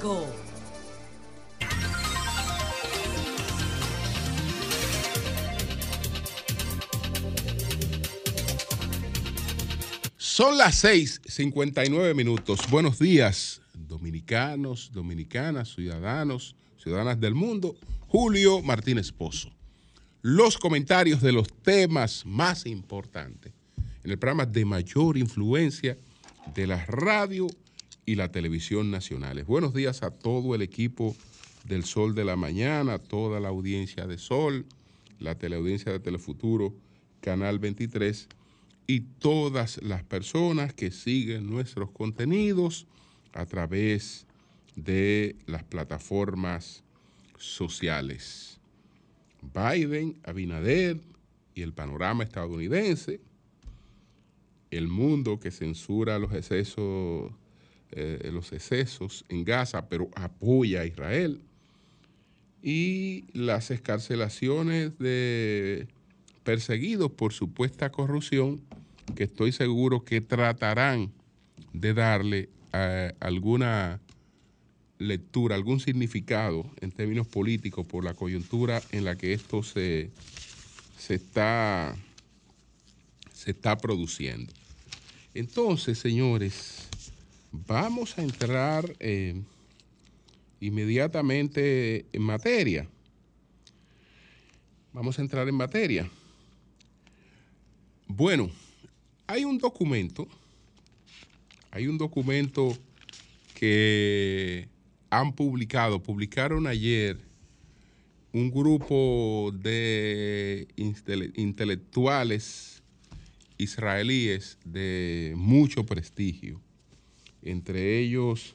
5. Son las 6:59 minutos. Buenos días, dominicanos, dominicanas, ciudadanos, ciudadanas del mundo. Julio Martínez Pozo. Los comentarios de los temas más importantes en el programa de mayor influencia de la radio y la televisión nacionales. Buenos días a todo el equipo del Sol de la Mañana, toda la audiencia de Sol, la teleaudiencia de Telefuturo, Canal 23 y todas las personas que siguen nuestros contenidos a través de las plataformas sociales. Biden, Abinader y el panorama estadounidense, el mundo que censura los excesos, eh, los excesos en Gaza, pero apoya a Israel, y las escarcelaciones de perseguidos por supuesta corrupción que estoy seguro que tratarán de darle eh, alguna lectura, algún significado en términos políticos por la coyuntura en la que esto se, se, está, se está produciendo. Entonces, señores, vamos a entrar eh, inmediatamente en materia. Vamos a entrar en materia. Bueno, hay un documento, hay un documento que han publicado, publicaron ayer un grupo de intelectuales israelíes de mucho prestigio. Entre ellos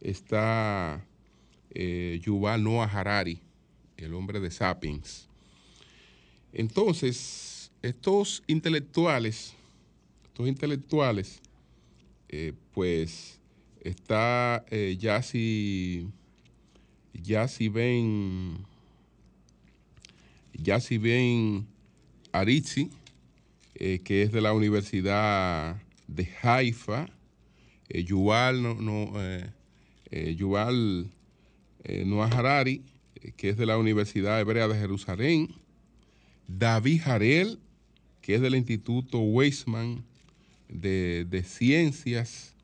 está eh, Noah Harari, el hombre de Sapiens. Entonces, estos intelectuales, estos intelectuales, eh, pues está eh, Ben, Yassi Ben Aritzi, eh, que es de la Universidad de Haifa, eh, Yuval, no, no, eh, eh Yuval Noah Harari, que es de la Universidad Hebrea de Jerusalén, David Harel, que es del Instituto Weizmann de, de Ciencias,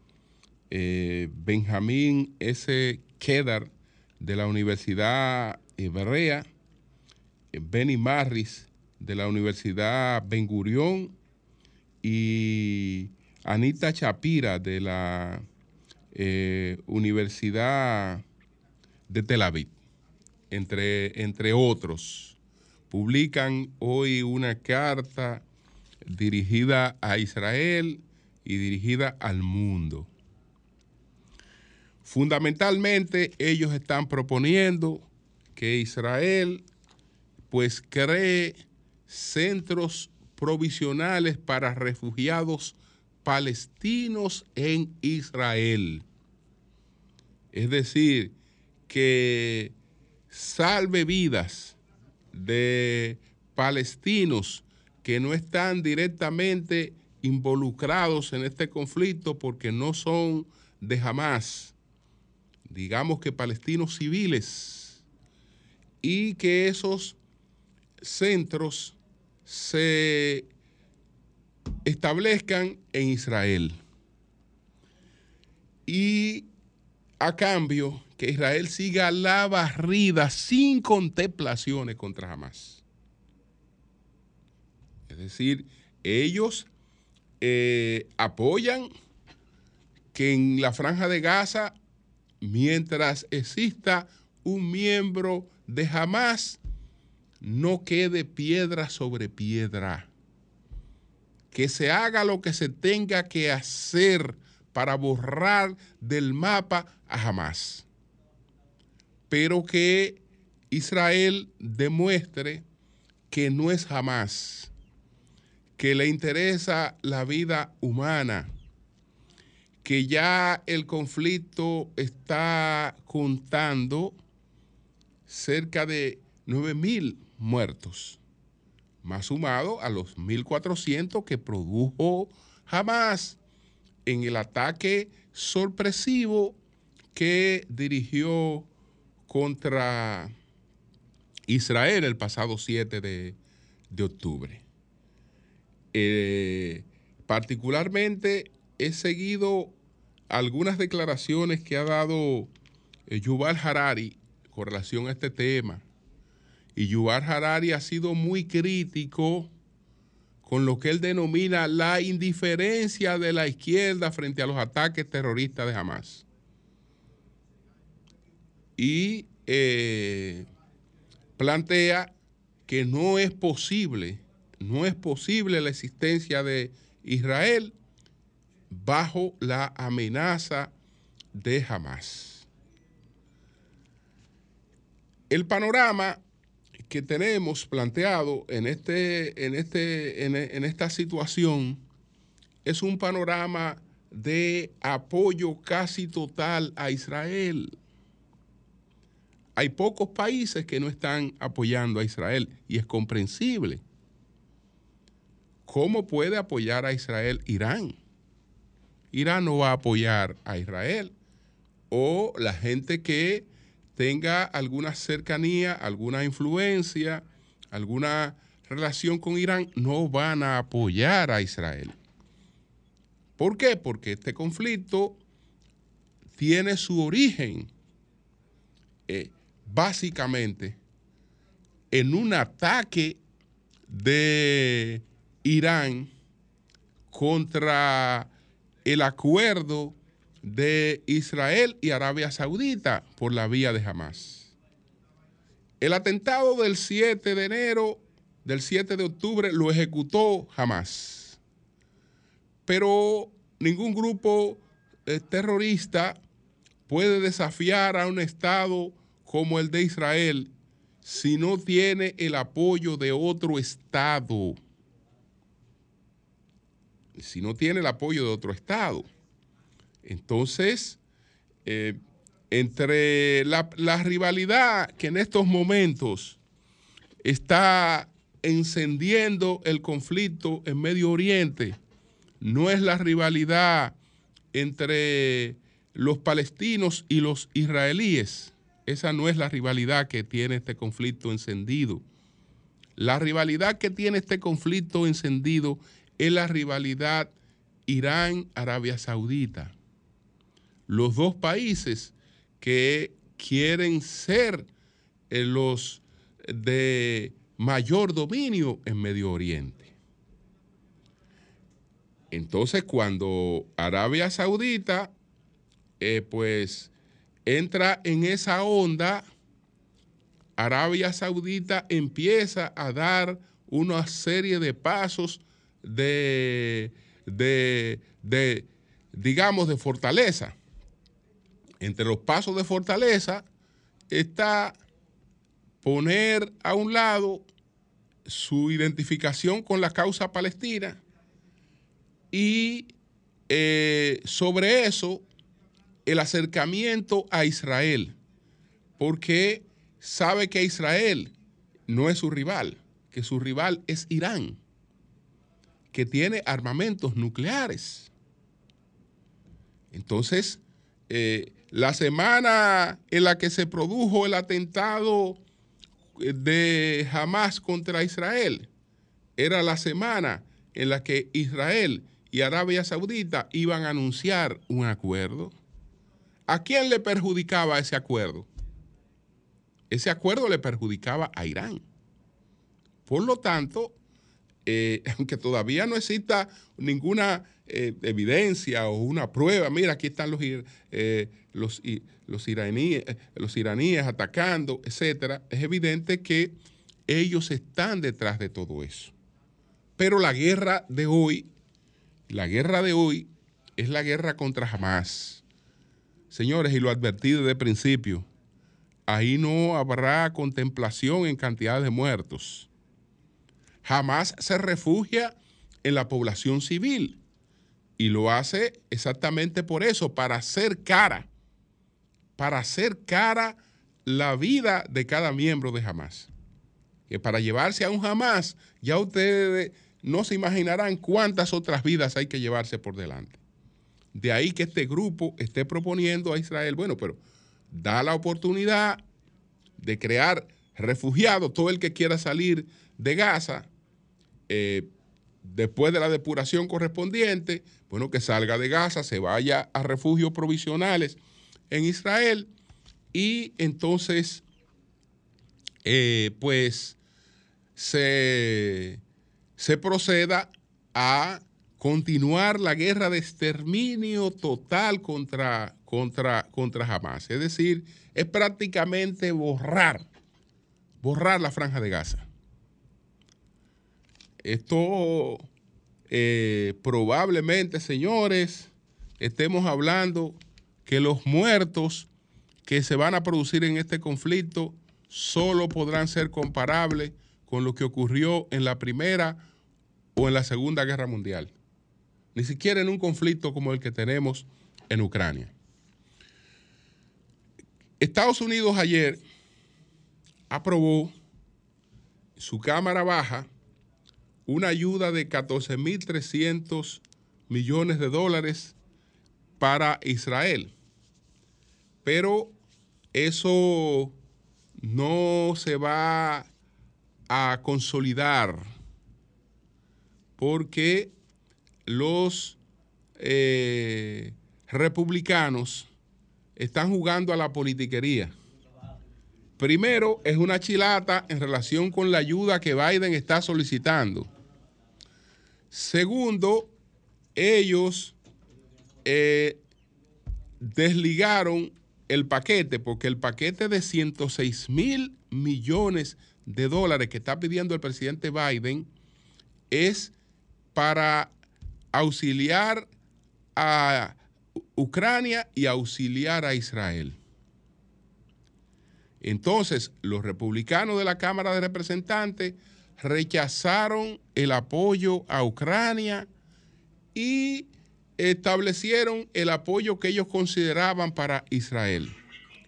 Benjamín S. Kedar, de la Universidad Hebrea, Benny Marris, de la Universidad Ben Gurión. Y Anita Chapira de la eh, Universidad de Tel Aviv, entre, entre otros. Publican hoy una carta dirigida a Israel y dirigida al mundo. Fundamentalmente ellos están proponiendo que Israel pues cree centros provisionales para refugiados palestinos en Israel. Es decir, que salve vidas de palestinos que no están directamente involucrados en este conflicto porque no son de jamás, digamos que palestinos civiles, y que esos centros se establezcan en Israel. Y a cambio que Israel siga la barrida sin contemplaciones contra Hamas. Es decir, ellos eh, apoyan que en la franja de Gaza, mientras exista un miembro de Hamas, no quede piedra sobre piedra. Que se haga lo que se tenga que hacer para borrar del mapa a Hamas. Pero que Israel demuestre que no es Hamas, que le interesa la vida humana, que ya el conflicto está contando cerca de 9 mil muertos, más sumado a los 1.400 que produjo Hamas en el ataque sorpresivo que dirigió contra Israel el pasado 7 de, octubre. Eh, particularmente he seguido algunas declaraciones que ha dado eh, Yuval Harari con relación a este tema. Y Yuval Harari ha sido muy crítico con lo que él denomina la indiferencia de la izquierda frente a los ataques terroristas de Hamas. Y eh, plantea que no es posible, no es posible la existencia de Israel bajo la amenaza de Hamas. El panorama que tenemos planteado en, este, en, este, en, esta situación es un panorama de apoyo casi total a Israel. Hay pocos países que no están apoyando a Israel y es comprensible. ¿Cómo puede apoyar a Israel Irán? Irán no va a apoyar a Israel. O la gente que tenga alguna cercanía, alguna influencia, alguna relación con Irán, no van a apoyar a Israel. ¿Por qué? Porque este conflicto tiene su origen eh, básicamente en un ataque de Irán contra el acuerdo de Israel y Arabia Saudita por la vía de Hamas. El atentado del 7 de enero, del 7 de octubre, lo ejecutó Hamas. Pero ningún grupo eh, terrorista puede desafiar a un Estado como el de Israel si no tiene el apoyo de otro Estado. Si no tiene el apoyo de otro Estado. Entonces, eh, entre la, rivalidad que en estos momentos está encendiendo el conflicto en Medio Oriente, no es la rivalidad entre los palestinos y los israelíes. Esa no es la rivalidad que tiene este conflicto encendido. La rivalidad que tiene este conflicto encendido es la rivalidad Irán-Arabia Saudita los dos países que quieren ser eh, los de mayor dominio en Medio Oriente. Entonces, cuando Arabia Saudita, eh, pues, entra en esa onda, Arabia Saudita empieza a dar una serie de pasos de, de, de digamos, de fortaleza entre los pasos de fortaleza está poner a un lado su identificación con la causa palestina y eh, sobre eso el acercamiento a Israel, porque sabe que Israel no es su rival, que su rival es Irán, que tiene armamentos nucleares. Entonces, eh, la semana en la que se produjo el atentado eh, de Hamas contra Israel era la semana en la que Israel y Arabia Saudita iban a anunciar un acuerdo. ¿A quién le perjudicaba ese acuerdo? Ese acuerdo le perjudicaba a Irán. Por lo tanto, eh, aunque todavía no exista ninguna eh, evidencia o una prueba, mira, aquí están los, los, los, iraníes, los iraníes atacando, etcétera, es evidente que ellos están detrás de todo eso. Pero la guerra de hoy, la guerra de hoy es la guerra contra Hamas. Señores, y lo advertí desde principio, ahí no habrá contemplación en cantidad de muertos. Hamas se refugia en la población civil y lo hace exactamente por eso, para hacer cara para hacer cara la vida de cada miembro de Hamas. Que para llevarse a un Hamas, ya ustedes no se imaginarán cuántas otras vidas hay que llevarse por delante. de ahí que este grupo esté proponiendo a Israel, bueno, pero da la oportunidad de crear refugiados, todo el que quiera salir de Gaza, eh, después de la depuración correspondiente, bueno, que salga de Gaza, se vaya a refugios provisionales en Israel y entonces, eh, pues, se, se proceda a continuar la guerra de exterminio total contra, contra, contra Hamas. Es decir, es prácticamente borrar, borrar la franja de Gaza. Esto eh, probablemente, señores, estemos hablando que los muertos que se van a producir en este conflicto solo podrán ser comparables con lo que ocurrió en la Primera o en la Segunda Guerra Mundial. Ni siquiera en un conflicto como el que tenemos en Ucrania. Estados Unidos ayer aprobó su Cámara Baja una ayuda de 14.300 millones de dólares para Israel. Pero eso no se va a consolidar porque los eh, republicanos están jugando a la politiquería. Primero, es una chilata en relación con la ayuda que Biden está solicitando. Segundo, ellos eh, desligaron el paquete, porque el paquete de 106 mil millones de dólares que está pidiendo el presidente Biden es para auxiliar a Ucrania y auxiliar a Israel. Entonces, los republicanos de la Cámara de Representantes rechazaron el apoyo a Ucrania y establecieron el apoyo que ellos consideraban para Israel,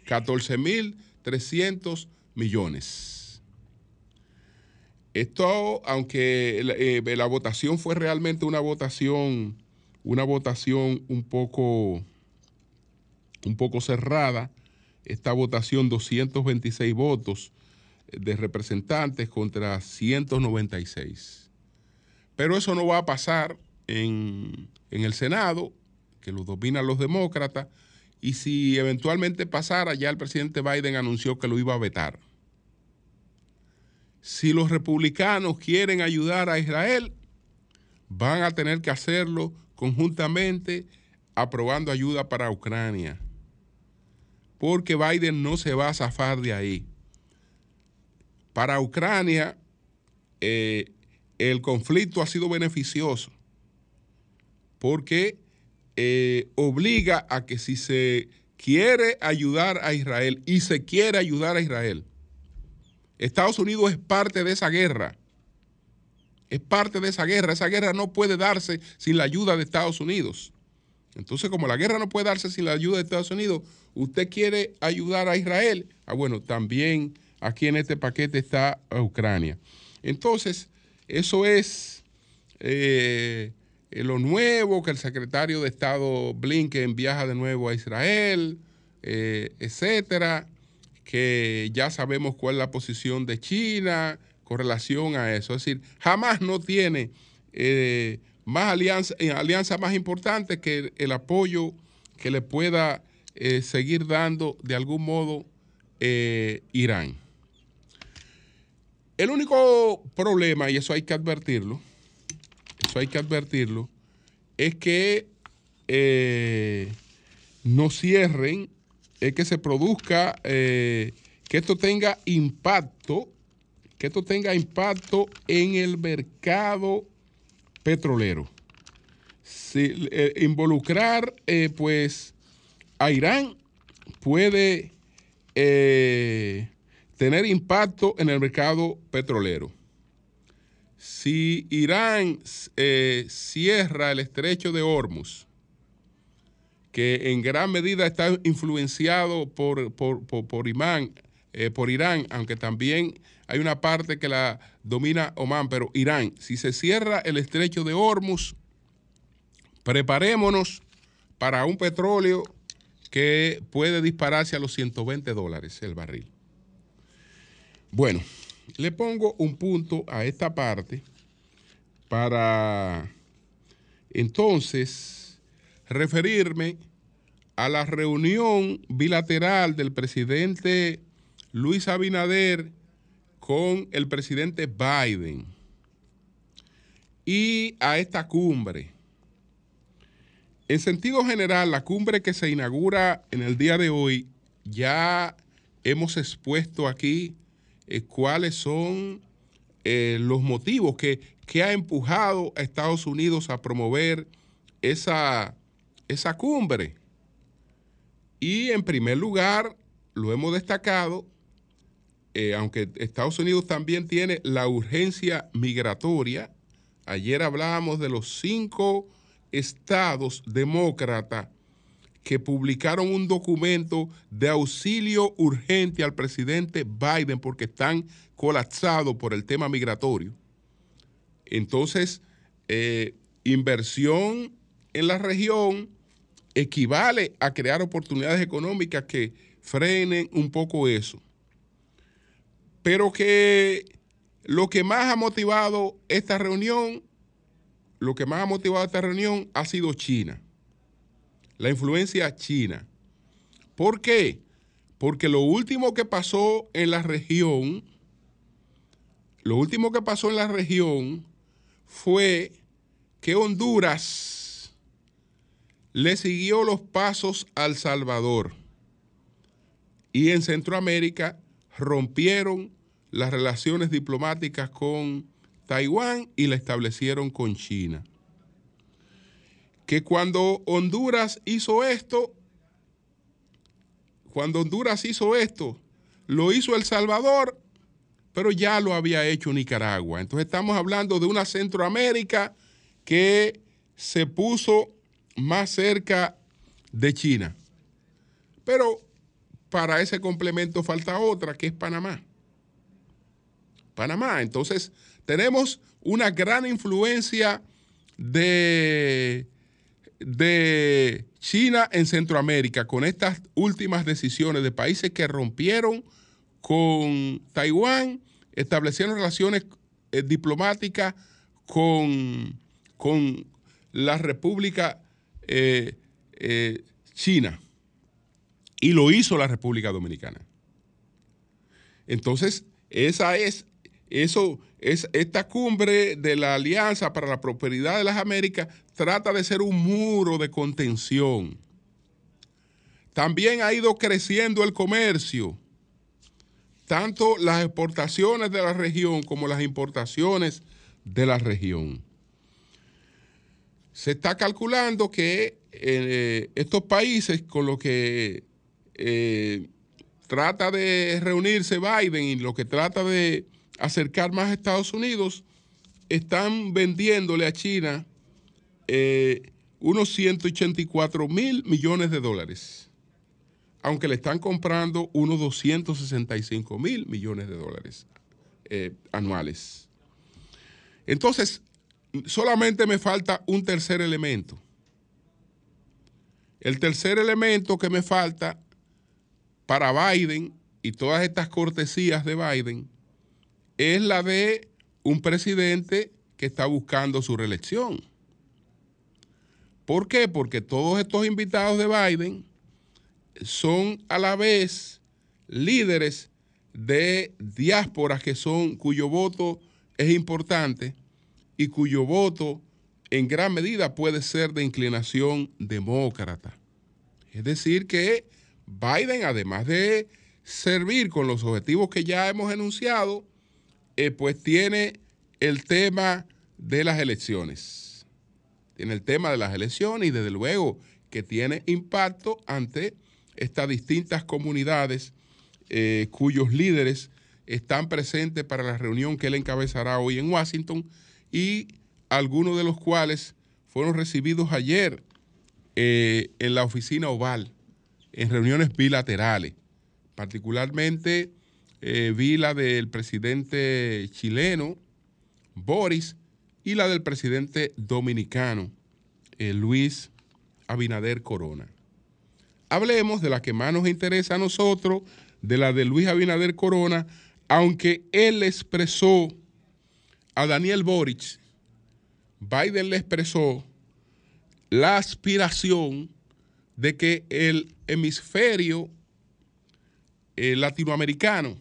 14.300 millones. Esto, aunque eh, la, votación fue realmente una votación, una votación un poco, un poco cerrada, esta votación 226 votos, de representantes contra 196. Pero eso no va a pasar en, el Senado, que lo dominan los demócratas, y si eventualmente pasara, ya el presidente Biden anunció que lo iba a vetar. Si los republicanos quieren ayudar a Israel, van a tener que hacerlo conjuntamente aprobando ayuda para Ucrania. Porque Biden no se va a zafar de ahí. Para Ucrania, eh, el conflicto ha sido beneficioso porque eh, obliga a que si se quiere ayudar a Israel y se quiere ayudar a Israel, Estados Unidos es parte de esa guerra. Es parte de esa guerra. Esa guerra no puede darse sin la ayuda de Estados Unidos. Entonces, como la guerra no puede darse sin la ayuda de Estados Unidos, usted quiere ayudar a Israel. Ah, bueno, también aquí en este paquete está Ucrania. Entonces, eso es eh, lo nuevo, que el secretario de Estado Blinken viaja de nuevo a Israel, eh, etcétera, que ya sabemos cuál es la posición de China con relación a eso. Es decir, jamás no tiene eh, más alianza, alianza más importante que el, apoyo que le pueda seguir dando de algún modo Irán. El único problema, y eso hay que advertirlo, eso hay que advertirlo, es que eh, no cierren, es que se produzca, eh, que esto tenga impacto, que esto tenga impacto en el mercado petrolero. Eh, involucrar pues a Irán puede tener impacto en el mercado petrolero. Si Irán eh, cierra el estrecho de Hormuz, que en gran medida está influenciado por, por, eh, por Irán, aunque también hay una parte que la domina Oman, pero Irán, si se cierra el estrecho de Hormuz, preparémonos para un petróleo que puede dispararse a los 120 dólares el barril. Bueno, le pongo un punto a esta parte para entonces referirme a la reunión bilateral del presidente Luis Abinader con el presidente Biden y a esta cumbre. En sentido general, la cumbre que se inaugura en el día de hoy, ya hemos expuesto aquí eh, cuáles son eh, los motivos que, que, ha empujado a Estados Unidos a promover esa, esa cumbre. Y en primer lugar, lo hemos destacado, eh, aunque Estados Unidos también tiene la urgencia migratoria, ayer hablábamos de los cinco estados demócratas que publicaron un documento de auxilio urgente al presidente Biden porque están colapsados por el tema migratorio. Entonces, eh, inversión en la región equivale a crear oportunidades económicas que frenen un poco eso. Pero que lo que más ha motivado esta reunión, lo que más ha motivado esta reunión ha sido China. La influencia china. ¿Por qué? Porque lo último que pasó en la región, lo último que pasó en la región fue que Honduras le siguió los pasos al Salvador y en Centroamérica rompieron las relaciones diplomáticas con Taiwán y la establecieron con China. Que cuando Honduras hizo esto, cuando Honduras hizo esto, lo hizo El Salvador, pero ya lo había hecho Nicaragua. Entonces estamos hablando de una Centroamérica que se puso más cerca de China. Pero para ese complemento falta otra, que es Panamá. Panamá. Entonces, tenemos una gran influencia de, de China en Centroamérica con estas últimas decisiones de países que rompieron con Taiwán, establecieron relaciones eh, diplomáticas con, con, la República eh, eh, China. Y lo hizo la República Dominicana. Entonces, esa es eso es esta cumbre de la Alianza para la Prosperidad de las Américas trata de ser un muro de contención. También ha ido creciendo el comercio, tanto las exportaciones de la región como las importaciones de la región. Se está calculando que eh, estos países con los que eh, trata de reunirse Biden y lo que trata de acercar más a Estados Unidos, están vendiéndole a China eh, unos 184 mil millones de dólares, aunque le están comprando unos 265 mil millones de dólares eh, anuales. Entonces, solamente me falta un tercer elemento. El tercer elemento que me falta para Biden y todas estas cortesías de Biden es la de un presidente que está buscando su reelección. ¿Por qué? Porque todos estos invitados de Biden son a la vez líderes de diásporas que son cuyo voto es importante y cuyo voto en gran medida puede ser de inclinación demócrata. Es decir, que Biden, además de servir con los objetivos que ya hemos enunciado, eh, pues tiene el tema de las elecciones. Tiene el tema de las elecciones y desde luego que tiene impacto ante estas distintas comunidades eh, cuyos líderes están presentes para la reunión que él encabezará hoy en Washington y algunos de los cuales fueron recibidos ayer eh, en la oficina oval, en reuniones bilaterales, particularmente eh, vi la del presidente chileno, Boris, y la del presidente dominicano, eh, Luis Abinader Corona. Hablemos de la que más nos interesa a nosotros, de la de Luis Abinader Corona, aunque él expresó a Daniel Boric, Biden le expresó la aspiración de que el hemisferio eh, latinoamericano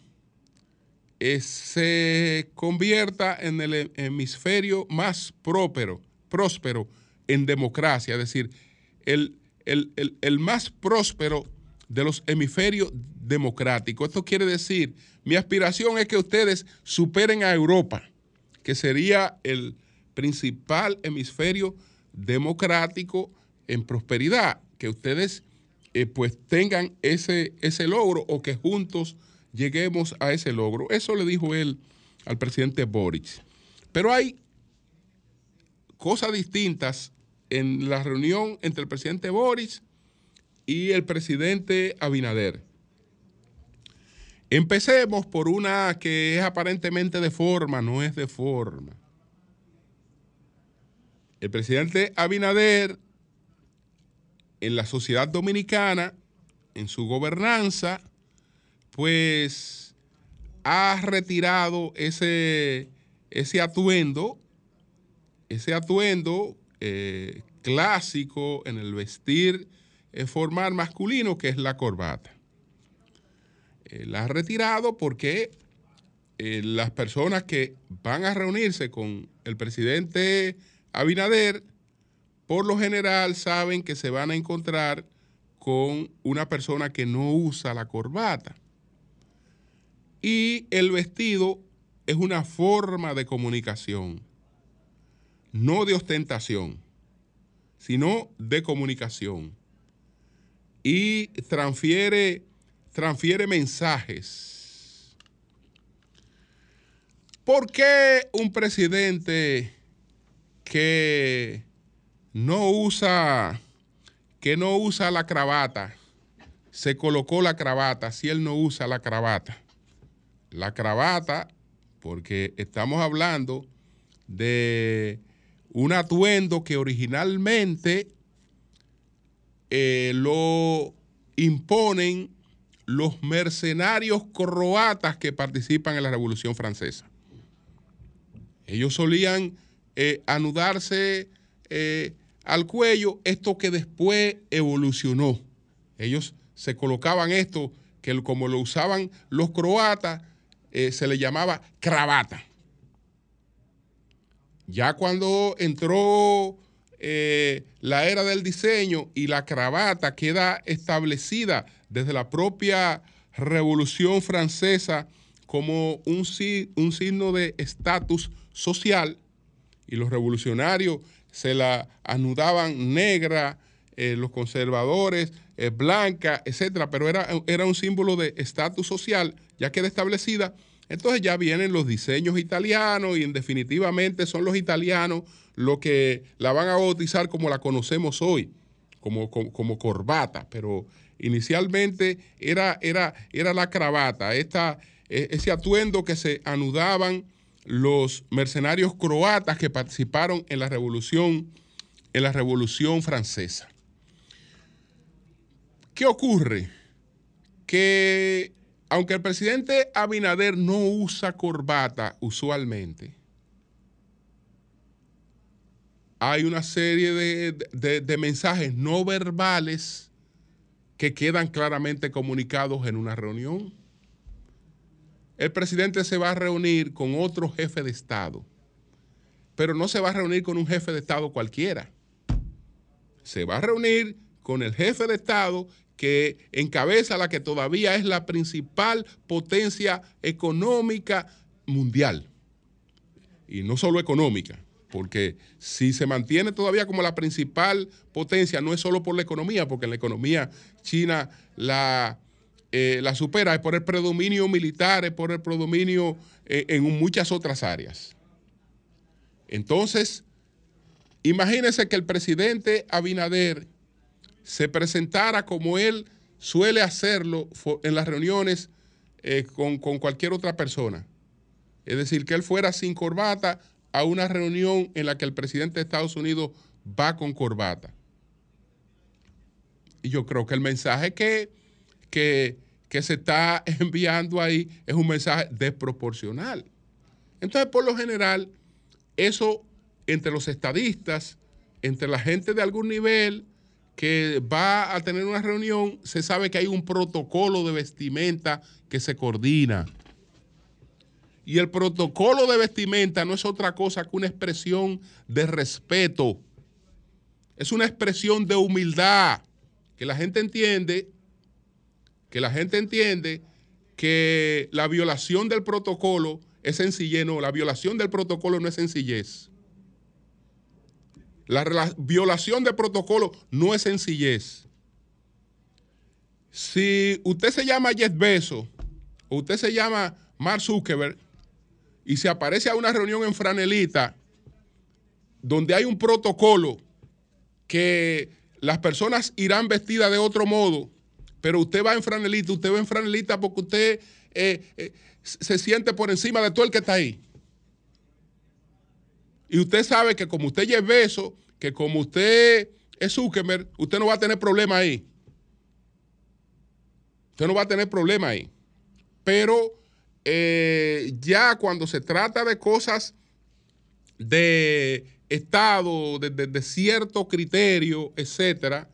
eh, se convierta en el hemisferio más próspero, próspero en democracia, es decir, el, el, más próspero de los hemisferios democráticos. Esto quiere decir, mi aspiración es que ustedes superen a Europa, que sería el principal hemisferio democrático en prosperidad, que ustedes eh, pues tengan ese, ese logro o que juntos lleguemos a ese logro. Eso le dijo él al presidente Boric. Pero hay cosas distintas en la reunión entre el presidente Boris y el presidente Abinader. Empecemos por una que es aparentemente de forma, no es de forma. El presidente Abinader en la sociedad dominicana, en su gobernanza, pues ha retirado ese, ese atuendo, ese atuendo eh, clásico en el vestir eh, formal masculino, que es la corbata. Eh, la ha retirado porque las personas que van a reunirse con el presidente Abinader, por lo general saben que se van a encontrar con una persona que no usa la corbata. Y el vestido es una forma de comunicación no de ostentación, sino de comunicación. Y transfiere, transfiere mensajes. ¿Por qué un presidente que no usa, que no usa la cravata, se colocó la cravata si él no usa la cravata? La cravata, porque estamos hablando de un atuendo que originalmente eh, lo imponen los mercenarios croatas que participan en la Revolución Francesa. Ellos solían eh, anudarse eh, al cuello esto que después evolucionó. Ellos se colocaban esto, que como lo usaban los croatas, se le llamaba cravata. Ya cuando entró eh, la era del diseño y la cravata queda establecida desde la propia Revolución Francesa como un, un signo de estatus social, y los revolucionarios se la anudaban negra, eh, los conservadores eh, blanca, etcétera, pero era, era un símbolo de estatus social, ya queda establecida entonces ya vienen los diseños italianos y en definitivamente son los italianos los que la van a bautizar como la conocemos hoy, como, como, corbata, pero inicialmente era, era, era la cravata, esta, e, ese atuendo que se anudaban los mercenarios croatas que participaron en la revolución, en la revolución francesa. ¿Qué ocurre? Que aunque el presidente Abinader no usa corbata usualmente, hay una serie de, mensajes no verbales que quedan claramente comunicados en una reunión. El presidente se va a reunir con otro jefe de Estado, pero no se va a reunir con un jefe de Estado cualquiera. Se va a reunir con el jefe de Estado que encabeza la que todavía es la principal potencia económica mundial. Y no solo económica, porque si se mantiene todavía como la principal potencia, no es solo por la economía, porque en la economía China la, eh, la supera, es por el predominio militar, es por el predominio eh, en muchas otras áreas. Entonces, imagínense que el presidente Abinader se presentara como él suele hacerlo en las reuniones eh, con, cualquier otra persona. Es decir, que él fuera sin corbata a una reunión en la que el presidente de Estados Unidos va con corbata. Y yo creo que el mensaje que, que, que se está enviando ahí es un mensaje desproporcional. Entonces, por lo general, eso entre los estadistas, entre la gente de algún nivel que va a tener una reunión, se sabe que hay un protocolo de vestimenta que se coordina. Y el protocolo de vestimenta no es otra cosa que una expresión de respeto. Es una expresión de humildad. Que la gente entiende, que la gente entiende que la violación del protocolo es sencillez. No, la violación del protocolo no es sencillez. La violación del protocolo no es sencillez. Si usted se llama Jeff Bezos o usted se llama Mark Zuckerberg y se aparece a una reunión en Franelita donde hay un protocolo que las personas irán vestidas de otro modo, pero usted va en franelita, usted va en franelita porque usted eh, eh, se siente por encima de todo el que está ahí. Y usted sabe que como usted lleva eso, que como usted es Zuckerberg, usted no va a tener problema ahí. Usted no va a tener problema ahí. Pero eh, ya cuando se trata de cosas de Estado, de, cierto criterio, etcétera,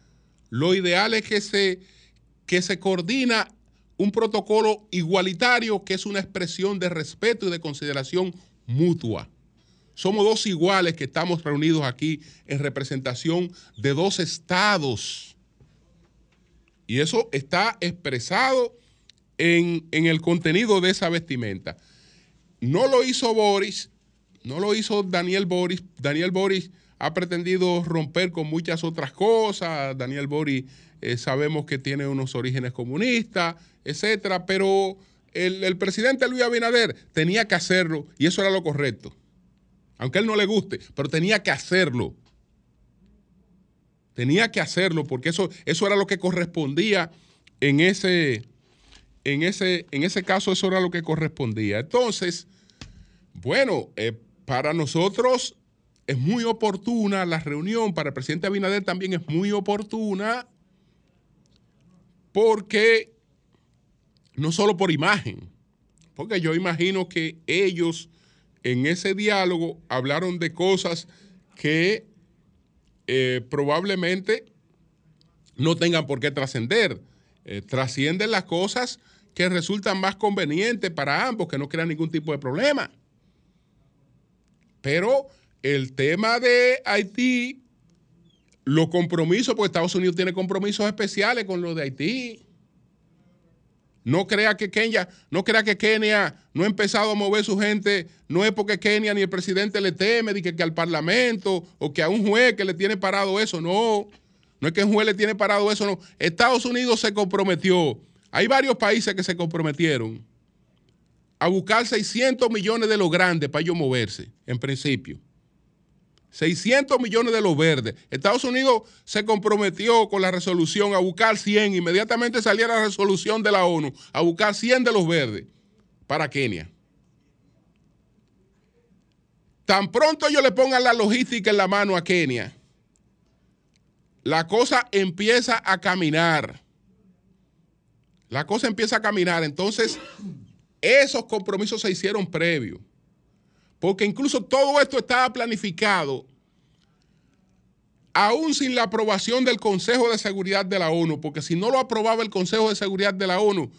lo ideal es que se, que se coordina un protocolo igualitario que es una expresión de respeto y de consideración mutua. Somos dos iguales que estamos reunidos aquí en representación de dos estados. Y eso está expresado en, en, el contenido de esa vestimenta. No lo hizo Boris, no lo hizo Daniel Boris. Daniel Boris ha pretendido romper con muchas otras cosas. Daniel Boris eh, sabemos que tiene unos orígenes comunistas, etcétera, pero el, el presidente Luis Abinader tenía que hacerlo y eso era lo correcto aunque a él no le guste, pero tenía que hacerlo. Tenía que hacerlo porque eso, eso era lo que correspondía en ese, en, ese, en ese caso, eso era lo que correspondía. Entonces, bueno, eh, para nosotros es muy oportuna la reunión, para el presidente Abinader también es muy oportuna porque no solo por imagen, porque yo imagino que ellos en ese diálogo hablaron de cosas que eh, probablemente no tengan por qué trascender. Eh, trascienden las cosas que resultan más convenientes para ambos, que no crean ningún tipo de problema. Pero el tema de Haití, los compromisos, porque Estados Unidos tiene compromisos especiales con lo de Haití. No crea que Kenia, no crea que Kenia no ha empezado a mover su gente, no es porque Kenia ni el presidente le teme, ni que, al Parlamento o que a un juez que le tiene parado eso, no. No es que un juez le tiene parado eso, no. Estados Unidos se comprometió. Hay varios países que se comprometieron a buscar 600 millones de los grandes para ellos moverse, en principio. 600 millones de los verdes. Estados Unidos se comprometió con la resolución a buscar 100. Inmediatamente salía la resolución de la ONU a buscar 100 de los verdes para Kenia. Tan pronto ellos le pongan la logística en la mano a Kenia, la cosa empieza a caminar. La cosa empieza a caminar. Entonces, esos compromisos se hicieron previos. Porque incluso todo esto estaba planificado aún sin la aprobación del Consejo de Seguridad de la ONU, porque si no lo aprobaba el Consejo de Seguridad de la ONU,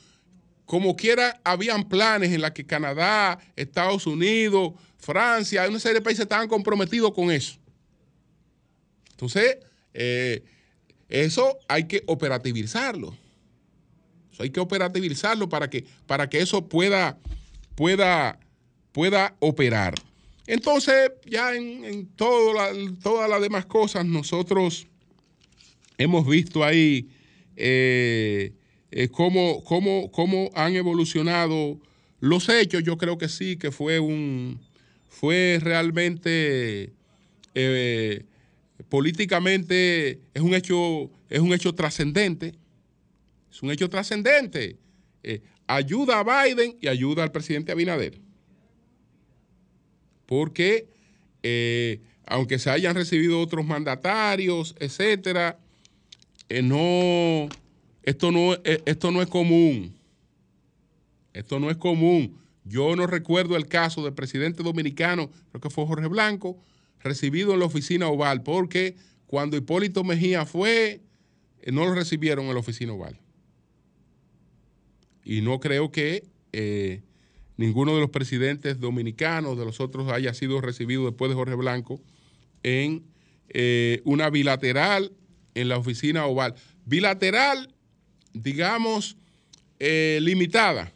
como quiera, habían planes en los que Canadá, Estados Unidos, Francia, una serie de países estaban comprometidos con eso. Entonces, eh, eso hay que operativizarlo. Eso hay que operativizarlo para que, para que eso pueda, pueda pueda operar. Entonces, ya en, todas las demás cosas, nosotros hemos visto ahí eh, eh, cómo, cómo, han evolucionado los hechos. Yo creo que sí, que fue un fue realmente eh, políticamente es un hecho, es un hecho trascendente. Es un hecho trascendente. ayuda a Biden y ayuda al presidente Abinader porque eh, aunque se hayan recibido otros mandatarios, etcétera, eh, no, esto no, eh, esto no es común. Esto no es común. Yo no recuerdo el caso del presidente dominicano, creo que fue Jorge Blanco, recibido en la oficina oval, porque cuando Hipólito Mejía fue, no lo recibieron en la oficina oval. Y no creo que ninguno de los presidentes dominicanos, de los otros, haya sido recibido después de Jorge Blanco en eh, una bilateral en la oficina oval. Bilateral, digamos, limitada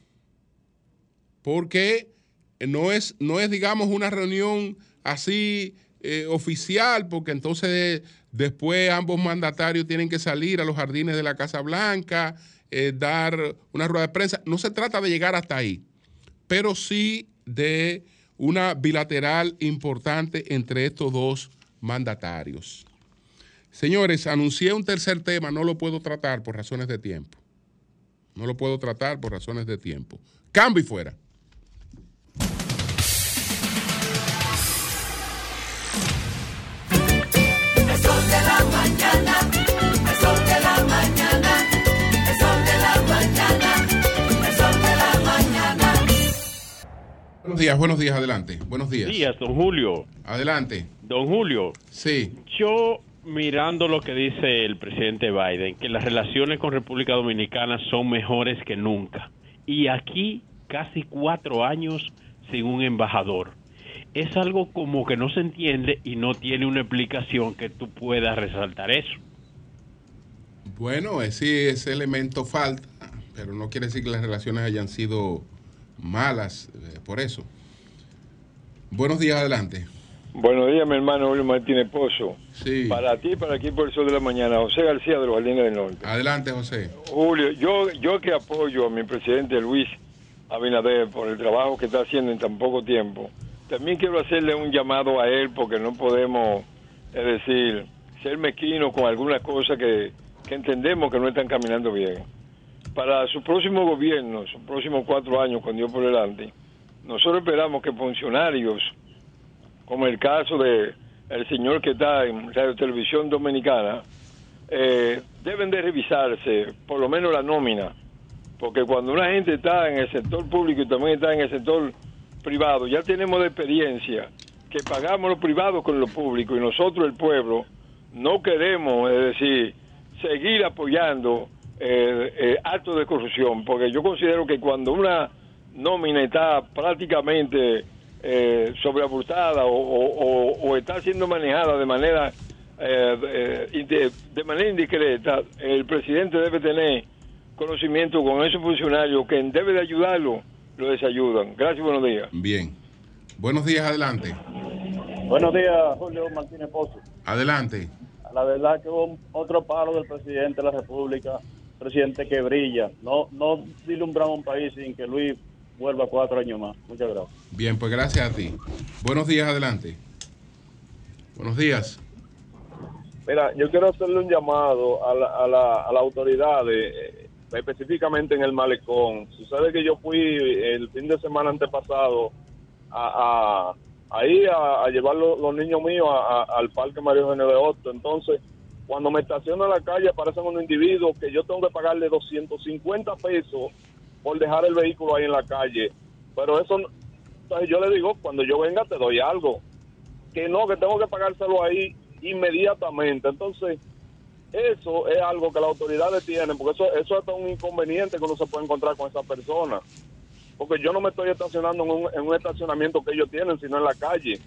porque no es, no es digamos, una reunión así eh, oficial, porque entonces después ambos mandatarios tienen que salir a los jardines de la Casa Blanca, eh, dar una rueda de prensa. No se trata de llegar hasta ahí, pero sí de una bilateral importante entre estos dos mandatarios. Señores, anuncié un tercer tema, no lo puedo tratar por razones de tiempo. No lo puedo tratar por razones de tiempo. Cambio y fuera. Buenos días, buenos días, adelante. Buenos días. días, don Julio. Adelante. Don Julio. Sí. Yo mirando lo que dice el presidente Biden, que las relaciones con República Dominicana son mejores que nunca. Y aquí casi cuatro años sin un embajador. Es algo como que no se entiende y no tiene una explicación que tú puedas resaltar eso. Bueno, sí, ese elemento falta, pero no quiere decir que las relaciones hayan sido malas eh, por eso. Buenos días, adelante. Buenos días, mi hermano Julio Martínez Pozo. Sí. Para ti, para aquí por el sol de la mañana, José García de los Jardines del Norte. Adelante, José. Julio, yo, yo que apoyo a mi presidente Luis Abinader por el trabajo que está haciendo en tan poco tiempo, también quiero hacerle un llamado a él porque no podemos, es decir, ser mezquinos con algunas cosas que, que entendemos que no están caminando bien para su próximo gobierno, sus próximos cuatro años con Dios por delante, nosotros esperamos que funcionarios, como el caso de el señor que está en Radio Televisión Dominicana, eh, deben de revisarse por lo menos la nómina, porque cuando una gente está en el sector público y también está en el sector privado, ya tenemos de experiencia que pagamos lo privado con lo público y nosotros el pueblo no queremos, es decir, seguir apoyando eh, eh, actos de corrupción, porque yo considero que cuando una nómina está prácticamente eh, sobreabustada o, está siendo manejada de manera eh, de, de, manera indiscreta, el presidente debe tener conocimiento con esos funcionarios que debe de ayudarlo, lo desayudan. Gracias, buenos días. Bien. Buenos días, adelante. Buenos días, Julio Martínez Pozo. Adelante. La verdad que hubo otro paro del presidente de la República presidente que brilla. No, no dilumbramos un país sin que Luis vuelva cuatro años más. Muchas gracias. Bien, pues gracias a ti. Buenos días, adelante. Buenos días. Mira, yo quiero hacerle un llamado a la, a la, a la autoridad, eh, específicamente en el malecón. Sucede que yo fui el fin de semana antepasado a, a ahí a, llevar los, niños míos al Parque Mario Otto. Entonces, cuando me estaciono en la calle aparecen unos individuos que yo tengo que pagarle 250 pesos por dejar el vehículo ahí en la calle. Pero eso, entonces yo le digo, cuando yo venga te doy algo. Que no, que tengo que pagárselo ahí inmediatamente. Entonces, eso es algo que las autoridades tienen, porque eso, eso es un inconveniente que uno se puede encontrar con esa persona. Porque yo no me estoy estacionando en un, en un estacionamiento que ellos tienen, sino en la calle.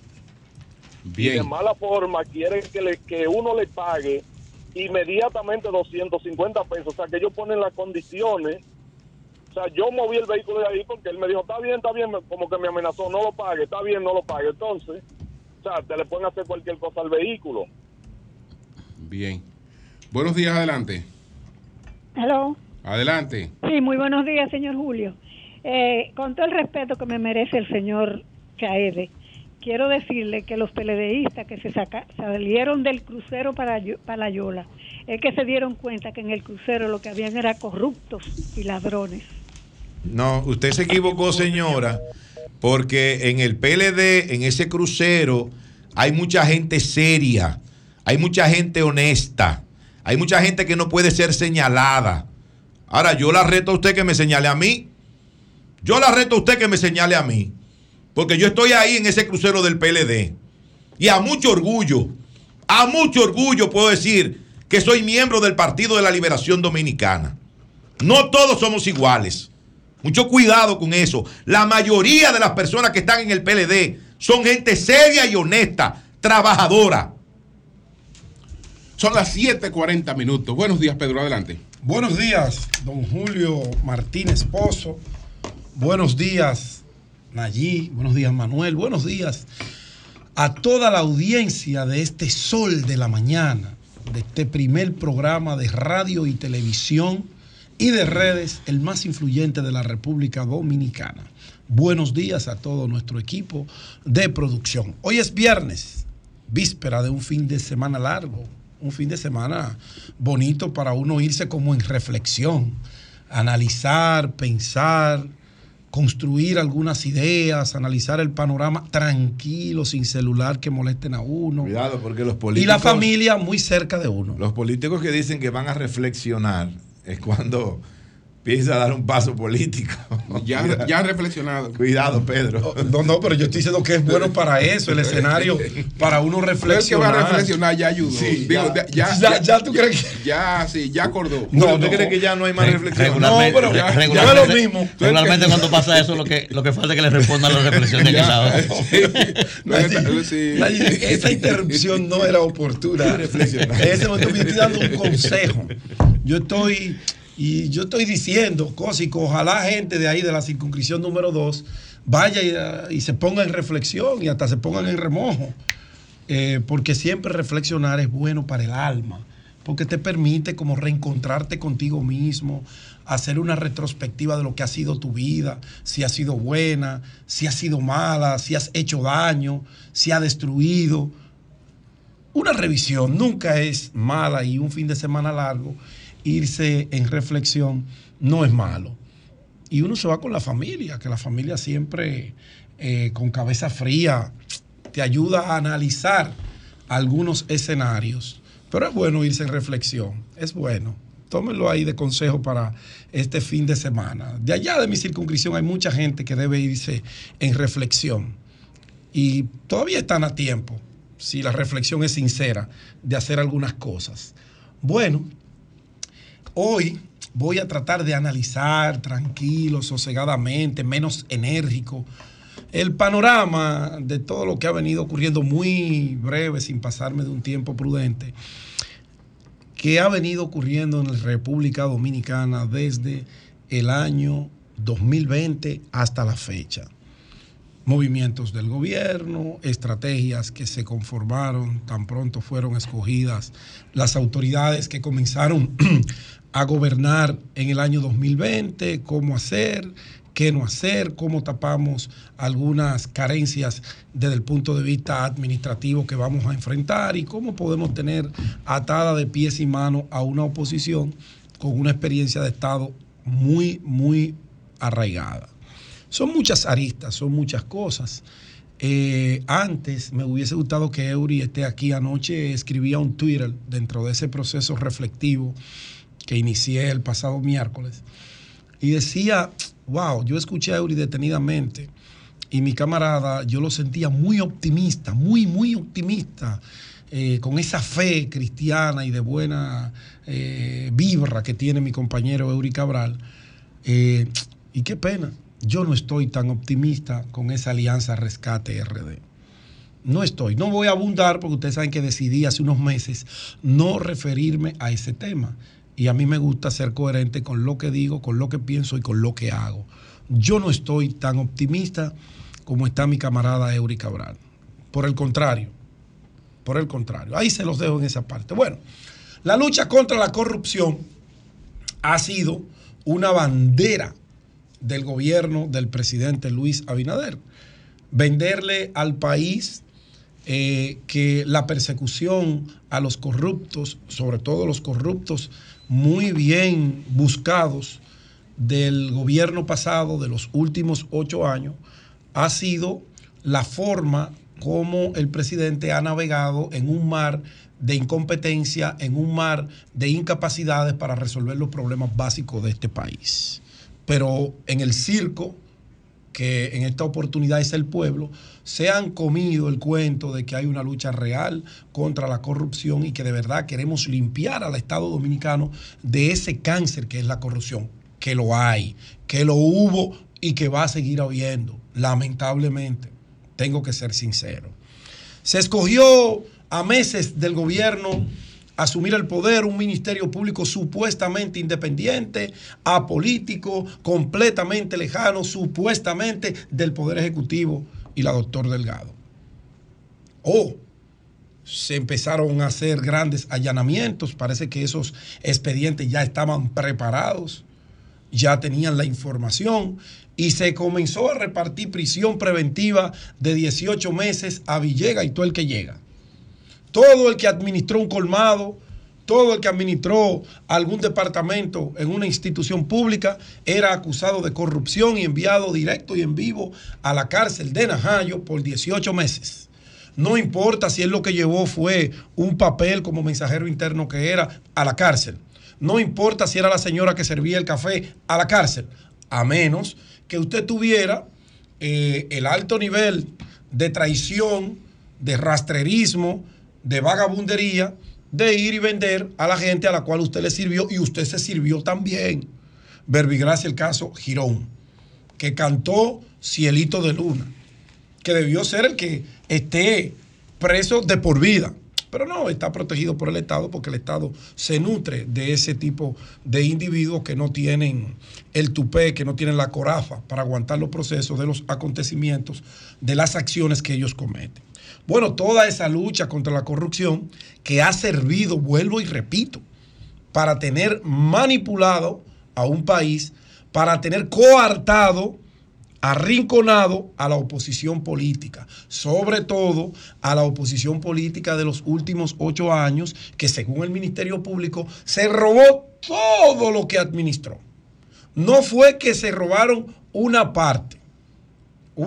Bien. Y de mala forma quieren que, le, que uno le pague inmediatamente 250 pesos. O sea, que ellos ponen las condiciones. O sea, yo moví el vehículo de ahí porque él me dijo, está bien, está bien, como que me amenazó, no lo pague, está bien, no lo pague. Entonces, o sea, te le pueden hacer cualquier cosa al vehículo. Bien. Buenos días, adelante. Hello. Adelante. Sí, muy buenos días, señor Julio. Eh, con todo el respeto que me merece el señor Caede, quiero decirle que los peledeístas que se salieron del crucero para, para la Yola, es que se dieron cuenta que en el crucero lo que habían era corruptos y ladrones. No, usted se equivocó, señora, porque en el PLD, en ese crucero, hay mucha gente seria, hay mucha gente honesta, Hay mucha gente que no puede ser señalada. Ahora, yo la reto a usted que me señale a mí. Yo la reto a usted que me señale a mí. Porque yo estoy ahí en ese crucero del PLD. Y a mucho orgullo, a mucho orgullo puedo decir que soy miembro del Partido de la Liberación Dominicana. No todos somos iguales. Mucho cuidado con eso. La mayoría de las personas que están en el PLD son gente seria y honesta, trabajadora. Son las 7:40 minutos. Buenos días, Pedro, adelante. Buenos días, don Julio Martínez Pozo. Buenos días, Nayí. Buenos días, Manuel. Buenos días a toda la audiencia de este Sol de la Mañana, de este primer programa de radio y televisión y de redes, el más influyente de la República Dominicana. Buenos días a todo nuestro equipo de producción. Hoy es viernes, víspera de un fin de semana largo, un fin de semana bonito para uno irse como en reflexión, analizar, pensar, construir algunas ideas, analizar el panorama tranquilo, sin celular que molesten a uno. Cuidado, porque los políticos. Y la familia muy cerca de uno. Los políticos que dicen que van a reflexionar es cuando empieza a dar un paso político. Ya, ya han reflexionado. Cuidado, Pedro. No, no, pero yo estoy diciendo que es bueno para eso, el escenario, para uno que reflexionar. va a reflexionar, ya ayudó. Sí, Digo, ya. ya, Ya- ya tú crees que- Ya, sí, ya acordó. No, ¿Usted no. cree que ya no hay más Re- reflexión? Regularmente, No, pero ya- ya regularmente, es lo mismo. regularmente cuando pasa eso, lo que, lo que falta es que le respondan la reflexión de aquel lado. No, esta- sí. Nadie- esa interrupción no era oportuna. En ese momento yo estoy dando un consejo. Yo estoy y yo estoy diciendo cosas y que ojalá gente de ahí de la circunscripción número 2 vaya y, se ponga en reflexión y hasta se pongan en remojo. Eh, porque siempre reflexionar es bueno para el alma, porque te permite como reencontrarte contigo mismo, hacer una retrospectiva de lo que ha sido tu vida, si ha sido buena, si ha sido mala, si has hecho daño, si ha destruido. Una revisión nunca es mala y un fin de semana largo, irse en reflexión no es malo. Y uno se va con la familia, que la familia siempre eh, con cabeza fría te ayuda a analizar algunos escenarios. Pero es bueno irse en reflexión, es bueno. Tómenlo ahí de consejo para este fin de semana. De allá de mi circunscripción hay mucha gente que debe irse en reflexión. Y todavía están a tiempo, si la reflexión es sincera, de hacer algunas cosas. Bueno, hoy voy a tratar de analizar tranquilo, sosegadamente, menos enérgico, el panorama de todo lo que ha venido ocurriendo muy breve, sin pasarme de un tiempo prudente, que ha venido ocurriendo en la República Dominicana desde el año 2020 hasta la fecha. Movimientos del gobierno, estrategias que se conformaron tan pronto fueron escogidas las autoridades que comenzaron a gobernar en el año 2020, cómo hacer, qué no hacer, cómo tapamos algunas carencias desde el punto de vista administrativo que vamos a enfrentar y cómo podemos tener atada de pies y manos a una oposición con una experiencia de Estado muy, muy arraigada. Son muchas aristas, son muchas cosas. Eh, antes me hubiese gustado que Eury esté aquí anoche, escribía un Twitter dentro de ese proceso reflectivo que inicié el pasado miércoles y decía, wow, yo escuché a Eury detenidamente y mi camarada, yo lo sentía muy optimista, muy, muy optimista, eh, con esa fe cristiana y de buena eh, vibra que tiene mi compañero Eury Cabral. Eh, y qué pena, yo no estoy tan optimista con esa alianza Rescate RD. No estoy, no voy a abundar porque ustedes saben que decidí hace unos meses no referirme a ese tema. Y a mí me gusta ser coherente con lo que digo, con lo que pienso y con lo que hago. Yo no estoy tan optimista como está mi camarada Eury Cabral. Por el contrario, por el contrario. Ahí se los dejo en esa parte. Bueno, la lucha contra la corrupción ha sido una bandera del gobierno del presidente Luis Abinader. Venderle al país eh, que la persecución a los corruptos, sobre todo los corruptos muy bien buscados del gobierno pasado, de los últimos ocho años, ha sido la forma como el presidente ha navegado en un mar de incompetencia, en un mar de incapacidades para resolver los problemas básicos de este país. Pero en el circo, que en esta oportunidad es el pueblo, se han comido el cuento de que hay una lucha real contra la corrupción y que de verdad queremos limpiar al Estado dominicano de ese cáncer que es la corrupción, que lo hay, que lo hubo y que va a seguir habiendo, lamentablemente. Tengo que ser sincero. Se escogió a meses del gobierno asumir el poder un ministerio público supuestamente independiente, apolítico, completamente lejano, supuestamente del Poder Ejecutivo y la doctor Delgado. O se empezaron a hacer grandes allanamientos, parece que esos expedientes ya estaban preparados, ya tenían la información y se comenzó a repartir prisión preventiva de 18 meses a Villega y todo el que llega. Todo el que administró un colmado, todo el que administró algún departamento en una institución pública era acusado de corrupción y enviado directo y en vivo a la cárcel de Najayo por 18 meses. No importa si él lo que llevó fue un papel como mensajero interno que era a la cárcel. No importa si era la señora que servía el café a la cárcel. A menos que usted tuviera eh, el alto nivel de traición, de rastrerismo, de vagabundería de ir y vender a la gente a la cual usted le sirvió y usted se sirvió también. Verbigracia el caso Girón, que cantó Cielito de Luna, que debió ser el que esté preso de por vida. Pero no, está protegido por el Estado porque el Estado se nutre de ese tipo de individuos que no tienen el tupé, que no tienen la corafa para aguantar los procesos de los acontecimientos, de las acciones que ellos cometen. Bueno, toda esa lucha contra la corrupción que ha servido, vuelvo y repito, para tener manipulado a un país, para tener coartado, arrinconado a la oposición política, sobre todo a la oposición política de los últimos ocho años, que según el Ministerio Público se robó todo lo que administró. No fue que se robaron una parte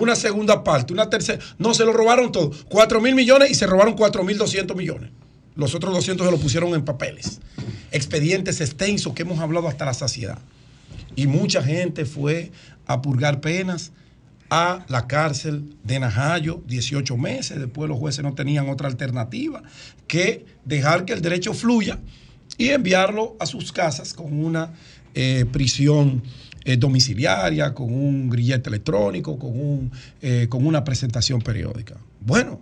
una segunda parte, una tercera. No, se lo robaron todo. 4 mil millones y se robaron 4 mil 200 millones. Los otros 200 se lo pusieron en papeles. Expedientes extensos que hemos hablado hasta la saciedad. Y mucha gente fue a purgar penas a la cárcel de Najayo, 18 meses. Después los jueces no tenían otra alternativa que dejar que el derecho fluya y enviarlo a sus casas con una eh, prisión eh, domiciliaria, con un grillete electrónico, con, un, eh, con una presentación periódica. Bueno,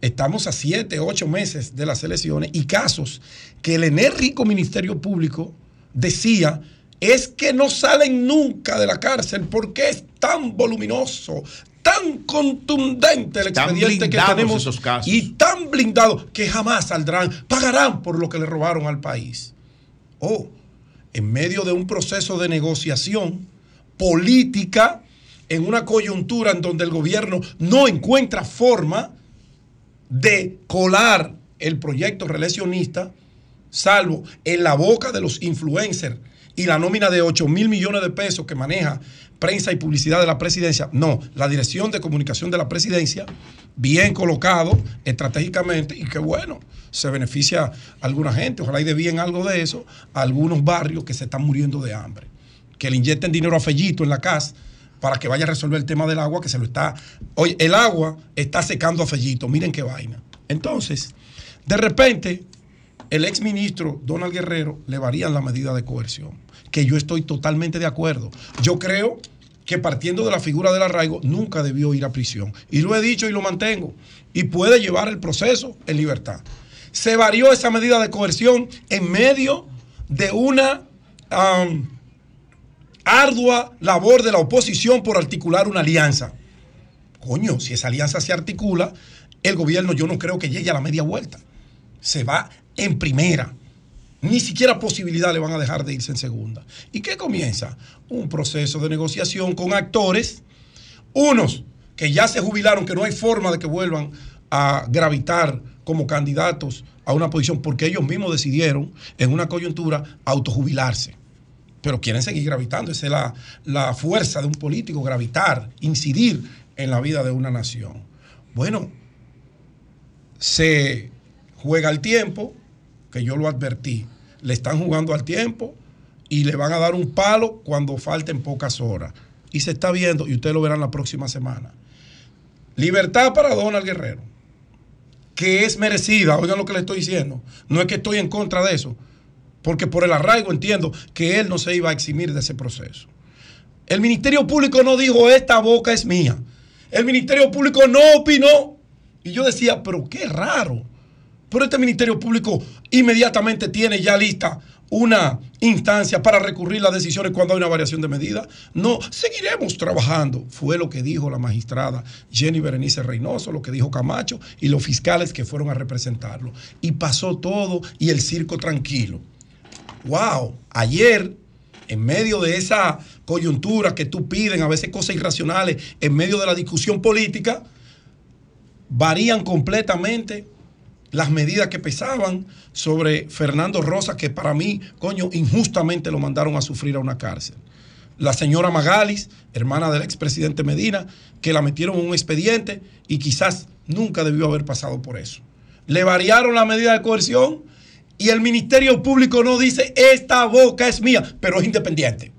estamos a siete, ocho meses de las elecciones y casos que el enérgico Ministerio Público decía es que no salen nunca de la cárcel porque es tan voluminoso, tan contundente el expediente que tenemos esos casos. y tan blindado que jamás saldrán, pagarán por lo que le robaron al país. Oh, en medio de un proceso de negociación política, en una coyuntura en donde el gobierno no encuentra forma de colar el proyecto reeleccionista, salvo en la boca de los influencers y la nómina de 8 mil millones de pesos que maneja prensa y publicidad de la presidencia. No, la dirección de comunicación de la presidencia, bien colocado estratégicamente y que bueno, se beneficia a alguna gente. Ojalá y de bien algo de eso a algunos barrios que se están muriendo de hambre. Que le inyecten dinero a Fellito en la casa para que vaya a resolver el tema del agua que se lo está... Oye, el agua está secando a Fellito, miren qué vaina. Entonces, de repente, el ex ministro Donald Guerrero le varían la medida de coerción, que yo estoy totalmente de acuerdo. Yo creo que partiendo de la figura del arraigo, nunca debió ir a prisión. Y lo he dicho y lo mantengo. Y puede llevar el proceso en libertad. Se varió esa medida de coerción en medio de una ardua labor de la oposición por articular una alianza. Coño, si esa alianza se articula, el gobierno yo no creo que llegue a la media vuelta. Se va en primera. Ni siquiera posibilidad le van a dejar de irse en segunda. ¿Y qué comienza? Un proceso de negociación con actores, unos que ya se jubilaron, que no hay forma de que vuelvan a gravitar como candidatos a una posición porque ellos mismos decidieron en una coyuntura autojubilarse. Pero quieren seguir gravitando. Esa es la, la fuerza de un político, gravitar, incidir en la vida de una nación. Bueno, se juega al tiempo, que yo lo advertí. Le están jugando al tiempo y le van a dar un palo cuando falten pocas horas. Y se está viendo, y ustedes lo verán la próxima semana. Libertad para Donald Guerrero, que es merecida, oigan lo que le estoy diciendo. No es que estoy en contra de eso, porque por el arraigo entiendo que él no se iba a eximir de ese proceso. El Ministerio Público no dijo, esta boca es mía. El Ministerio Público no opinó. Y yo decía, pero qué raro. Pero este Ministerio Público inmediatamente tiene ya lista una instancia para recurrir las decisiones cuando hay una variación de medida. No, seguiremos trabajando. Fue lo que dijo la magistrada Jenny Berenice Reynoso, lo que dijo Camacho y los fiscales que fueron a representarlo. Y pasó todo y el circo tranquilo. Wow, ayer, en medio de esa coyuntura que tú piden, a veces cosas irracionales, en medio de la discusión política, varían completamente las medidas que pesaban sobre Fernando Rosa, que para mí, coño, injustamente lo mandaron a sufrir a una cárcel. La señora Magalis, hermana del expresidente Medina, que la metieron en un expediente y quizás nunca debió haber pasado por eso. Le variaron la medida de coerción y el Ministerio Público no dice, esta boca es mía, pero es independiente.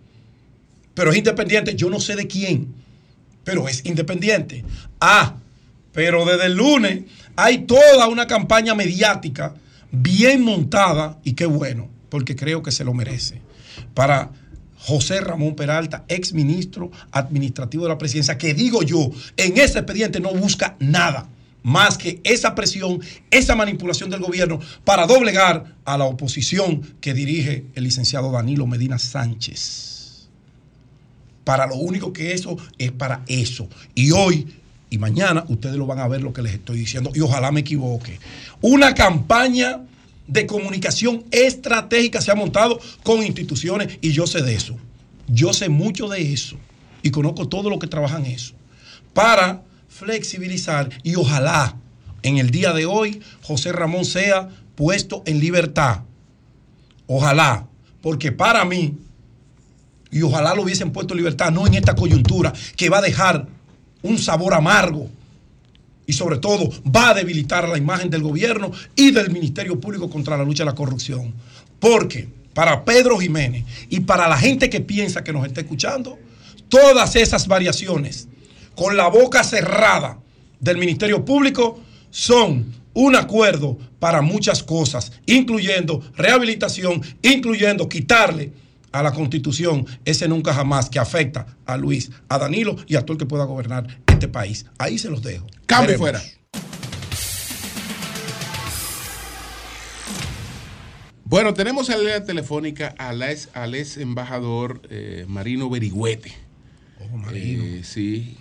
Pero es independiente, yo no sé de quién, pero es independiente. Ah, pero desde el lunes hay toda una campaña mediática bien montada y qué bueno, porque creo que se lo merece. Para José Ramón Peralta, ex ministro administrativo de la presidencia, que digo yo, en ese expediente no busca nada más que esa presión, esa manipulación del gobierno para doblegar a la oposición que dirige el licenciado Danilo Medina Sánchez. Para lo único que eso es para eso. Y hoy y mañana ustedes lo van a ver lo que les estoy diciendo y ojalá me equivoque. Una campaña de comunicación estratégica se ha montado con instituciones y yo sé de eso. Yo sé mucho de eso y conozco todo lo que trabajan eso para flexibilizar y ojalá en el día de hoy José Ramón sea puesto en libertad. Ojalá, porque para mí, y ojalá lo hubiesen puesto en libertad, no en esta coyuntura que va a dejar un sabor amargo y sobre todo va a debilitar la imagen del gobierno y del Ministerio Público contra la lucha a la corrupción. Porque para Pedro Jiménez y para la gente que piensa que nos está escuchando, todas esas variaciones con la boca cerrada del Ministerio Público son un acuerdo para muchas cosas, incluyendo rehabilitación, incluyendo quitarle a la constitución ese nunca jamás que afecta a Luis, a Danilo y a todo el que pueda gobernar este país. Ahí se los dejo. Cambio fuera. Bueno, tenemos en la línea telefónica al ex, al ex embajador eh, Marino Berigüete. Oh, Marino. Eh, sí,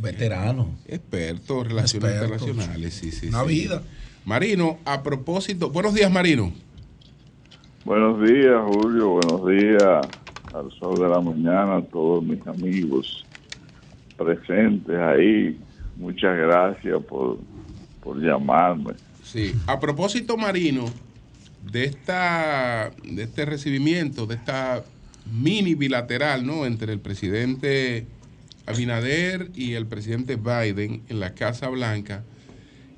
Veterano. experto en relaciones Experto, internacionales. Sí, sí, Una sí. vida. Marino, a propósito, buenos días, Marino. Buenos días, Julio. Buenos días al sol de la mañana, a todos mis amigos presentes ahí. Muchas gracias por, por llamarme. Sí, a propósito, Marino, de esta de este recibimiento, de esta mini bilateral, ¿no? Entre el presidente Abinader y el presidente Biden en la Casa Blanca,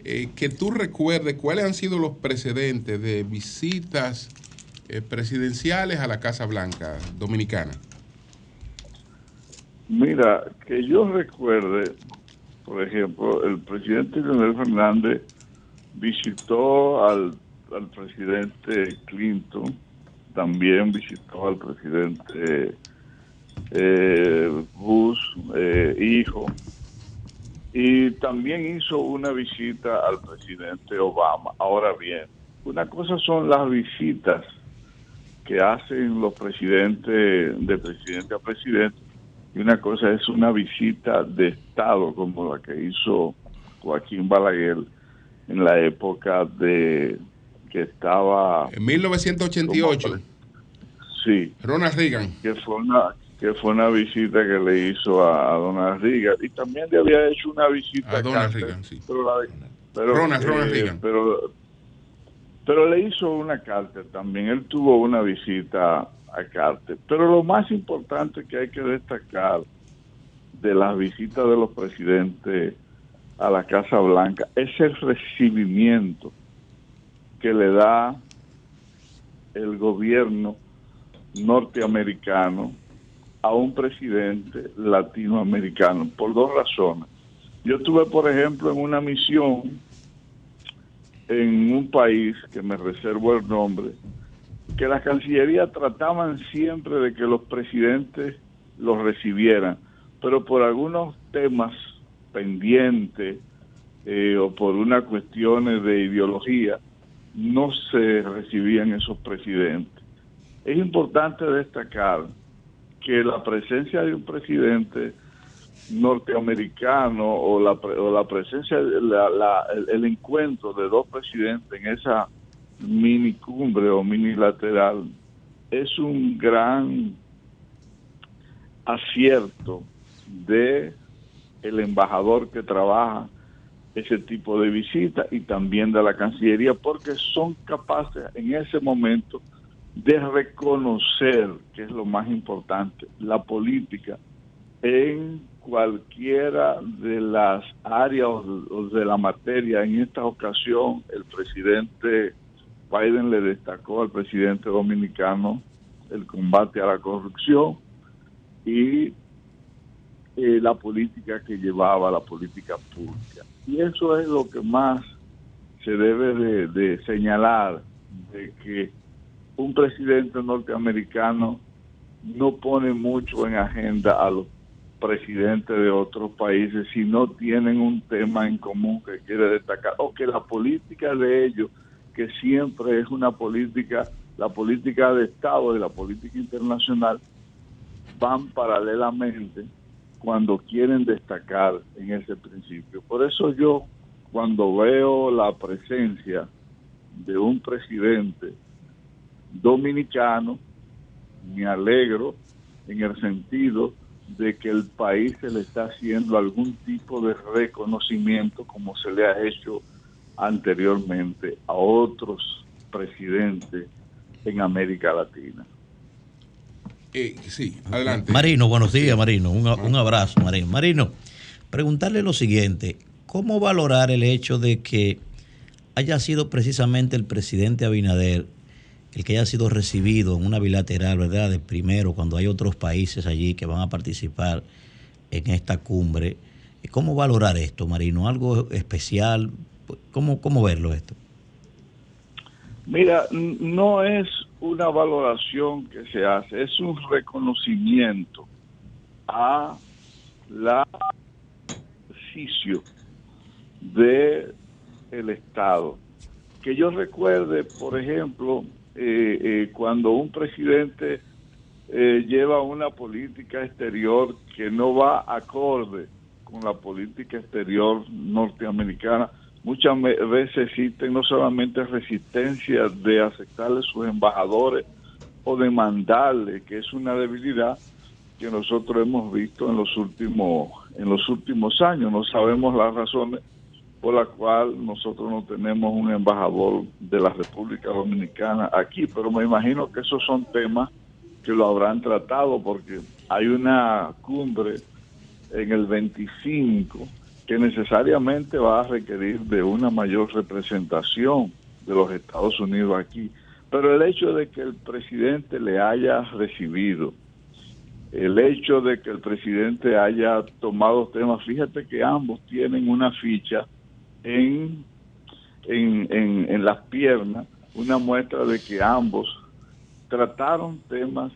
eh, que tú recuerdes cuáles han sido los precedentes de visitas eh, presidenciales a la Casa Blanca dominicana. Mira, que yo recuerde, por ejemplo, el presidente Leonel Fernández visitó al, al presidente Clinton, también visitó al presidente eh, Bush, eh, hijo, y también hizo una visita al presidente Obama. Ahora bien, una cosa son las visitas que hacen los presidentes de presidente a presidente y una cosa es una visita de Estado como la que hizo Joaquín Balaguer en la época de que estaba En 1988, sí Ronald Reagan. que fue una que fue una visita que le hizo a, a Donald Reagan y también le había hecho una visita A Donald Carter, Reagan, sí. pero la- pero, Ronald- Ronald eh, Reagan. pero pero le hizo una Carter también él tuvo una visita a Carter pero lo más importante que hay que destacar de las visitas de los presidentes a la Casa Blanca es el recibimiento que le da el gobierno norteamericano a un presidente latinoamericano, por dos razones. Yo estuve, por ejemplo, en una misión en un país que me reservo el nombre, que la Cancillería trataban siempre de que los presidentes los recibieran, pero por algunos temas pendientes eh, o por unas cuestiones de ideología, no se recibían esos presidentes. Es importante destacar que la presencia de un presidente norteamericano o la, o la presencia, la, el, el, encuentro de dos presidentes en esa mini cumbre o minilateral es un gran acierto de el embajador que trabaja ese tipo de visita y también de la Cancillería porque son capaces en ese momento de reconocer, que es lo más importante, la política en cualquiera de las áreas o de la materia. En esta ocasión, el presidente Biden le destacó al presidente dominicano el combate a la corrupción y eh, la política que llevaba, la política pública. Y eso es lo que más se debe de, de señalar, de que un presidente norteamericano no pone mucho en agenda a los presidentes de otros países si no tienen un tema en común que quiere destacar o que la política de ellos, que siempre es una política, la política de Estado y la política internacional, van paralelamente cuando quieren destacar en ese principio. Por eso yo, cuando veo la presencia de un presidente dominicano, me alegro en el sentido de que el país se le está haciendo algún tipo de reconocimiento como se le ha hecho anteriormente a otros presidentes en América Latina. Eh, sí, adelante. Marino, buenos días, Marino. Un, un, abrazo, Marino. Marino, preguntarle lo siguiente. ¿Cómo valorar el hecho de que haya sido precisamente el presidente Abinader el que haya sido recibido en una bilateral, ¿verdad? De primero, cuando hay otros países allí que van a participar en esta cumbre. ¿Cómo valorar esto, Marino? ¿Algo especial? ¿Cómo, cómo verlo esto? Mira, no es una valoración que se hace, es un reconocimiento a la ejercicio de Estado. Que yo recuerde, por ejemplo, cuando un presidente eh, lleva una política exterior que no va acorde con la política exterior norteamericana, muchas veces existen no solamente resistencia de aceptarle sus embajadores o de mandarle, que es una debilidad que nosotros hemos visto en los últimos en los últimos años. No sabemos las razones por la cual nosotros no tenemos un embajador de la República Dominicana aquí, pero me imagino que esos son temas que lo habrán tratado porque hay una cumbre en el 25 que necesariamente va a requerir de una mayor representación de los Estados Unidos aquí. Pero el hecho de que el presidente le haya recibido, el hecho de que el presidente haya tomado temas, fíjate que ambos tienen una ficha en, en, en, las piernas, una muestra de que ambos trataron temas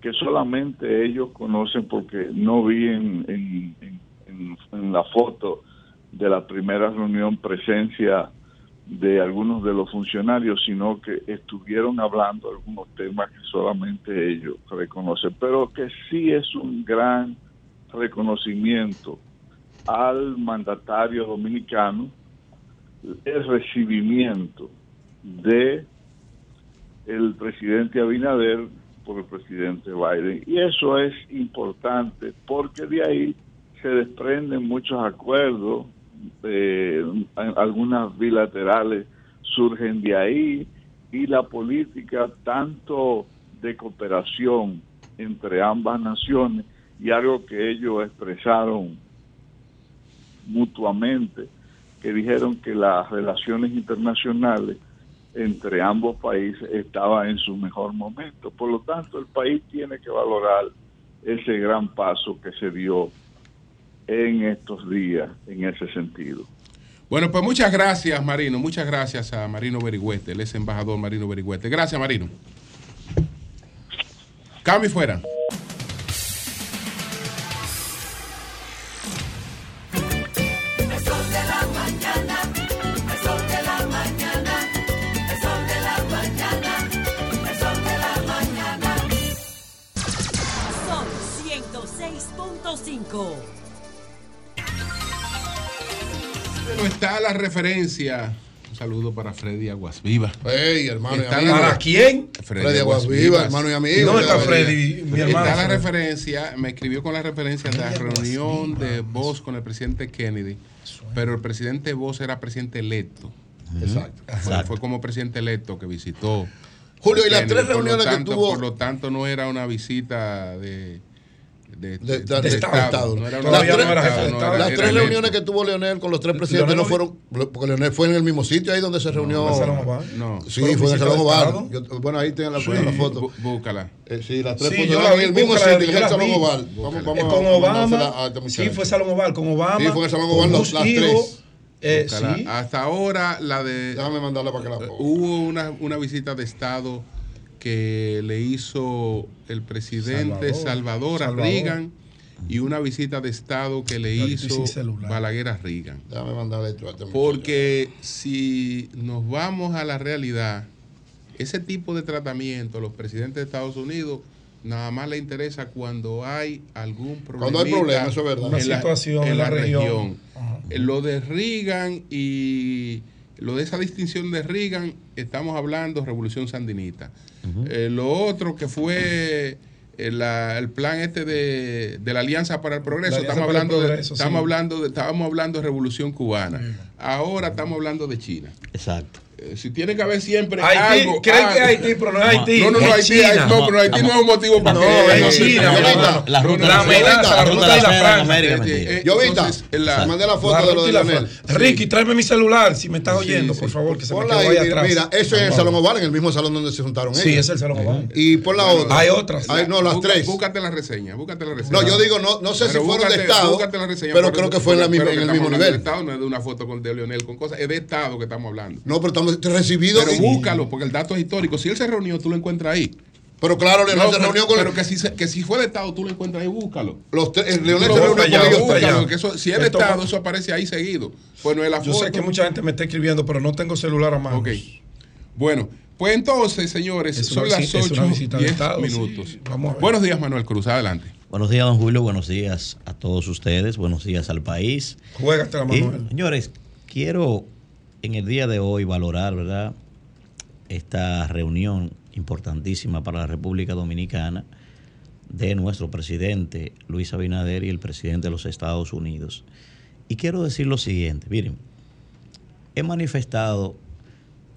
que solamente ellos conocen porque no vi en, en, en, la foto de la primera reunión presencia de algunos de los funcionarios, sino que estuvieron hablando algunos temas que solamente ellos reconocen, pero que sí es un gran reconocimiento al mandatario dominicano el recibimiento de el presidente Abinader por el presidente Biden. Y eso es importante porque de ahí se desprenden muchos acuerdos, eh, algunas bilaterales surgen de ahí y la política tanto de cooperación entre ambas naciones y algo que ellos expresaron mutuamente, que dijeron que las relaciones internacionales entre ambos países estaba en su mejor momento. Por lo tanto, el país tiene que valorar ese gran paso que se dio en estos días en ese sentido. Bueno, pues muchas gracias, Marino. Muchas gracias a Marino Berigüete, el ex embajador Marino Berigüete. Gracias, Marino. Cambio fuera. 106.5. Bueno, está la referencia. Un saludo para Freddy Aguasviva. Ey, hermano y Está amigo. la- ¿Para quién? Freddy, Freddy Aguasviva, hermano y amigo. ¿Dónde está Freddy? Mi hermano? Está la referencia, me escribió con la referencia de la reunión de Voss con el presidente Kennedy, pero el presidente Voss era presidente electo. Exacto. Fue, fue como presidente electo que visitó. Julio, y las tres reuniones que tuvo- Por lo tanto, no era una visita de. De, De, de- Estado. Las tres, reuniones que tuvo Leonel con los tres presidentes no fueron, porque Leonel fue en el mismo sitio ahí donde se reunió. No. Sí, ¿Fueron fue en el Salón Oval. Bueno, ahí tienen la, foto. bú- búscala. Eh, sí, las tres en el mismo sitio, en el Salón. Oval. Eh, con Obama. Sí, fue Salón Oval con Obama. Sí, fue en el Salón Oval, las- tres. Eh, sí. Hasta ahora la de Déjame mandarla para que la ponga. hubo una, una visita de Estado que le hizo el presidente Salvador. Salvador, a. Reagan y una visita de Estado que le hizo. Balaguer a Reagan. Déjame mandarle esto a este. Porque si nos vamos a la realidad, ese tipo de tratamiento, los presidentes de Estados Unidos, nada más le interesa cuando hay algún problema. Cuando hay problema, eso es verdad. Una En la, situación en en la la región. región. Eh, Lo de Reagan y lo de esa distinción de Reagan, estamos hablando revolución sandinista. Eh, lo otro que fue eh, la- el plan este de, de la Alianza para el Progreso, estamos hablando, de, estamos hablando de, estábamos hablando de revolución cubana. Ahora estamos hablando de China. Exacto. Eh, si tiene que haber siempre Haití, algo. creen que algo. Haití, pero no es Haití. No, no, no, Haití, China. Haití, no, pero Haití no es un motivo para No, que es no, China, no, no, hermano. La ruta La de amenaza, la la ruta de la mandé la foto de lo de Leonel. Ricky, tráeme mi celular si me estás oyendo, sí. por favor, que se me quedó ahí, atrás. mira, eso es el Salón. Oval, en el mismo salón donde se juntaron Sí, ellos. es el Salón Oval. Y por la otra. Hay otras. Hay- no, las tres. Búscate la reseña, búscate la reseña. No, yo digo, no, no sé si fueron de Estado, búscate la reseña, pero creo que fue en, que el mismo nivel. De Estado, no es de una foto con de Leonel con cosas, es de Estado que estamos hablando. No, pero estamos recibidos. Pero y- búscalo, porque el dato es histórico. Si él se reunió, tú lo encuentras ahí. Pero claro, Leonel No, se pero- reunió con pero que si, que si fue de Estado, tú lo encuentras ahí, búscalo. los tres. Tú Leonel se reunió con ellos búscalo, eso- si es de Esto- Estado, eso aparece ahí seguido. Pues no es la Yo foto. sé que mucha gente me está escribiendo, pero no tengo celular a mano. Ok. Bueno, pues entonces, señores, Es una son las visita- es una 8 visita de 10 Estado, minutos. sí. Vamos a ver. Buenos días, Manuel Cruz. Adelante. Buenos días, don Julio. Buenos días a todos ustedes. Buenos días al país. Juégatela, Y, Manuel. señores, quiero en el día de hoy valorar, ¿verdad? Esta reunión importantísima para la República Dominicana de nuestro presidente Luis Abinader y el presidente de los Estados Unidos. Y quiero decir lo siguiente, miren, he manifestado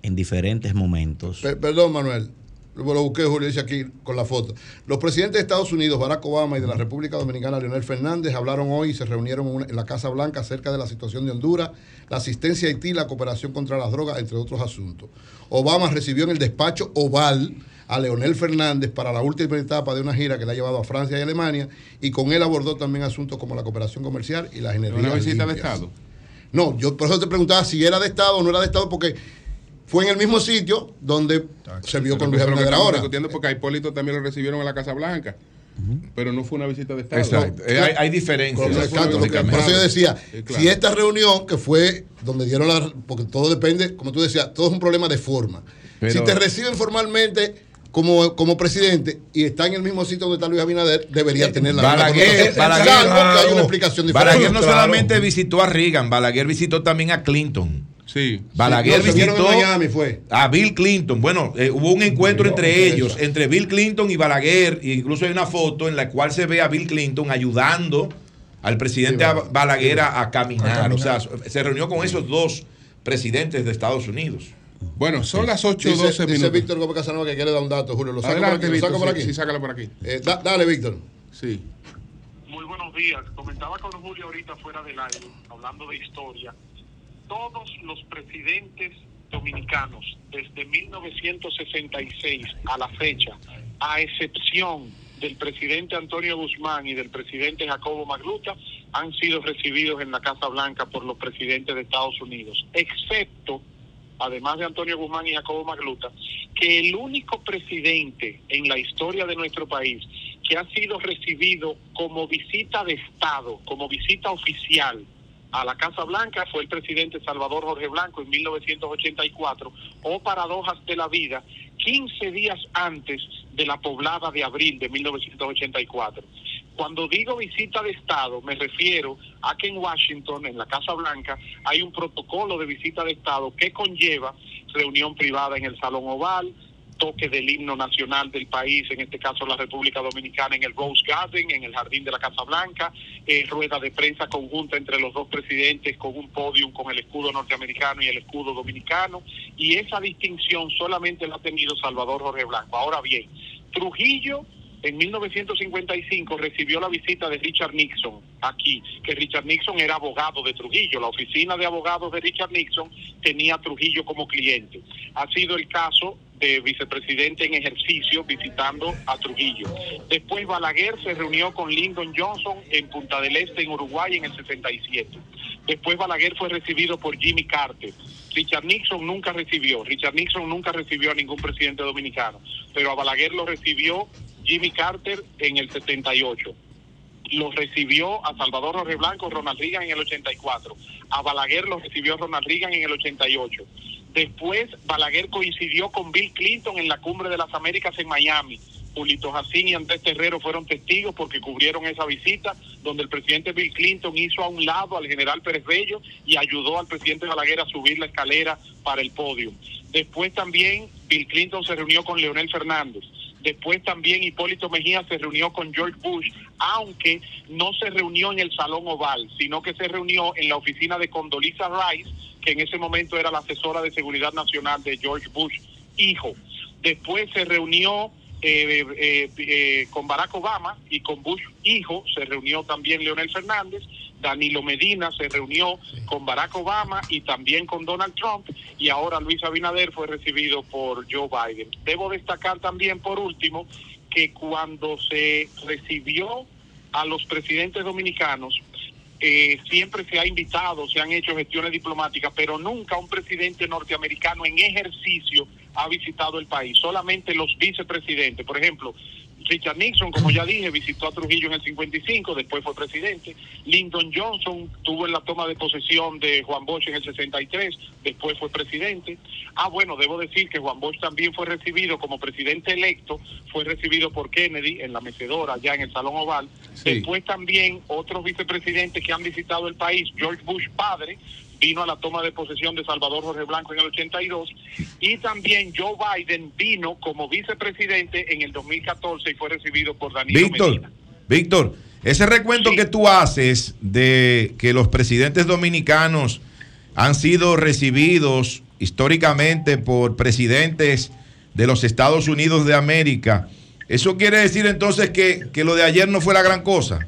en diferentes momentos. Per- perdón, Manuel. Lo lo busqué, Julio, dice aquí con la foto. Los presidentes de Estados Unidos, Barack Obama, y de la República Dominicana, Leonel Fernández, hablaron hoy y se reunieron en una- en la Casa Blanca acerca de la situación de Honduras, la asistencia a Haití, la cooperación contra las drogas, entre otros asuntos. Obama recibió en el despacho Oval a Leonel Fernández para la última etapa de una gira que le ha llevado a Francia y Alemania, y con él abordó también asuntos como la cooperación comercial y las energías. ¿Una visita de limpias. Estado? No, yo por eso te preguntaba si era de Estado o no era de Estado, porque fue en el mismo sitio donde se vio con Luis Abinader ahora. discutiendo porque a Hipólito también lo recibieron en la Casa Blanca. Pero no fue una visita de Estado. Exacto. Eh, hay, hay diferencias. Exacto, por eso yo decía, si esta reunión que fue donde dieron la... Porque todo depende, como tú decías, todo es un problema de forma. Pero- si te reciben formalmente como, como presidente y está en el mismo sitio donde está Luis Abinader, debería tener la Balaguer, misma Balaguer, connotación. Salvo que hay una explicación diferente. Balaguer no Claro. solamente visitó a Reagan, Balaguer visitó también a Clinton. Sí. Balaguer Sí, visitó en Miami, fue. a Bill Clinton. Bueno, eh, hubo un encuentro entre ellos, entre Bill Clinton y Balaguer. e incluso hay una foto en la cual se ve a Bill Clinton ayudando al presidente Sí, bueno. Balaguer a, a caminar. A O sea, se reunió con esos dos presidentes de Estados Unidos. Bueno, son las 8 Dice, 12 dice minutos. Víctor Gómez Casanova que quiere dar un dato, Julio. Lo saco Adelante, por aquí. Lo Víctor. saco por sí, aquí. sí, sácalo por aquí. Eh, da- dale, Víctor. Sí. Muy buenos días. Comentaba con Julio ahorita fuera del aire, hablando de historia. Todos los presidentes dominicanos desde 1966 a la fecha, a excepción del presidente Antonio Guzmán y del presidente Jacobo Magluta, han sido recibidos en la Casa Blanca por los presidentes de Estados Unidos, excepto, además de Antonio Guzmán y Jacobo Magluta, que el único presidente en la historia de nuestro país que ha sido recibido como visita de Estado, como visita oficial a la Casa Blanca fue el presidente Salvador Jorge Blanco en 1984, o paradojas de la vida, 15 días antes de la poblada de abril de 1984. Cuando digo visita de Estado, me refiero a que en Washington, en la Casa Blanca, hay un protocolo de visita de Estado que conlleva reunión privada en el Salón Oval, toque del himno nacional del país, en este caso la República Dominicana, en el Rose Garden, en el Jardín de la Casa Blanca, eh, rueda de prensa conjunta entre los dos presidentes con un podium con el escudo norteamericano y el escudo dominicano, y esa distinción solamente la ha tenido Salvador Jorge Blanco. Ahora bien, Trujillo en 1955 recibió la visita de Richard Nixon aquí, que Richard Nixon era abogado de Trujillo. La oficina de abogados de Richard Nixon tenía a Trujillo como cliente. Ha sido el caso de vicepresidente en ejercicio visitando a Trujillo. Después Balaguer se reunió con Lyndon Johnson en Punta del Este, en Uruguay, en el 77. Después Balaguer fue recibido por Jimmy Carter. Richard Nixon nunca recibió, Richard Nixon nunca recibió a ningún presidente dominicano, pero a Balaguer lo recibió Jimmy Carter en el 78. Lo recibió a Salvador Jorge Blanco, Ronald Reagan en el 84. A Balaguer lo recibió Ronald Reagan en el 88. Después Balaguer coincidió con Bill Clinton en la Cumbre de las Américas en Miami. Julito Jacín y Andrés Terrero fueron testigos porque cubrieron esa visita, donde el presidente Bill Clinton hizo a un lado al general Pérez Bello y ayudó al presidente Balaguer a subir la escalera para el podio. Después también Bill Clinton se reunió con Leonel Fernández. Después también Hipólito Mejía se reunió con George Bush, aunque no se reunió en el Salón Oval, sino que se reunió en la oficina de Condoleezza Rice, que en ese momento era la asesora de seguridad nacional de George Bush, hijo. Después se reunió eh, eh, eh, con Barack Obama y con Bush, hijo, se reunió también Leonel Fernández. Danilo Medina se reunió con Barack Obama y también con Donald Trump y ahora Luis Abinader fue recibido por Joe Biden. Debo destacar también por último que cuando se recibió a los presidentes dominicanos, eh, siempre se ha invitado, se han hecho gestiones diplomáticas, pero nunca un presidente norteamericano en ejercicio ha visitado el país, solamente los vicepresidentes. Por ejemplo, Richard Nixon, como ya dije, visitó a Trujillo en el 55, después fue presidente. Lyndon Johnson tuvo en la toma de posesión de Juan Bosch en el 63, después fue presidente. Ah, bueno, debo decir que Juan Bosch también fue recibido como presidente electo, fue recibido por Kennedy en la mecedora, ya en el Salón Oval. Después también otros vicepresidentes que han visitado el país, George Bush padre, vino a la toma de posesión de Salvador Jorge Blanco en el 82 y también Joe Biden vino como vicepresidente en el 2014 y fue recibido por Danilo Víctor, Medina. Víctor, ese recuento que tú haces de que los presidentes dominicanos han sido recibidos históricamente por presidentes de los Estados Unidos de América, ¿eso quiere decir entonces que, que lo de ayer no fue la gran cosa?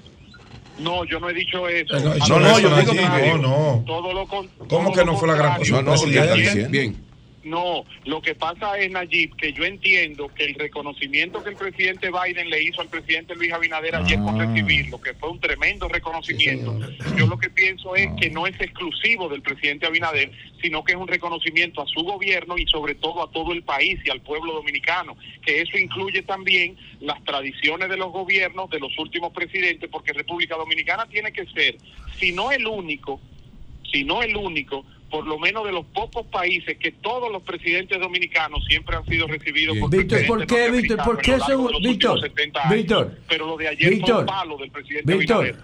No, yo no he dicho eso. no, no, no, yo digo que no, no. Todo lo con- ¿Cómo todo que no fue la gran cosa? No, no, Bien, Bien. No, lo que pasa es, Nayib, que yo entiendo que el reconocimiento que el presidente Biden le hizo al presidente Luis Abinader ayer por recibirlo, que fue un tremendo reconocimiento, yo lo que pienso es que no es exclusivo del presidente Abinader, sino que es un reconocimiento a su gobierno y sobre todo a todo el país y al pueblo dominicano, que eso incluye también las tradiciones de los gobiernos de los últimos presidentes, porque República Dominicana tiene que ser, si no el único, si no el único, por lo menos de los pocos países que todos los presidentes dominicanos siempre han sido recibidos por Víctor, ¿por qué, Víctor? ¿Por qué últimos Víctor, 70 años. Víctor, Pero lo de ayer fue Víctor, un palo del presidente Víctor.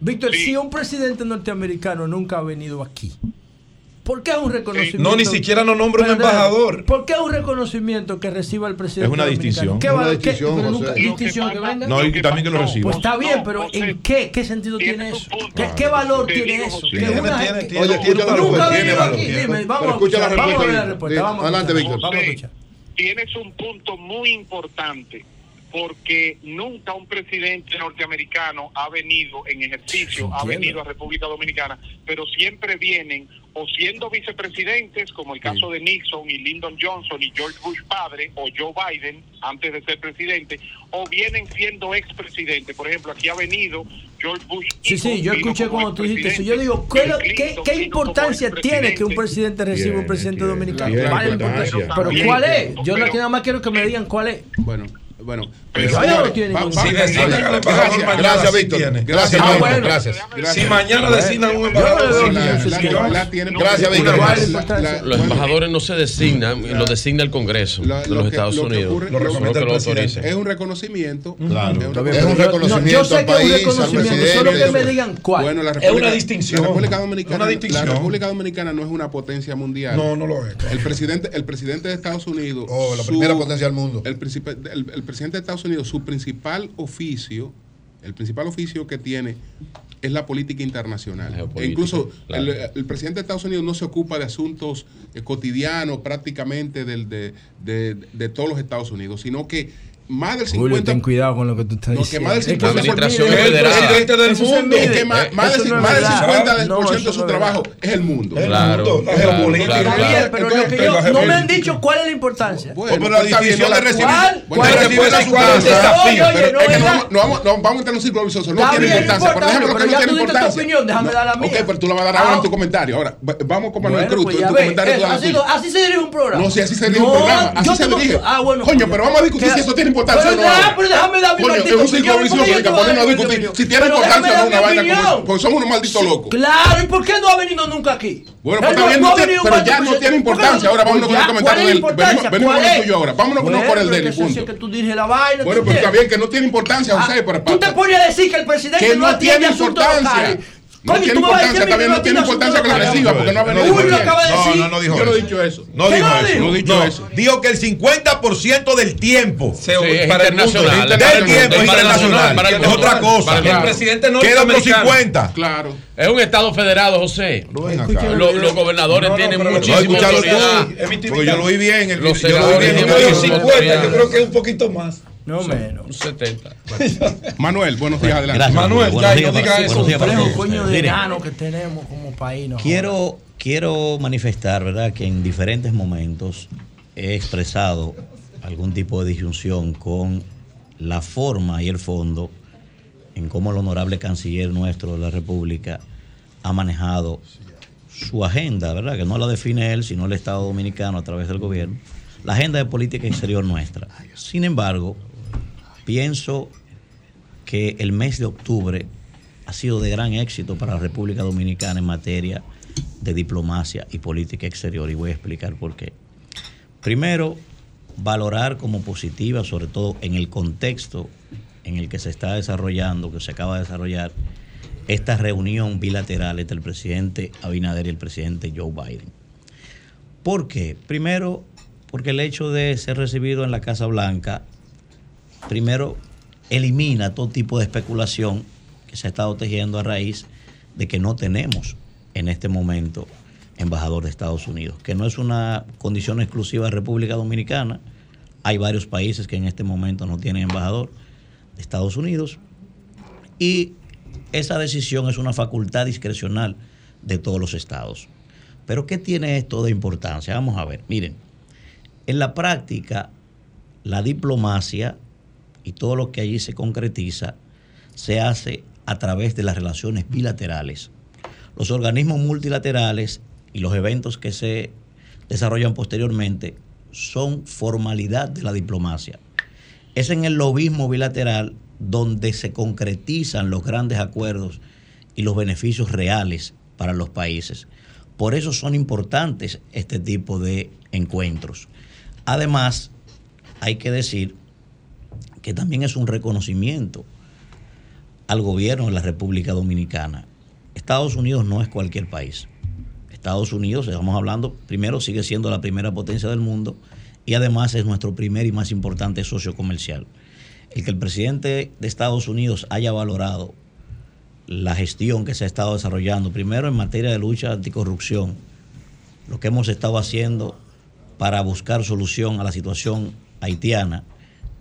Víctor, si un presidente norteamericano nunca ha venido aquí, ¿por qué es un reconocimiento? No, ni siquiera nos nombra un embajador. ¿Por qué es un reconocimiento que reciba el presidente? Es una distinción. ¿Qué una va- qué- distinción, José. nunca- distinción que venga? No, y también que lo reciba. Pues está bien, No, pero José, ¿en qué, qué sentido tiene eso? ¿Qué, qué valor tiene eso? Tiene, una- tiene, Oye, escucha la nunca ha respuesta. aquí. Dime, vamos a escucha la escuchar, vamos a ver la respuesta, respuesta. Víctor. Vamos a Adelante, Víctor. Vamos a escuchar. Tienes un punto muy importante. Porque nunca un presidente norteamericano ha venido en ejercicio, ha venido a República Dominicana, pero siempre vienen o siendo vicepresidentes, como el caso de Nixon y Lyndon Johnson y George Bush padre, o Joe Biden, antes de ser presidente, o vienen siendo expresidentes. Por ejemplo, aquí ha venido George Bush. Sí, sí, yo escuché como cuando tú dijiste eso. Yo expresidente, digo, ¿qué, importancia tiene que un expresidente. presidente reciba un presidente tiene. dominicano? Tiene Vale, importancia. importancia. Pero. ¿cuál es? Yo Pero- no nada más quiero que me digan cuál es. Bueno, bueno. Si gracias, Víctor. Gracias, Ah. Gracias. Si mañana designan un embajador, Gracias, Víctor. Los embajadores no se designan, lo designa el Congreso de lo los que- Estados Unidos. ocurre- Lo lo- recomienda lo- el presidente. Es un reconocimiento. Claro. Es un Es reconocimiento reconocimiento yo sé al que es un país, al reconocimiento, presidente. solo que me digan cuál. Bueno, la Es República, una distinción. La República Dominicana, distinción. La República Dominicana no es una potencia mundial. No, no lo es. El presidente, el presidente de Estados Unidos. Oh, la primera potencia del mundo. El, princip- el- el presidente de Estados Unidos, su principal oficio, el principal oficio que tiene es la política internacional. La E incluso claro. el, el presidente de Estados Unidos no se ocupa de asuntos eh, cotidianos prácticamente del, de, de- de todos los Estados Unidos, sino que más del 50%. Julio, ten cuidado con lo que tú estás No, que diciendo. más del Es que 50% eso se administración mide, federal. eso se- Presidente del mundo. Es que más, más del, no es más del verdad. 50% del No, por ciento de su es trabajo es el mundo. El Claro, pero lo que yo, no me han dicho cuál es la importancia. Bueno, Pero la no de recibir. ¿Cuál? ¿Cuál? pero recibir pero- pero- pero no es que es no la- vamos, a entrar en un círculo vicioso. No tiene importancia. Por importante, ejemplo, que pero no tiene importancia. opinión, déjame dar la mía. Ok, pero tú la vas a dar ahora Ah, en tu comentario. Ahora, va- vamos con Manuel Cruz. en tu comentario así, lo- se dirige un programa. No, si así se dirige un programa, así se dirige. Ah, bueno. Coño, pero vamos a discutir si eso tiene importancia Pero no. pero déjame dar mi Coño, es un ¿cómo vicioso a ponernos a discutir si tiene importancia una vaina. Porque somos unos malditos locos. Claro, ¿y por qué no ha venido nunca aquí? Bueno, pues está bien, no tiene- pero ya no tiene importancia. Ahora vámonos con el comentario ¿cuál es del- venimos- venimos ¿Cuál con el tuyo ahora. Vámonos con- el del punto. que tú diriges la vaina. Bueno, ¿tú pero está bien que no tiene importancia, Ah, José. pero Tú te pones a decir que el presidente que no tiene importancia. No tiene importancia, también no tiene importancia que lo reciba, porque no ha venido. Julio acaba de No, decir. no, no dijo Yo no he eso. dicho eso. No ¿Qué dijo no eso. dijo? No dicho No, eso. Dijo que el 50% del tiempo para el mundo. internacional. del tiempo internacional. para el Es otra cosa. Para el presidente Queda otros norteamericano. 50. Claro. Es un estado federado, José. Ven acá. Escúchame. Lo- los gobernadores No, no, tienen No, escúchalo autoridad. tú. Porque yo lo oí bien. El, Los yo lo oí senadores bien. Yo tienen creo muchísima 50, yo creo que es un poquito más. No menos. Un 70. Manuel, buenos días, adelante. Gracias, Manuel, Buenos días diga para- eso. buenos días para coño de que tenemos como país. No Quiero, quiero manifestar, ¿verdad?, que en diferentes momentos he expresado algún tipo de disyunción con la forma y el fondo en cómo el honorable canciller nuestro de la República ha manejado su agenda, ¿verdad?, que no la define él, sino el Estado Dominicano a través del gobierno, la agenda de política exterior nuestra. Sin embargo, pienso que el mes de octubre ha sido de gran éxito para la República Dominicana en materia de diplomacia y política exterior y voy a explicar por qué. Primero, valorar como positiva, sobre todo en el contexto en el que se está desarrollando, que se acaba de desarrollar, esta reunión bilateral entre el presidente Abinader y el presidente Joe Biden. ¿Por qué? Primero, porque el hecho de ser recibido en la Casa Blanca, primero, elimina todo tipo de especulación que se ha estado tejiendo a raíz de que no tenemos en este momento embajador de Estados Unidos, que no es una condición exclusiva de República Dominicana. Hay varios países que en este momento no tienen embajador de Estados Unidos y esa decisión es una facultad discrecional de todos los estados. Pero ¿qué tiene esto de importancia? Vamos a ver, miren, en la práctica, la diplomacia y todo lo que allí se concretiza se hace a través de las relaciones bilaterales. Los organismos multilaterales y los eventos que se desarrollan posteriormente son formalidad de la diplomacia. Es en el lobismo bilateral donde se concretizan los grandes acuerdos y los beneficios reales para los países. Por eso son importantes este tipo de encuentros. Además, hay que decir que también es un reconocimiento al gobierno de la República Dominicana. Estados Unidos no es cualquier país. Estados Unidos, estamos hablando, primero sigue siendo la primera potencia del mundo y además es nuestro primer y más importante socio comercial. El que el presidente de Estados Unidos haya valorado la gestión que se ha estado desarrollando, primero en materia de lucha anticorrupción, lo que hemos estado haciendo para buscar solución a la situación haitiana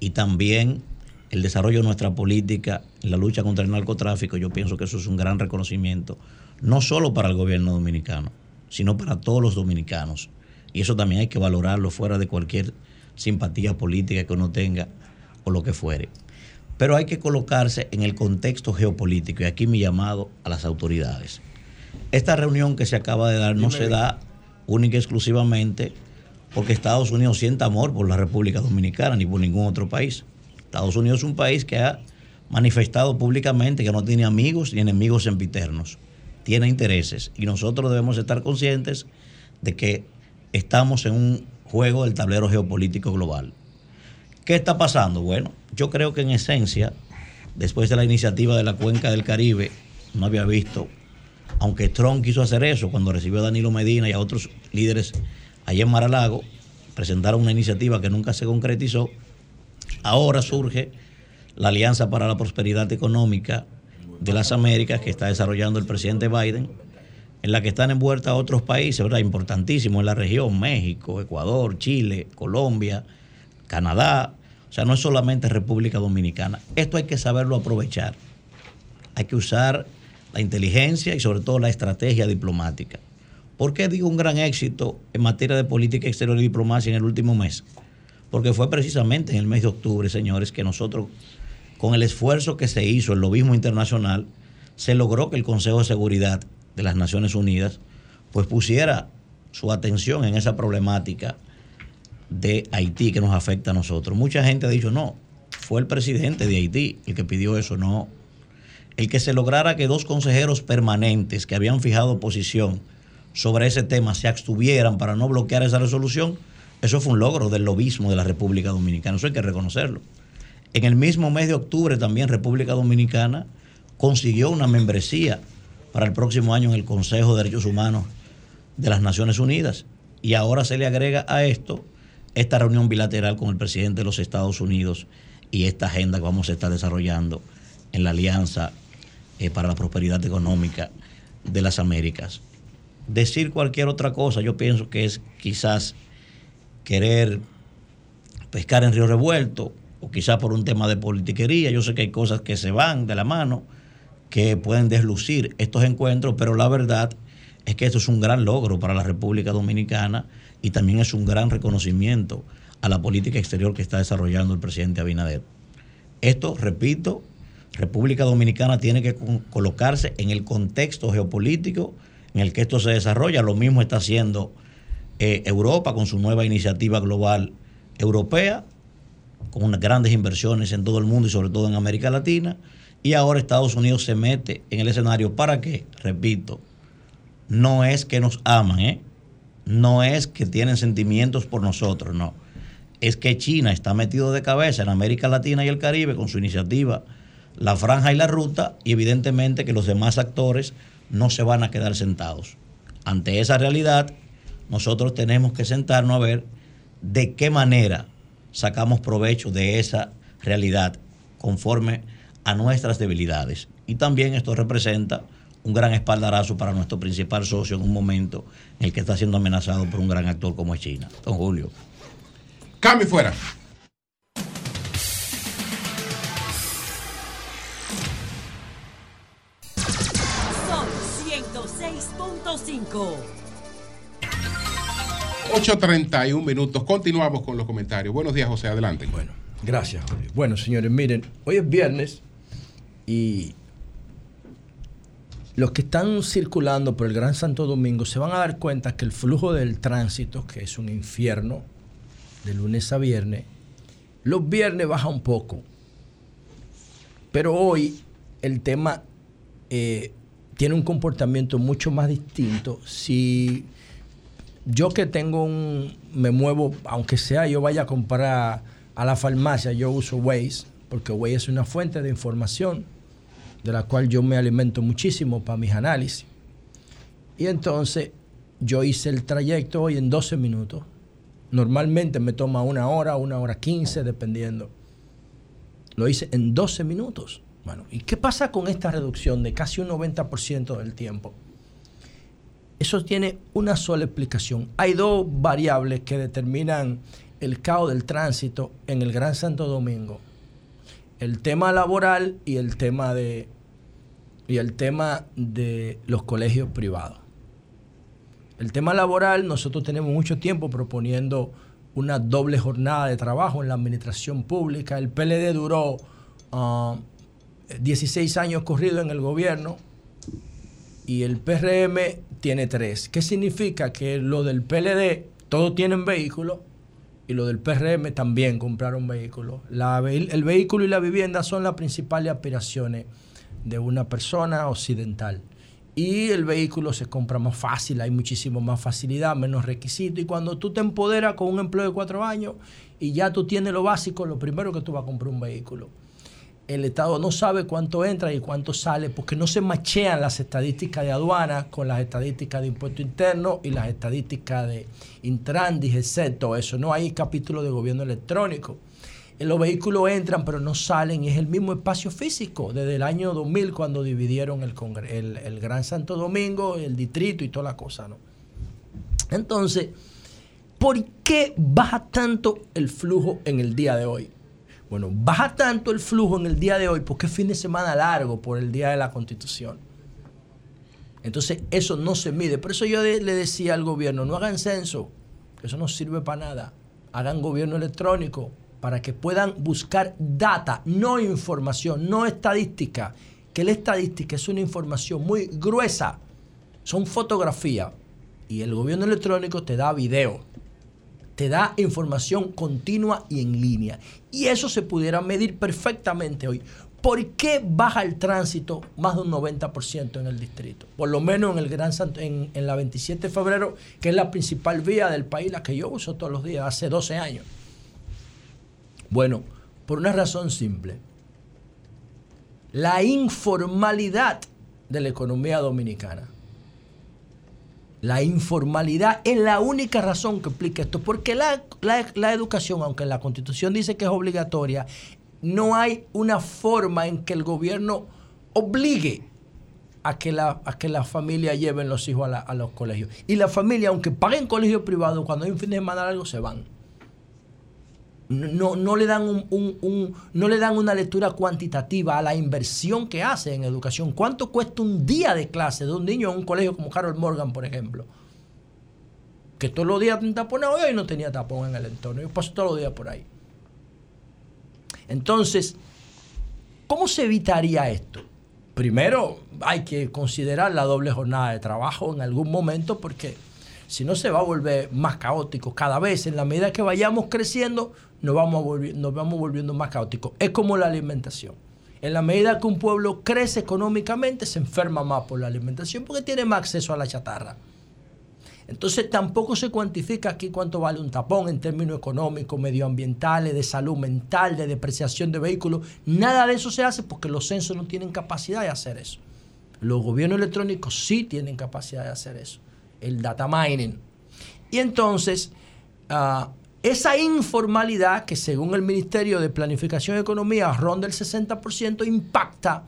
y también el desarrollo de nuestra política en la lucha contra el narcotráfico, yo pienso que eso es un gran reconocimiento, no solo para el gobierno dominicano, sino para todos los dominicanos. Y eso también hay que valorarlo fuera de cualquier simpatía política que uno tenga o lo que fuere. Pero hay que colocarse en el contexto geopolítico y aquí mi llamado a las autoridades. Esta reunión que se acaba de dar no se da única y exclusivamente porque Estados Unidos sienta amor por la República Dominicana ni por ningún otro país. Estados Unidos es un país que ha manifestado públicamente que no tiene amigos ni enemigos sempiternos, tiene intereses y nosotros debemos estar conscientes de que estamos en un juego del tablero geopolítico global. ¿Qué está pasando? Bueno, yo creo que en esencia, después de la iniciativa de la Cuenca del Caribe, no había visto, aunque Trump quiso hacer eso cuando recibió a Danilo Medina y a otros líderes allá en Maralago, presentaron una iniciativa que nunca se concretizó, ahora surge la Alianza para la Prosperidad Económica de las Américas que está desarrollando el presidente Biden, en la que están envueltas otros países, ¿verdad? Importantísimos en la región, México, Ecuador, Chile, Colombia, Canadá. O sea, no es solamente República Dominicana. Esto hay que saberlo aprovechar. Hay que usar la inteligencia y sobre todo la estrategia diplomática. ¿Por qué digo un gran éxito en materia de política exterior y diplomacia en el último mes? Porque fue precisamente en el mes de octubre, señores, que nosotros, con el esfuerzo que se hizo, el lobismo internacional, se logró que el Consejo de Seguridad de las Naciones Unidas pues pusiera su atención en esa problemática de Haití que nos afecta a nosotros. Mucha gente ha dicho, no, fue el presidente de Haití el que pidió eso, no. El que se lograra que dos consejeros permanentes que habían fijado posición sobre ese tema se abstuvieran para no bloquear esa resolución, eso fue un logro del lobismo de la República Dominicana, eso hay que reconocerlo. En el mismo mes de octubre también República Dominicana consiguió una membresía para el próximo año en el Consejo de Derechos Humanos de las Naciones Unidas. Y ahora se le agrega a esto esta reunión bilateral con el presidente de los Estados Unidos y esta agenda que vamos a estar desarrollando en la Alianza eh, para la Prosperidad Económica de las Américas. Decir cualquier otra cosa, yo pienso que es quizás querer pescar en río revuelto o quizás por un tema de politiquería. Yo sé que hay cosas que se van de la mano, que pueden deslucir estos encuentros, pero la verdad es que esto es un gran logro para la República Dominicana y también es un gran reconocimiento a la política exterior que está desarrollando el presidente Abinader. Esto, repito, República Dominicana tiene que colocarse en el contexto geopolítico en el que esto se desarrolla. Lo mismo está haciendo eh, Europa con su nueva iniciativa global europea, con unas grandes inversiones en todo el mundo y sobre todo en América Latina. Y ahora Estados Unidos se mete en el escenario. ¿Para qué? Repito, no es que nos aman, ¿eh? no es que tienen sentimientos por nosotros, no. Es que China está metido de cabeza en América Latina y el Caribe con su iniciativa La Franja y la Ruta y evidentemente que los demás actores no se van a quedar sentados. Ante esa realidad, nosotros tenemos que sentarnos a ver de qué manera sacamos provecho de esa realidad conforme a nuestras debilidades. Y también esto representa un gran espaldarazo para nuestro principal socio en un momento en el que está siendo amenazado por un gran actor como es China. Don Julio. Cambio fuera. 106.5. 8.31 minutos. Continuamos con los comentarios. Buenos días, José. Adelante. Bueno, gracias, Julio. Bueno, señores, miren, hoy es viernes y los que están circulando por el Gran Santo Domingo se van a dar cuenta que el flujo del tránsito, que es un infierno de lunes a viernes, los viernes baja un poco. Pero hoy el tema eh, tiene un comportamiento mucho más distinto. Si yo que tengo un, me muevo, aunque sea yo vaya a comprar a la farmacia, yo uso Waze, porque Waze es una fuente de información de la cual yo me alimento muchísimo para mis análisis. Y entonces yo hice el trayecto hoy en 12 minutos. Normalmente me toma una hora, una hora 15, dependiendo. Lo hice en 12 minutos. Bueno, ¿y qué pasa con esta reducción de casi un 90% del tiempo? Eso tiene una sola explicación. Hay dos variables que determinan el caos del tránsito en el Gran Santo Domingo. el tema laboral y el tema de y el tema de los colegios privados. El tema laboral, nosotros tenemos mucho tiempo proponiendo una doble jornada de trabajo en la administración pública. El PLD duró ah, 16 años corrido en el gobierno y el PRM tiene tres. ¿Qué significa? Que lo del PLD, todos tienen vehículos y lo del PRM también compraron vehículos. La ve- el vehículo y la vivienda son las principales aspiraciones de una persona occidental. Y el vehículo se compra más fácil, hay muchísimo más facilidad, menos requisitos. Y cuando tú te empoderas con un empleo de cuatro años y ya tú tienes lo básico, lo primero que tú vas a comprar un vehículo. El Estado no sabe cuánto entra y cuánto sale porque no se machean las estadísticas de aduana con las estadísticas de impuesto interno y las estadísticas de Intrandis, excepto eso. No hay capítulo de gobierno electrónico. Eh, Los vehículos entran pero no salen y es el mismo espacio físico desde el año 2000 cuando dividieron el, el Gran Santo Domingo, el distrito y toda la cosa. ¿no? Entonces, ¿por qué baja tanto el flujo en el día de hoy? Bueno, baja tanto el flujo en el día de hoy porque es fin de semana largo por el día de la Constitución. Entonces, eso no se mide. Por eso yo le decía al gobierno, no hagan censo, eso no sirve para nada. Hagan gobierno electrónico para que puedan buscar data, no información, no estadística. Que la estadística es una información muy gruesa. Son fotografías. Y el gobierno electrónico te da video te da información continua y en línea. Y eso se pudiera medir perfectamente hoy. ¿Por qué baja el tránsito más de un 90% en el distrito? Por lo menos en el Gran Santo, en, en la 27 de febrero, que es la principal vía del país, la que yo uso todos los días, hace 12 años. Bueno, por una razón simple. La informalidad de la economía dominicana. La informalidad es la única razón que explica esto, porque la, la- educación, aunque la constitución dice que es obligatoria, no hay una forma en que el gobierno obligue a que la, a que la familia lleven los hijos a, la- a los colegios. Y la familia, aunque paguen colegio privado, cuando hay un fin de semana largo, se van. No, no, le dan un, un- no le dan una lectura cuantitativa a la inversión que hace en educación. ¿Cuánto cuesta un día de clase de un niño en un colegio como Harold Morgan, por ejemplo? Que todos los días tiene taponado y hoy no tenía tapón en el entorno. Yo paso todos los días por ahí. Entonces, ¿cómo se evitaría esto? Primero, hay que considerar la doble jornada de trabajo en algún momento porque si no se va a volver más caótico cada vez. En la medida que vayamos creciendo, nos vamos, volvi- nos vamos volviendo más caóticos. Es como la alimentación. En la medida que un pueblo crece económicamente, se enferma más por la alimentación porque tiene más acceso a la chatarra. Entonces tampoco se cuantifica aquí cuánto vale un tapón en términos económicos, medioambientales, de salud mental, de depreciación de vehículos. Nada de eso se hace porque los censos no tienen capacidad de hacer eso. Los gobiernos electrónicos sí tienen capacidad de hacer eso. El data mining. Y entonces, ah, esa informalidad que según el Ministerio de Planificación y Economía ronda el 60%, impacta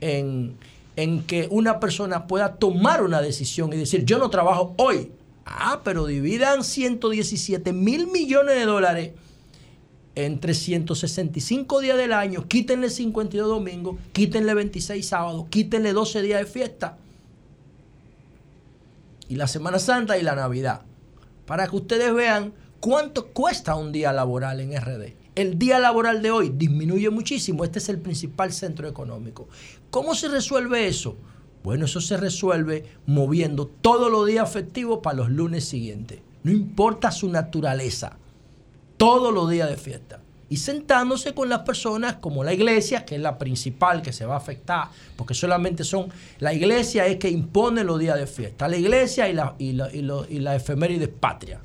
en, en que una persona pueda tomar una decisión y decir, yo no trabajo hoy. Ah, pero dividan 117 mil millones de dólares entre 165 días del año, quítenle 52 domingos, quítenle 26 sábados, quítenle 12 días de fiesta. Y la Semana Santa y la Navidad. Para que ustedes vean cuánto cuesta un día laboral en RD. El día laboral de hoy disminuye muchísimo. Este es el principal centro económico. ¿Cómo se resuelve eso? Bueno, eso se resuelve moviendo todos los días festivos para los lunes siguientes. No importa su naturaleza. Todos los días de fiesta. Y sentándose con las personas como la iglesia, que es la principal que se va a afectar, porque solamente son, la iglesia es que impone los días de fiesta, la iglesia y la, y la, y patria.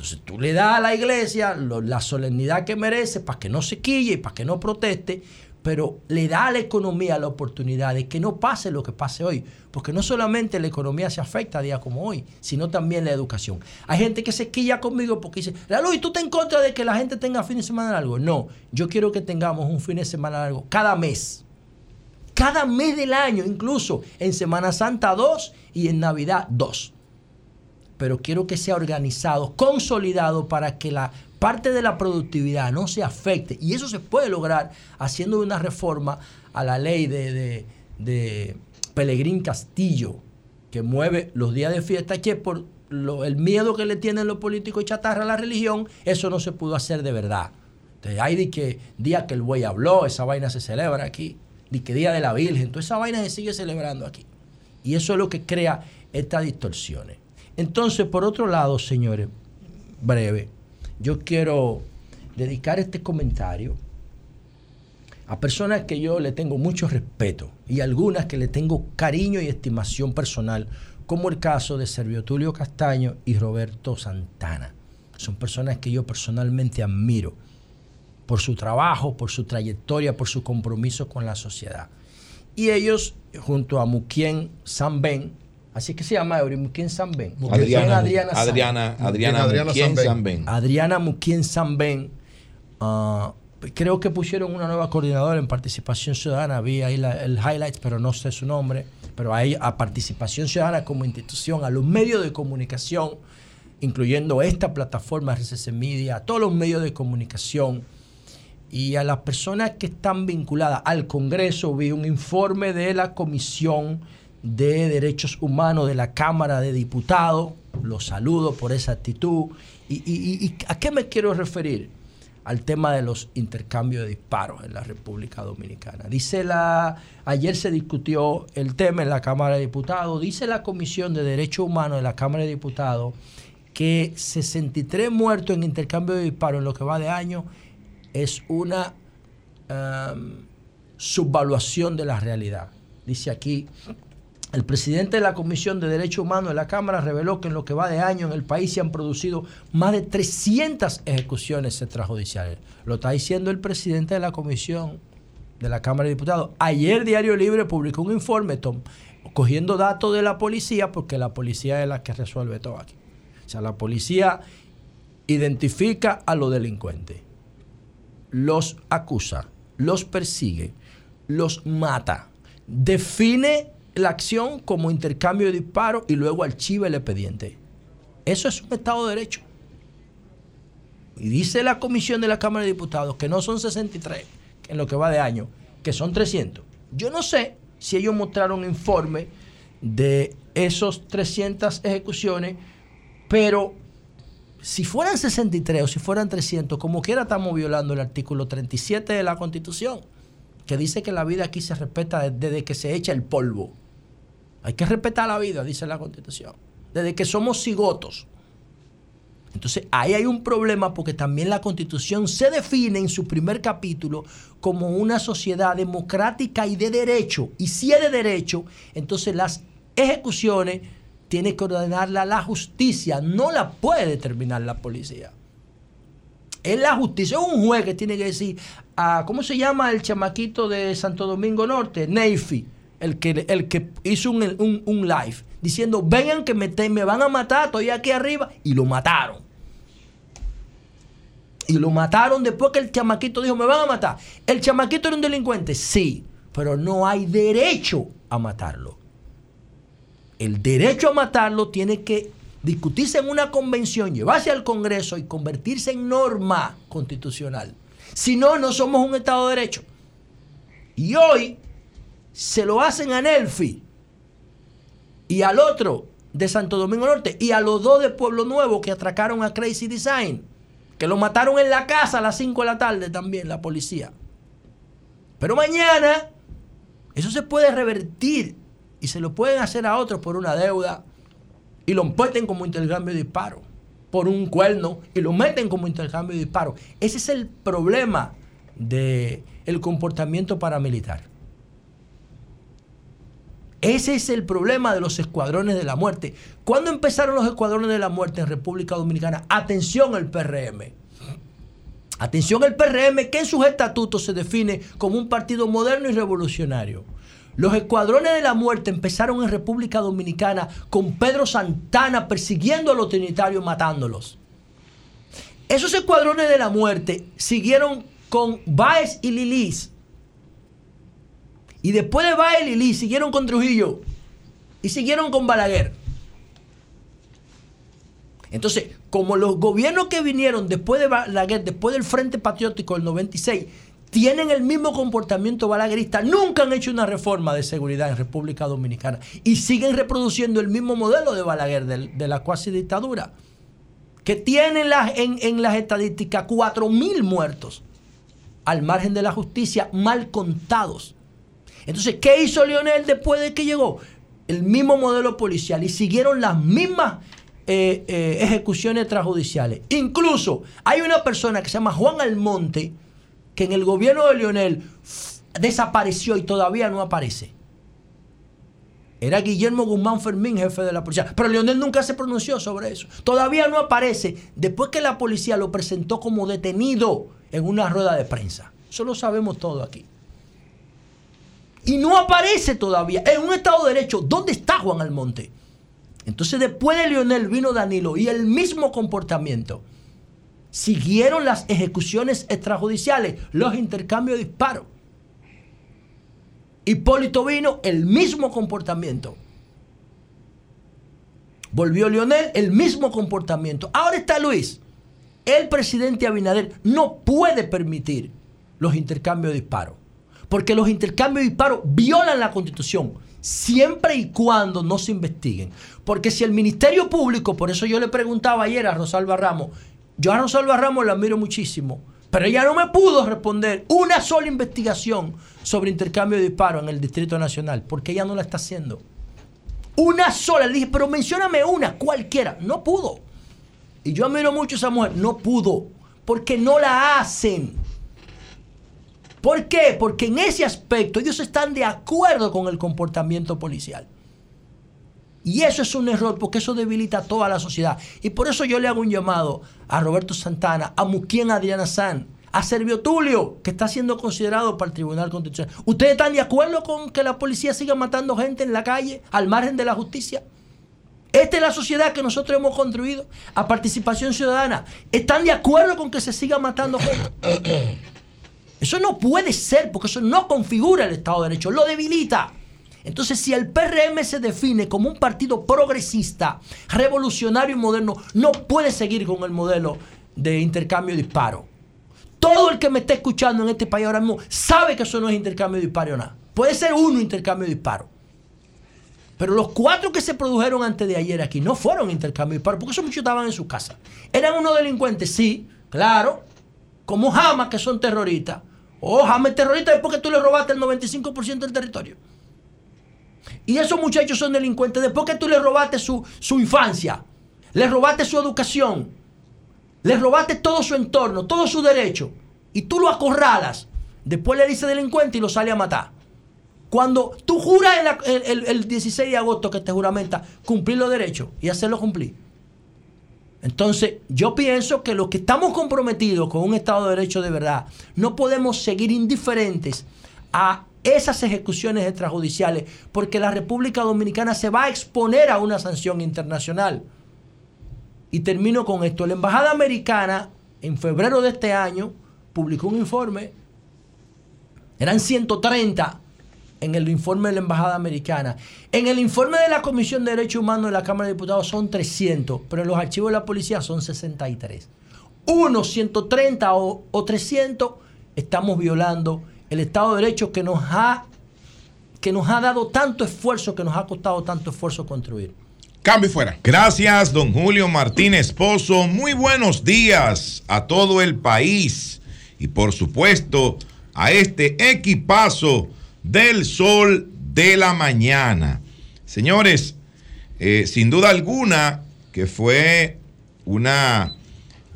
Entonces tú le das a la iglesia la solemnidad que merece para que no se quille y para que no proteste, pero le da a la economía la oportunidad de que no pase lo que pase hoy. Porque no solamente la economía se afecta a días como hoy, sino también la educación. Hay gente que se quilla conmigo porque dice, la Luis, ¿tú estás en contra de que la gente tenga fin de semana largo? No, yo quiero que tengamos un fin de semana largo cada mes. Cada mes del año, incluso en Semana Santa 2 y en Navidad 2 pero quiero que sea organizado, consolidado para que la parte de la productividad no se afecte. Y eso se puede lograr haciendo una reforma a la ley de, de, de Pelegrín Castillo, que mueve los días de fiesta, que por el miedo que le tienen los políticos y chatarra a la religión, eso no se pudo hacer de verdad. Entonces, hay de que día que el buey habló, esa vaina se celebra aquí, de que día de la Virgen, toda esa vaina se sigue celebrando aquí. Y eso es lo que crea estas distorsiones. Entonces, por otro lado, señores, breve, yo quiero dedicar este comentario a personas que yo le tengo mucho respeto y algunas que le tengo cariño y estimación personal, como el caso de Servio Tulio Castaño y Roberto Santana. Son personas que yo personalmente admiro por su trabajo, por su trayectoria, por su compromiso con la sociedad. Y ellos, junto a Mukien Samben, así que se llama Eury, Mukien Samben. Adriana, Adriana, Adriana. Adriana, Adriana. Samben. Adriana Mukien Samben. ah, creo que pusieron una nueva coordinadora en participación ciudadana. Vi ahí la- el highlight, pero no sé su nombre. Pero ahí a participación ciudadana como institución, a los medios de comunicación, incluyendo esta plataforma RCC Media, a todos los medios de comunicación y a las personas que están vinculadas al Congreso. Vi un informe de la Comisión de Derechos Humanos de la Cámara de Diputados. Los saludo por esa actitud. ¿Y, a qué me quiero referir? Al tema de los intercambios de disparos en la República Dominicana. Dice la, ayer se discutió el tema en la Cámara de Diputados. Dice la Comisión de Derechos Humanos de la Cámara de Diputados que 63 muertos en intercambio de disparos en lo que va de año es una um, subvaluación de la realidad. Dice aquí, el presidente de la Comisión de Derechos Humanos de la Cámara reveló que en lo que va de año en el país se han producido más de 300 ejecuciones extrajudiciales. Lo está diciendo el presidente de la Comisión de la Cámara de Diputados. Ayer Diario Libre publicó un informe tom- cogiendo datos de la policía, porque la policía es la que resuelve todo aquí. O sea, la policía identifica a los delincuentes, los acusa, los persigue, los mata, define la acción como intercambio de disparos y luego archiva el expediente. Eso es un Estado de Derecho. Y dice la comisión de la Cámara de Diputados que no son 63 en lo que va de año, que son 300. Yo no sé si ellos mostraron informe de esos 300 ejecuciones, pero si fueran 63 o si fueran 300, como quiera estamos violando el artículo 37 de la Constitución, que dice que la vida aquí se respeta de- desde que se echa el polvo. Hay que respetar la vida, dice la Constitución, desde que somos cigotos. Entonces ahí hay un problema porque también la Constitución se define en su primer capítulo como una sociedad democrática y de derecho. Y si es de derecho, entonces las ejecuciones tiene que ordenarla la justicia, no la puede determinar la policía. Es la justicia, es un juez que tiene que decir, ah, ¿cómo se llama el chamaquito de Santo Domingo Norte? Neyfi, el que, el que hizo un, un- un live diciendo, vengan que me, me van a matar, estoy aquí arriba, y lo mataron. Y lo mataron después que el chamaquito dijo, me van a matar. ¿El chamaquito era un delincuente? Sí, pero no hay derecho a matarlo. El derecho a matarlo tiene que discutirse en una convención, llevarse al Congreso y convertirse en norma constitucional. Si no, no somos un Estado de Derecho. Y hoy se lo hacen a Nelfi y al otro de Santo Domingo Norte y a los dos de Pueblo Nuevo que atracaron a Crazy Design, que lo mataron en la casa a las 5 de la tarde también la policía. Pero mañana eso se puede revertir y se lo pueden hacer a otros por una deuda y lo meten como intercambio de disparo, por un cuerno y lo meten como intercambio de disparo. Ese es el problema del el comportamiento paramilitar. Ese es el problema de los escuadrones de la muerte. ¿Cuándo empezaron los escuadrones de la muerte en República Dominicana? Atención al PRM. Atención al PRM que en sus estatutos se define como un partido moderno y revolucionario. Los escuadrones de la muerte empezaron en República Dominicana con Pedro Santana persiguiendo a los trinitarios, matándolos. Esos escuadrones de la muerte siguieron con Báez y Lilis. Y después de Báez y Lilis siguieron con Trujillo. Y siguieron con Balaguer. Entonces, como los gobiernos que vinieron después de Balaguer, después del Frente Patriótico del 96, tienen el mismo comportamiento balaguerista, nunca han hecho una reforma de seguridad en República Dominicana y siguen reproduciendo el mismo modelo de Balaguer, del- de, la cuasi dictadura, que tienen las- en, en las estadísticas 4.000 muertos al margen de la justicia, mal contados. Entonces, ¿qué hizo Lionel después de que llegó? El mismo modelo policial y siguieron las mismas eh, eh, ejecuciones extrajudiciales. Incluso hay una persona que se llama Juan Almonte, que en el gobierno de Lionel desapareció y todavía no aparece. Era Guillermo Guzmán Fermín, jefe de la policía. Pero Leonel nunca se pronunció sobre eso. Todavía no aparece después que la policía lo presentó como detenido en una rueda de prensa. Eso lo sabemos todo aquí. Y no aparece todavía. En un Estado de Derecho, ¿dónde está Juan Almonte? Entonces después de Leonel vino Danilo y el mismo comportamiento. Siguieron las ejecuciones extrajudiciales, los intercambios de disparos. Hipólito vino, el mismo comportamiento. Volvió Leonel, el mismo comportamiento. Ahora está Luis. El presidente Abinader no puede permitir los intercambios de disparos. Porque los intercambios de disparos violan la constitución siempre y cuando no se investiguen. Porque si el Ministerio Público, por eso yo le preguntaba ayer a Rosalba Ramos, yo a Rosalba Ramos la admiro muchísimo, pero ella no me pudo responder una sola investigación sobre intercambio de disparos en el Distrito Nacional, porque ella no la está haciendo. Una sola, le dije, pero mencióname una, cualquiera. No pudo. Y yo admiro mucho a esa mujer, no pudo, porque no la hacen. ¿Por qué? Porque en ese aspecto ellos están de acuerdo con el comportamiento policial. Y eso es un error porque eso debilita a toda la sociedad. Y por eso yo le hago un llamado a Roberto Santana, a Muquien Adriana San, a Servio Tulio, que está siendo considerado para el Tribunal Constitucional. ¿Ustedes están de acuerdo con que la policía siga matando gente en la calle al margen de la justicia? Esta es la sociedad que nosotros hemos construido a participación ciudadana. ¿Están de acuerdo con que se siga matando gente? Eso no puede ser, porque eso no configura el Estado de Derecho, lo debilita. Entonces, si el PRM se define como un partido progresista, revolucionario y moderno, no puede seguir con el modelo de intercambio de disparos. Todo el que me esté escuchando en este país ahora mismo sabe que eso no es intercambio de disparos nada. Puede ser uno intercambio de disparos. Pero los cuatro que se produjeron antes de ayer aquí no fueron intercambio de disparos, porque esos muchachos estaban en su casa. ¿Eran unos delincuentes? Sí, claro. Como Hamas, que son terroristas. Oh, Hamas terrorista es porque tú le robaste el 95% del territorio. Y esos muchachos son delincuentes después que tú le robaste su, su infancia, le robaste su educación, le robaste todo su entorno, todo su derecho, y tú lo acorralas. Después le dices delincuente y lo sale a matar. Cuando tú juras el, el- el 16 de agosto que te juramenta cumplir los derechos y hacerlo cumplir. Entonces, yo pienso que los que estamos comprometidos con un Estado de Derecho de verdad, no podemos seguir indiferentes a esas ejecuciones extrajudiciales, porque la República Dominicana se va a exponer a una sanción internacional. Y termino con esto. La Embajada Americana, en febrero de este año, publicó un informe. Eran 130 en el informe de la Embajada Americana. En el informe de la Comisión de Derechos Humanos de la Cámara de Diputados son 300, pero en los archivos de la policía son 63. Uno, 130 o, o 300, estamos violando el Estado de Derecho que nos ha que nos ha dado tanto esfuerzo, que nos ha costado tanto esfuerzo construir. Cambio fuera. Gracias, don Julio Martínez Pozo. Muy buenos días a todo el país y por supuesto a este equipazo del sol de la mañana. Señores, eh, sin duda alguna que fue una,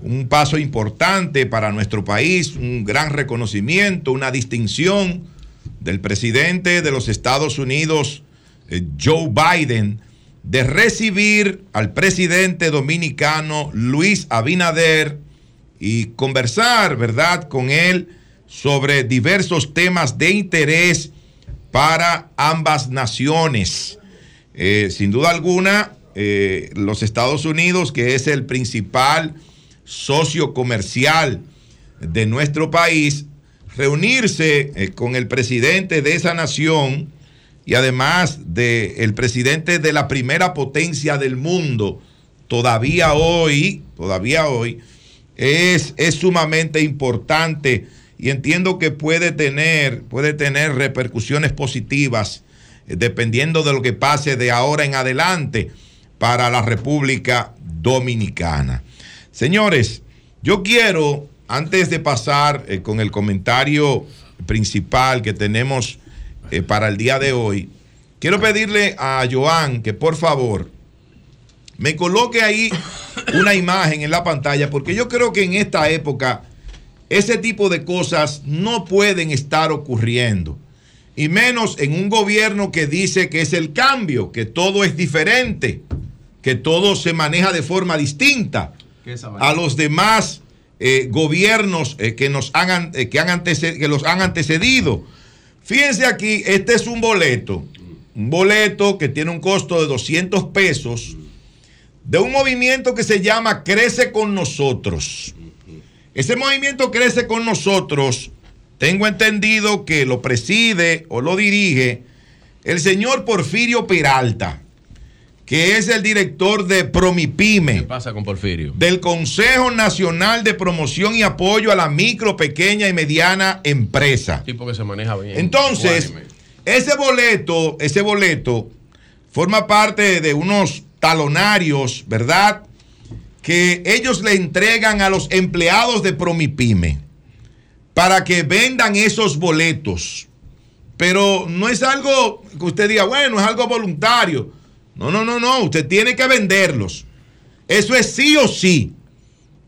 un paso importante para nuestro país, un gran reconocimiento, una distinción del presidente de los Estados Unidos, eh, Joe Biden, de recibir al presidente dominicano Luis Abinader y conversar, ¿verdad?, con él sobre diversos temas de interés para ambas naciones. Eh, sin duda alguna, eh, los Estados Unidos, que es el principal socio comercial de nuestro país, reunirse eh, con el presidente de esa nación y además del presidente de la primera potencia del mundo, todavía hoy, todavía hoy, es, es sumamente importante y entiendo que puede tener, puede tener repercusiones positivas eh, dependiendo de lo que pase de ahora en adelante para la República Dominicana. Señores, yo quiero, antes de pasar eh, con el comentario principal que tenemos eh, para el día de hoy, quiero pedirle a Joan que por favor me coloque ahí una imagen en la pantalla, porque yo creo que en esta época ese tipo de cosas no pueden estar ocurriendo. Y menos en un gobierno que dice que es el cambio, que todo es diferente, que todo se maneja de forma distinta a los demás eh, gobiernos eh, que, nos han, eh, que, han que los han antecedido. Fíjense aquí, este es un boleto, un boleto que tiene un costo de 200 pesos de un movimiento que se llama Crece con nosotros. Ese movimiento Crece con nosotros, tengo entendido que lo preside o lo dirige el señor Porfirio Peralta, que es el director de Promipyme ¿Qué pasa con Porfirio? del Consejo Nacional de Promoción y Apoyo a la Micro, Pequeña y Mediana Empresa. Tipo que se maneja bien. Entonces, ese boleto, ese boleto forma parte de unos talonarios, ¿verdad? Que ellos le entregan a los empleados de Promipyme para que vendan esos boletos. Pero no es algo que usted diga, bueno, es algo voluntario. No, no, no, no, usted tiene que venderlos. Eso es sí o sí.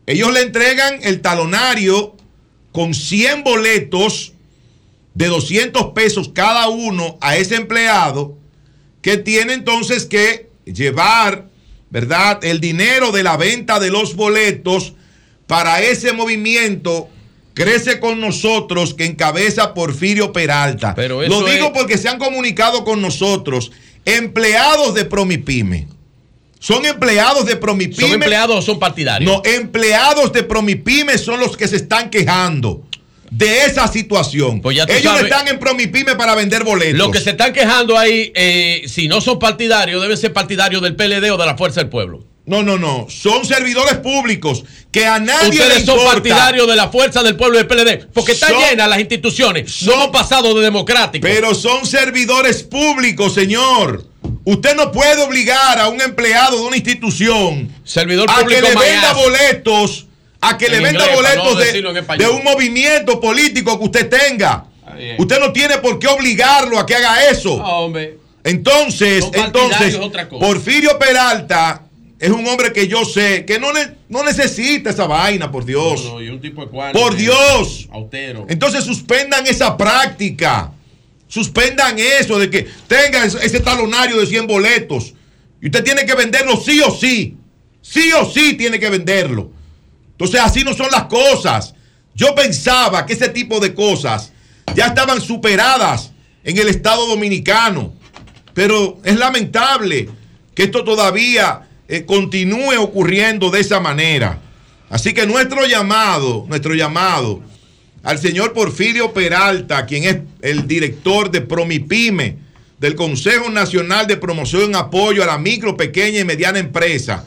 Ellos le entregan el talonario con 100 boletos de 200 pesos cada uno a ese empleado que tiene entonces que llevar, ¿verdad? El dinero de la venta de los boletos para ese movimiento crece con nosotros que encabeza Porfirio Peralta. Pero Lo digo es- porque se han comunicado con nosotros empleados de Promipyme. Son empleados de Promipyme. ¿Son empleados o son partidarios? No, empleados de Promipyme son los que se están quejando de esa situación. Pues Ellos sabes- están en Promipyme para vender boletos. Los que se están quejando ahí, eh, si no son partidarios, deben ser partidarios del PLD o de la Fuerza del Pueblo. No, no, no. Son servidores públicos que a nadie Ustedes le son partidarios de la Fuerza del Pueblo del PLD. Porque están Son- llenas las instituciones. No hemos pasado de democráticos. Pero son servidores públicos, señor. Usted no puede obligar a un empleado de una institución Servidor a público que le venda boletos, a que En le venda inglés, no boletos de, un movimiento político que usted tenga. Usted no tiene por qué obligarlo a que haga eso. No, hombre. Entonces, Son entonces. Porfirio Peralta es un hombre que yo sé que no, ne- no necesita esa vaina, por Dios. No, no, y un tipo ecuánime, Por Dios. Austero. Entonces suspendan esa práctica. Suspendan eso de que tenga ese ese talonario de 100 boletos. Y usted tiene que venderlo sí o sí. Sí o sí tiene que venderlo. Entonces así no son las cosas. Yo pensaba que ese tipo de cosas ya estaban superadas en el Estado Dominicano. Pero es lamentable que esto todavía eh, continúe ocurriendo de esa manera. Así que nuestro llamado, nuestro llamado al señor Porfirio Peralta, quien es el director de Promipyme, del Consejo Nacional de Promoción y Apoyo a la Micro, Pequeña y Mediana Empresa,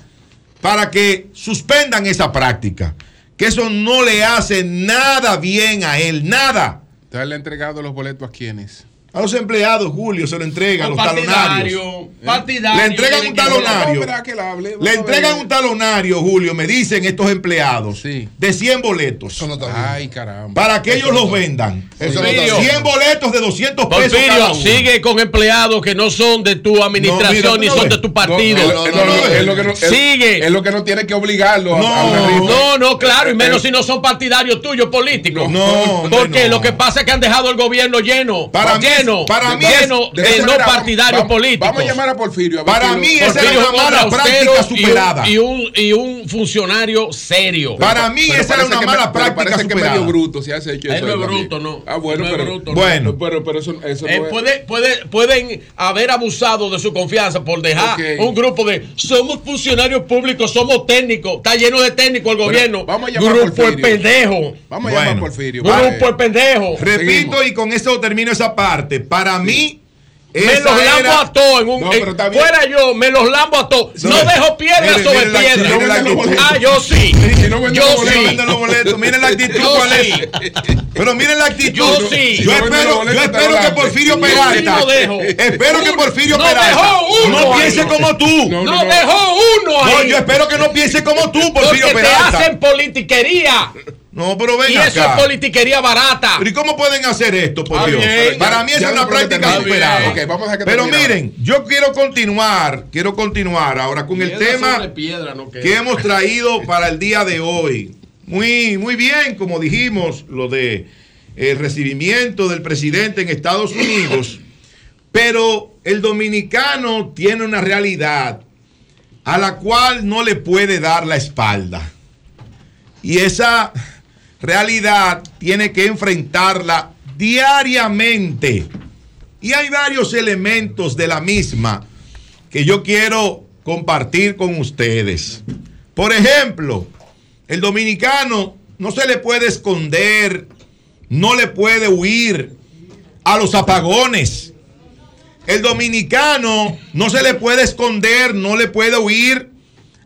para que suspendan esa práctica. Que eso no le hace nada bien a él, nada. ¿Usted le ha entregado los boletos a quiénes? A los empleados, Julio, se lo entregan, Los talonarios. partidarios, partidarios Le entregan un talonario. Espera que la hable, Le entregan un talonario, Julio, me dicen estos empleados, de 100 boletos. Ay, caramba. Para que ellos los vendan. Eso no está bien. 100 boletos de 200 pesos Porfirio, cada uno. sigue con empleados que no son de tu administración No, mira, ni no son ves. de tu partido. No, no, no, no, es lo que no- es- sigue. Es lo que no tiene que obligarlo a- a. No, no, claro, y menos Eh, si no son partidarios tuyos políticos. No, no, porque no. lo que pasa es que han dejado el gobierno lleno. Para mí- lleno, para mí lleno De de no partidarios vamos- políticos. Vamos a llamar a Porfirio. a Para mí esa era una mala práctica y un- superada. Y un, y un funcionario serio. Para mí Pero esa era una que mala me- práctica Parece que superada. medio bruto si hace hecho eso. no es bruto, no. Ah, bueno, no es pero, bruto, no. Bueno. pero, pero eso, eso Eh, no es. puede, puede- pueden haber abusado de su confianza por dejar un grupo de somos funcionarios públicos, somos técnicos, está lleno de técnicos el gobierno. vamos a llamar a grupo el Porfirio. pendejo. Vamos a llamar a. Porfirio. Grupo el pendejo. Repito y con eso termino esa parte. Para mí, Me los lambo era- a todos. en un- No, pero fuera yo, me los lambo a todos. No, No, dejo piedra mire, sobre mire piedra. actitud, mire la actitud. ah, yo sí. no yo sí. boletos. Miren la actitud Yo cuál es. sí. Pero miren la actitud. Yo sí. Yo Si espero, boletos, yo espero que. Porfirio sí Peralta. lo dejo. Espero que Porfirio No Peralta. dejó uno no ahí. piense como tú. No, dejó uno No, ahí. yo espero que no piense como tú, Porfirio Porque te Peralta. hacen politiquería. No, pero ven Y eso acá. es politiquería barata. Pero ¿y cómo pueden hacer esto, por Dios? bien. Para mí es una no creo que práctica superada. Ok, vamos a dejar que Pero miren, yo quiero continuar, quiero continuar ahora con el tema piedra, no que hemos traído para el día de hoy. Muy, muy bien, como dijimos, lo de el recibimiento del presidente en Estados Unidos. Pero el dominicano tiene una realidad a la cual no le puede dar la espalda. Y esa realidad tiene que enfrentarla diariamente. Y hay varios elementos de la misma que yo quiero compartir con ustedes. Por ejemplo, el dominicano no se le puede esconder, no le puede huir a los apagones. El dominicano no se le puede esconder, no le puede huir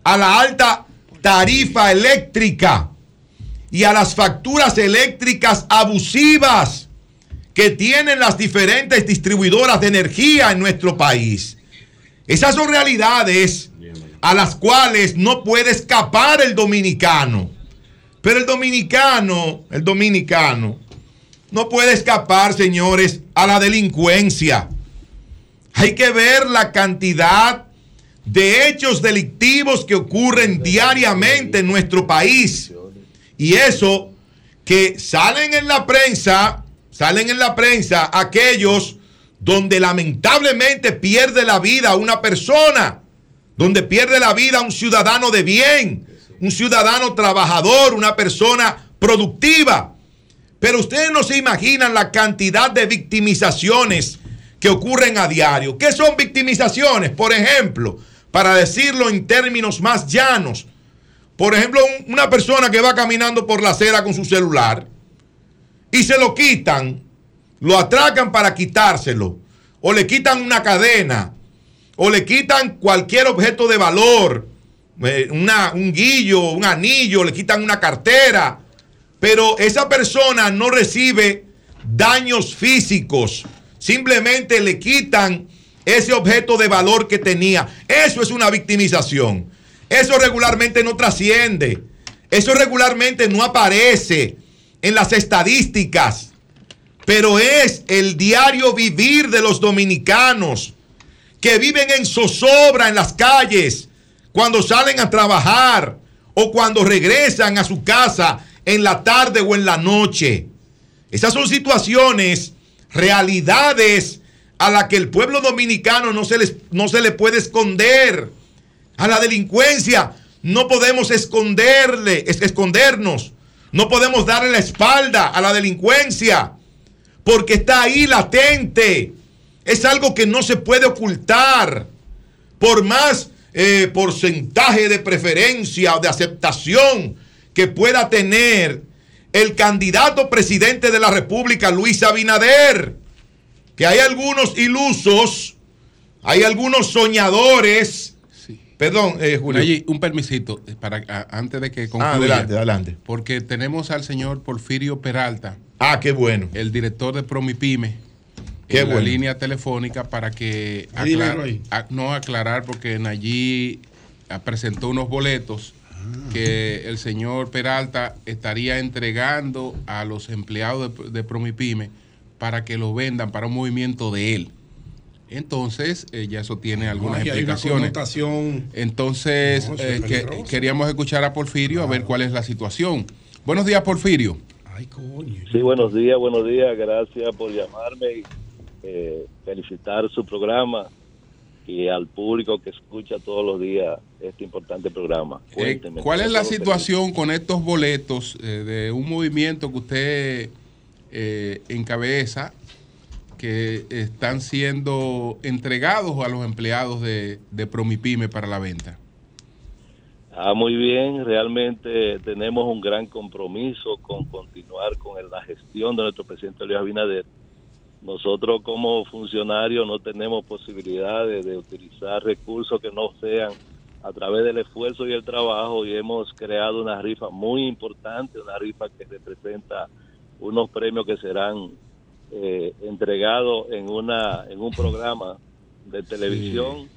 a la alta tarifa eléctrica y a las facturas eléctricas abusivas que tienen las diferentes distribuidoras de energía en nuestro país. Esas son realidades a las cuales no puede escapar el dominicano. Pero el dominicano, el dominicano, no puede escapar, señores, a la delincuencia. Hay que ver la cantidad de hechos delictivos que ocurren diariamente en nuestro país. Y eso que salen en la prensa, salen en la prensa aquellos donde lamentablemente pierde la vida una persona, donde pierde la vida un ciudadano de bien, un ciudadano trabajador, una persona productiva. Pero ustedes no se imaginan la cantidad de victimizaciones que ocurren a diario. ¿Qué son victimizaciones? Por ejemplo, para decirlo en términos más llanos, por ejemplo, un- una persona que va caminando por la acera con su celular y se lo quitan, lo atracan para quitárselo, o le quitan una cadena, o le quitan cualquier objeto de valor, eh, una- un guillo, un anillo, le quitan una cartera, pero esa persona no recibe daños físicos, simplemente le quitan ese objeto de valor que tenía. Eso es una victimización. Eso regularmente no trasciende. Eso regularmente no aparece en las estadísticas. Pero es el diario vivir de los dominicanos que viven en zozobra en las calles cuando salen a trabajar o cuando regresan a su casa en la tarde o en la noche. Esas son situaciones, realidades a las que el pueblo dominicano no se, les, no se le puede esconder. A la delincuencia no podemos esconderle, es- escondernos. No podemos darle la espalda a la delincuencia porque está ahí latente. Es algo que no se puede ocultar. Por más eh, porcentaje de preferencia o de aceptación que pueda tener el candidato presidente de la República, Luis Abinader, que hay algunos ilusos, hay algunos soñadores. Perdón, eh, Julio. Allí, un permisito eh, para a- antes de que concluya. Ah, adelante, adelante. Porque tenemos al señor Porfirio Peralta. Ah, qué bueno. El director de Promipyme. Qué en la bueno. línea telefónica para que a- no aclarar porque allí presentó unos boletos Ah. que el señor Peralta estaría entregando a los empleados de, de Promipyme para que lo vendan para un movimiento de él. Entonces, eh, ya eso tiene algunas Ay, explicaciones. connotación. Entonces, No, eso eh, es que- peligroso. queríamos escuchar a Porfirio a ver cuál es la situación. Buenos días, Porfirio. Sí, buenos días, buenos días. Gracias por llamarme y eh, felicitar su programa y al público que escucha todos los días este importante programa. Eh, Cuénteme. ¿Cuál es la situación con estos boletos eh, de un movimiento que usted eh, encabeza que están siendo entregados a los empleados de, de Promipyme para la venta? Ah, muy bien. Realmente tenemos un gran compromiso con continuar con la gestión de nuestro presidente Luis Abinader nosotros como funcionarios no tenemos posibilidades de utilizar recursos que no sean a través del esfuerzo y el trabajo y hemos creado una rifa muy importante, una rifa que representa unos premios que serán eh, entregados en una en un programa de televisión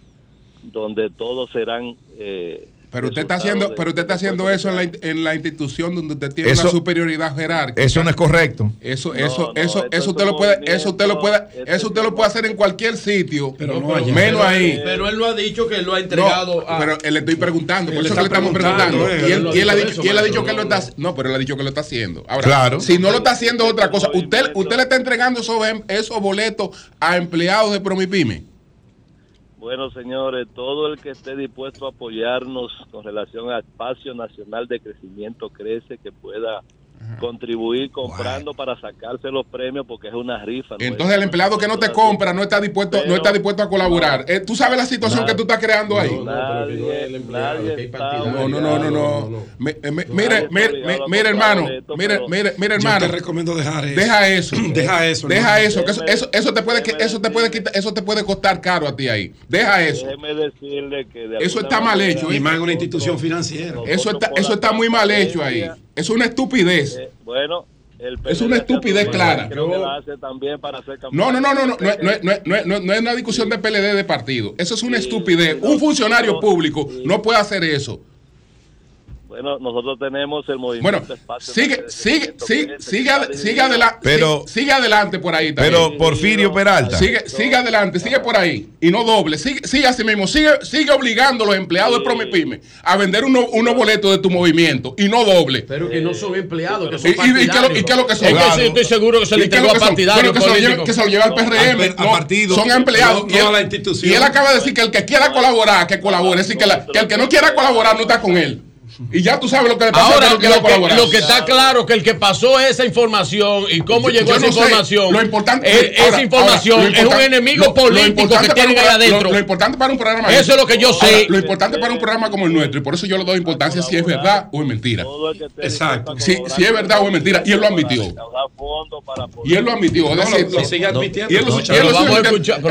donde todos serán eh, Pero usted está haciendo, de- pero usted está haciendo eso en la, en la institución donde usted tiene Eso- una superioridad jerárquica. Eso no es correcto. Eso, eso, no, eso, eso es usted lo puede, eso usted lo puede, este eso usted lo puede hacer en cualquier sitio, Pero no menos ahí. Pero él no ha dicho que él lo ha entregado No, a. Pero él le estoy preguntando, por eso le que le está estamos preguntando. preguntando, Y eh, él, él no y él ha dicho, eso, y él ha maestro, dicho que lo está, no, pero él ha dicho que lo está haciendo. Ahora, Claro. si no lo está haciendo es otra cosa, usted, usted le está entregando esos, esos boletos a empleados de Promipyme. Bueno, señores, todo el que esté dispuesto a apoyarnos con relación al espacio nacional de crecimiento crece, que pueda contribuir comprando para sacarse los premios porque es una rifa. ¿no? Entonces el empleado que no te compra no está dispuesto, no está dispuesto a colaborar. Eh, tú sabes la situación que tú estás creando ahí. No, no, no, no, no. Mi- eh, mi- Mire, mire, mi- mire, hermano, mire, mire, mire, hermano. Yo te recomiendo dejar eso. Deja eso. Deja eso. Deja eso, que eso, eso, eso te puede, que- eso te puede quitar, eso te puede costar caro a ti ahí. Deja eso. Déjeme decirle que de Eso está mal hecho. ¿eh? Y más en una institución financiera. Eso está, eso está muy mal hecho ahí. Es una estupidez. Eh, bueno, el Es una estupidez clara. También para hacer No, no, no, no, no, no, no, no, es- no, es- no, es- no es una discusión de PLD de partido. Eso es una estupidez. Un funcionario público no puede hacer eso. Bueno, nosotros tenemos el movimiento Bueno, Espacio sigue, sigue, sigue, sigue, sigue adelante. Pero- sigue, sigue adelante por ahí. también. Pero Porfirio Peralta. Sigue, sigue adelante, sigue por ahí. Y no doble. Sigue, sigue así mismo. Sigue, sigue obligando a los empleados de Promipyme a vender unos unos boletos de tu movimiento. Y no doble. Pero que no son empleados, que ¿Y, son y- y qué, lo- y qué es lo que son? Es que sí, estoy seguro que se le ¿Y qué es entregó lo a que partidarios que se lo lleva- políticos. que se lo lleva al PRM. No, partido. Son empleados. No, y, él, no a la institución. y él acaba de decir que el que quiera colaborar, que colabore. Es decir, que, la- que el que no quiera colaborar no está con él. Y ya tú sabes lo que le pasa Ahora, que no lo que, lo que está claro que el que pasó esa información y cómo llegó esa no sé. información, Lo importante, ahora, esa información ahora, es un enemigo político que tienen ahí adentro. Lo, lo importante para un programa Eso es lo que yo Ahora, sé. lo importante para un programa como el nuestro, y por eso yo le doy importancia si es verdad o es mentira. Exacto. Si, si es verdad o es mentira. Y él lo admitió. Y él lo admitió. Es No, decir, lo sigue admitiendo. Y él lo No, pero vamos a escuchar-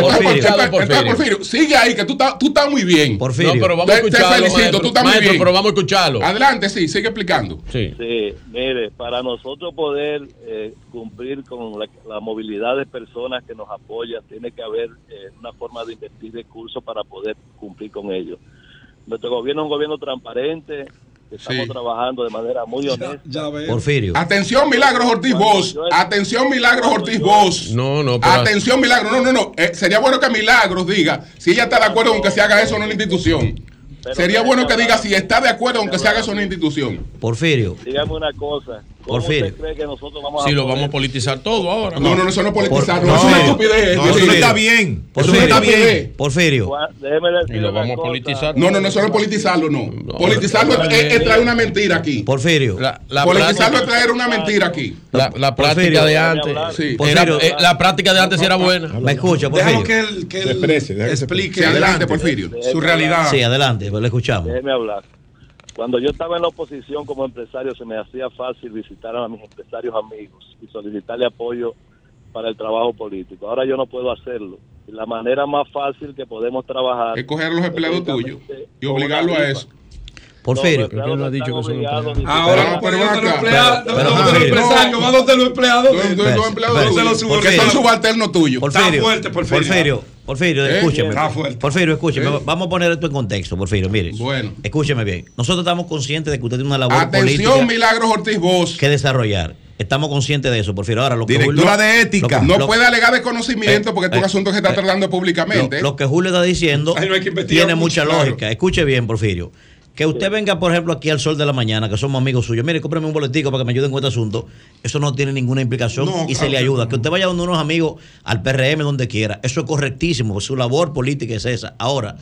Porfirio. sigue ahí, que tú estás, tú estás muy bien. Porfirio. No, pero vamos a Te- escucharlo, Te felicito, maestro. tú estás muy bien. pero vamos a escucharlo. Adelante, sí, sigue explicando. Sí. Sí, mire, para nosotros poder eh, cumplir con la, la movilidad de personas que nos apoyan, tiene que haber eh, una forma de invertir recursos para poder cumplir con ello. Nuestro gobierno es un gobierno transparente, que estamos Sí. trabajando de manera muy honesta. Porfirio. Atención, Milagros Ortiz Vos. Atención, Milagros Ortiz Vos. No, no, pero- Atención, Milagros. No, no, no. Eh, sería bueno que Milagros diga si ella está de acuerdo con que se haga eso en una institución. Sería bueno que diga si está de acuerdo con que se haga eso en una institución. Porfirio. Dígame una cosa, ¿cómo Porfirio. usted cree que nosotros vamos Si a lo poder- vamos a politizar todo ahora. No, no, no, eso no es politizar. Por- no, eso es una no, estupidez. no, es eso no está bien. Eso no está bien. Porfirio. Déjeme decir Y lo vamos a politizar. No, no, no, eso no es politizarlo, no. Politizarlo es, es- es traer una mentira aquí. Porfirio. La, la Politizarlo práctica, es traer una mentira aquí. la, la práctica Porfirio. de antes. Sí. era- Porfirio. eh, la práctica de antes era buena. Me escucha, Déjalo Porfirio. que él, que él explique adelante, Porfirio. su realidad. Sí, adelante, pues le escuchamos. Déjeme hablar. Cuando yo estaba en la oposición como empresario, se me hacía fácil visitar a mis empresarios amigos y solicitarle apoyo para el trabajo político. Ahora yo no puedo hacerlo. La manera más fácil que podemos trabajar Es coger a los empleados tuyos y obligarlo a eso. Porfirio. Él no ha dicho que son Ahora, Pero, pero ven ¿dónde los acá. empleados? Pero- ¿Dónde pero- los empresarios? ¿Va donde los empleados? Los- empleados Porque son subalternos tuyos. Porfirio. Está fuerte, Porfirio. Porfirio. Porfirio, ¿Eh? escúcheme. Está fuerte. Porfirio, escúcheme. ¿Eh? Vamos a poner esto en contexto, Porfirio. Mire. Bueno. Escúcheme bien. Nosotros estamos conscientes de que usted tiene una labor Atención, política Milagros Ortiz Vos. que desarrollar. Estamos conscientes de eso, Porfirio. Ahora, lo que Directora Julio- de ética. lo- No lo- puede alegar desconocimiento porque es un eh, asunto que está eh, tratando públicamente. Lo, lo que Julio está diciendo Ahí no hay que investigar tiene mucho, mucha claro. lógica. Escuche bien, Porfirio. Que usted venga, por ejemplo, aquí al sol de la mañana, que somos amigos suyos. Mire, cómprame un boletico para que me ayuden con este asunto. Eso no tiene ninguna implicación No, y se le ayuda. no. Que usted vaya donde unos amigos al PRM, donde quiera. Eso es correctísimo. Su labor política es esa. Ahora,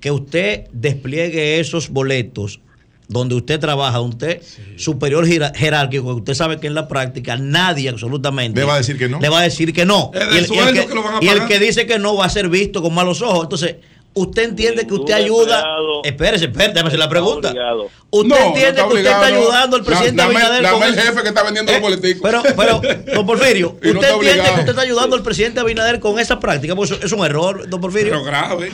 que usted despliegue esos boletos donde usted trabaja, donde usted superior jerárquico, usted sabe que en la práctica nadie absolutamente Le va a decir que no. Le va a decir que no. Y el, y el sueldo que, que lo van a y el pagar. que dice que no va a ser visto con malos ojos. Entonces, ¿Usted entiende que usted ayuda? empleado Espérese, espérese, déjame hacer la pregunta. obligado. ¿Usted No, entiende que usted está ayudando al presidente Abinader dame con el jefe que está vendiendo los boleticos. Pero, pero, don Porfirio, no ¿usted entiende obligado. que usted está ayudando al presidente Abinader con esa práctica? Pues eso es un error, don Porfirio. Pero grave.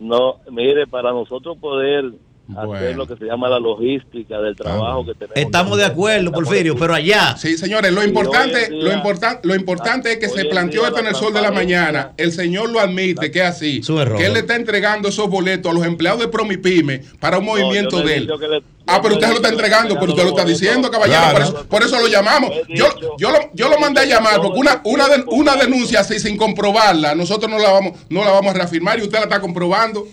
No, mire, para nosotros poder hacer Bueno. lo que se llama la logística del trabajo que tenemos. Estamos de acuerdo, Porfirio, pero allá. Sí, señores, lo importante, lo importante, lo importante es que se planteó esto en el sol de la mañana. El señor lo admite que es así. error. Que él le está entregando esos boletos a los empleados de Promipyme para un movimiento no de él. le- Ah, pero usted lo está entregando, pero usted lo está diciendo, caballero. Claro. Por, eso, por eso lo llamamos. Yo, yo, lo, yo lo mandé a llamar porque una, una, de- una denuncia así sin comprobarla, nosotros no la vamos, no la vamos a reafirmar y usted la está comprobando.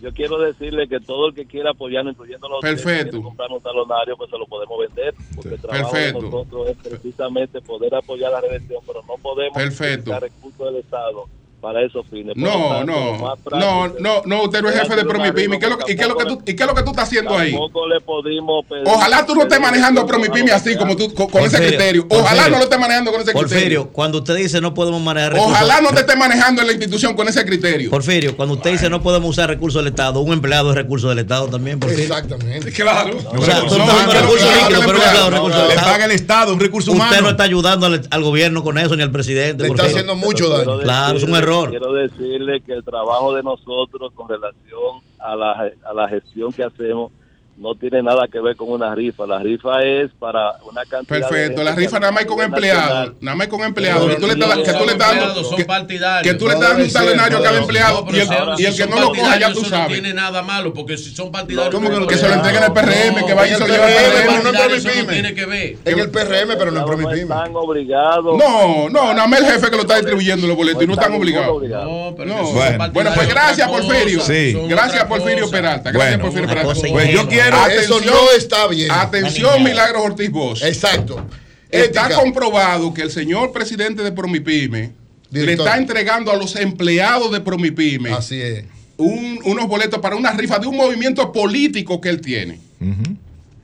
Yo quiero decirle que todo el que quiera apoyarnos, incluyendo los Perfecto. que comprar un talonario, pues se lo podemos vender. Porque el trabajo Perfecto. de nosotros es precisamente poder apoyar la reelección, pero no podemos Perfecto. recursos del Estado para esos fines. No, no, no, no, no, usted no es jefe de Promipyme. ¿Y qué es lo, y qué es lo que tú, y qué es lo que tú estás haciendo ahí? Tampoco le pudimos pedir- Ojalá tú no estés manejando a Promipyme así como tú, con, con ese criterio. Ojalá no lo estés manejando con ese criterio. Porfirio, cuando usted dice no podemos manejar recursos. Ojalá no te estés manejando en la institución con ese criterio. Porfirio, cuando usted dice no podemos usar recursos del Estado, un empleado es recurso del Estado también, Porfirio. Exactamente. Claro. O sea, tú estás usando recursos líquidos, pero un empleado es recurso del Le Estado. paga el Estado, un recurso Usted humano. no está ayudando al, gobierno con eso ni al presidente. Le está haciendo mucho daño. Claro, es un decirle- Quiero decirle que el trabajo de nosotros con relación a la, a la gestión que hacemos no tiene nada que ver con una rifa. La rifa es para una cantidad de Perfecto, la gente rifa nada más con empleados, nada más con empleados. Que tú le estás, que tú le estás dando, Son que, partidarios. que tú le estás dando un talonario a cada empleado y el, y el que no lo coja ya tú Eso no sabes. tiene nada malo, porque si son partidarios. ¿Cómo que, que se lo entreguen al PRM, que vaya y se lo lleve al PRM, no en no tiene que ver. En el PRM, pero no en No Promipyme. están obligados. No, no, nada más el jefe que lo está distribuyendo los boletos y no están obligados. No, pero No. Bueno, pues de gracias, Porfirio. Gracias, Porfirio. Peralta. Gracias, Porfirio Peralta. Pues yo ingenua. quiero. Eso no está bien. Atención, Milagros Ortiz Bosch. Exacto. Está Ética. comprobado que el señor presidente de Promipyme le está entregando a los empleados de Promipyme Así es. un- unos boletos para una rifa de un movimiento político que él tiene.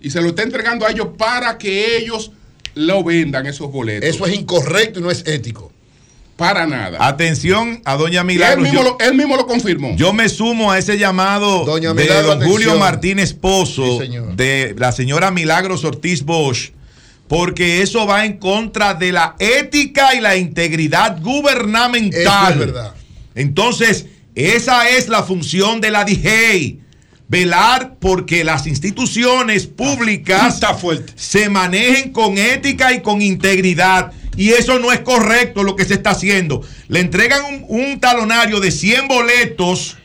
Y se lo está entregando a ellos para que ellos lo vendan esos boletos. Eso es incorrecto y no es ético. Para nada. Atención a Doña él, Milagros. mismo Yo, lo, él mismo lo confirmó. yo me sumo a ese llamado Doña de Milagros, don Julio. Martínez Pozo, Sí, de la señora Milagros Ortiz Bosch, porque eso va en contra de la ética y la integridad gubernamental. Eso es verdad. Entonces, esa es la función de la DGEI. Velar porque las instituciones públicas Está fuerte. se manejen con ética y con integridad. Y eso no es correcto lo que se está haciendo. Le entregan un, un talonario de 100 boletos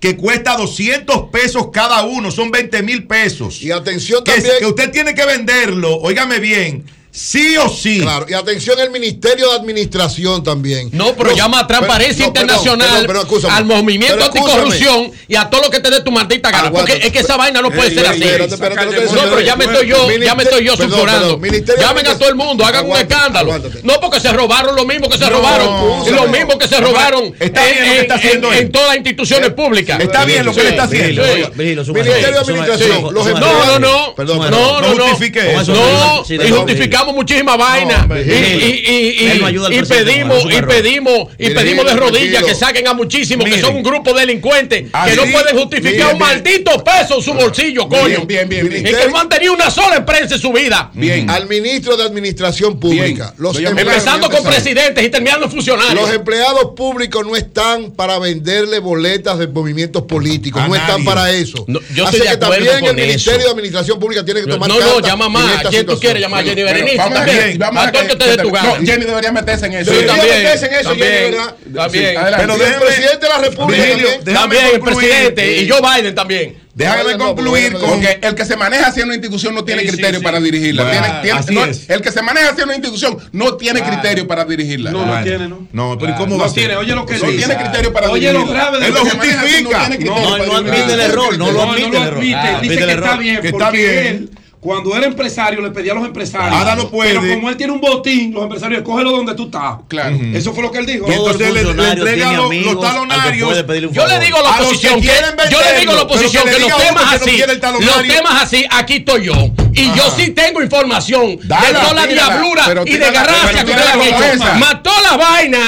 que cuesta 200 pesos cada uno, son 20 mil pesos. Y atención que, también. que usted tiene que venderlo, óigame bien, sí o sí. Claro, y atención el Ministerio de Administración también. No, pero Los- llama a Transparencia pero- no, perdón, Internacional perdón, perdón, escúchame. al movimiento anticorrupción y a todo lo que te dé tu maldita gana. Aguanta. porque es que esa vaina no puede Ey, ser ey, así. espérate, espérate, no pero ya me estoy yo, ya me estoy yo Perdón, sulfurando. Llamen a todo el mundo, hagan un escándalo. aguántate. No porque se robaron lo mismo que se No, robaron. Y lo mismo que se robaron está bien lo que en, está haciendo en- él. en todas las instituciones públicas. Está bien lo que le está haciendo. Ministerio de Administración, No, no, no. Perdón, no, no, No no. y justificamos muchísimas vainas. hombre, y, no pedimos, y pedimos, y pedimos de rodillas que saquen a muchísimos que son un grupo de delincuentes que no pueden justificar un maldito peso en su bolsillo, coño. bien, bien, bien. Y que no han tenido una sola empresa en su vida. Bien. Al ministro de Administración Pública. Los, Empezando con presidentes y terminando funcionarios. los empleados públicos no están para venderle boletas de movimientos políticos. A no están para eso. No, yo Así estoy de que acuerdo también con el Ministerio eso. de Administración Pública tiene que No, tomar no, cartas llama más. ¿A quién tú quieres llamar? ¿A Jenny Berenice también? vamos a que que- no. Jenny debería meterse en eso. Sí, Sí, Debería también, meterse en eso, también, Jenny, ¿verdad? también. Sí. Pero Y el déjeme- presidente de la República Virgilio, también. el presidente y Joe Biden también. Déjame No, no, concluir no, con Porque el que se maneja hacia una institución no tiene Sí, sí, criterio sí. para dirigirla. Bueno, Tiene- tiene- así no, es. el que se maneja hacia una institución no tiene criterio para dirigirla. No, no tiene, ¿no? No, pero ¿y cómo No va a tiene, oye lo que no tiene criterio para Oye lo dirigirla. grave de Él lo lo que se maneja así justifica. No, tiene criterio No, admite el error, no lo admite no el lo error. admite. Dice que está bien Que porque está bien. él, cuando era empresario, le pedía a los empresarios. Ahora no puede. Pero como él tiene un botín, los empresarios, cógelo donde tú estás. Claro. Eso fue lo que él dijo. Y entonces le- le entrega los- talonarios. Yo le digo a la A los que oposición que, yo le digo a la oposición que los temas no así, los temas así, aquí estoy yo. Y yo sí tengo información Dala, de toda la tírala, diablura y de garracia que ustedes han hecho. Mató la vaina.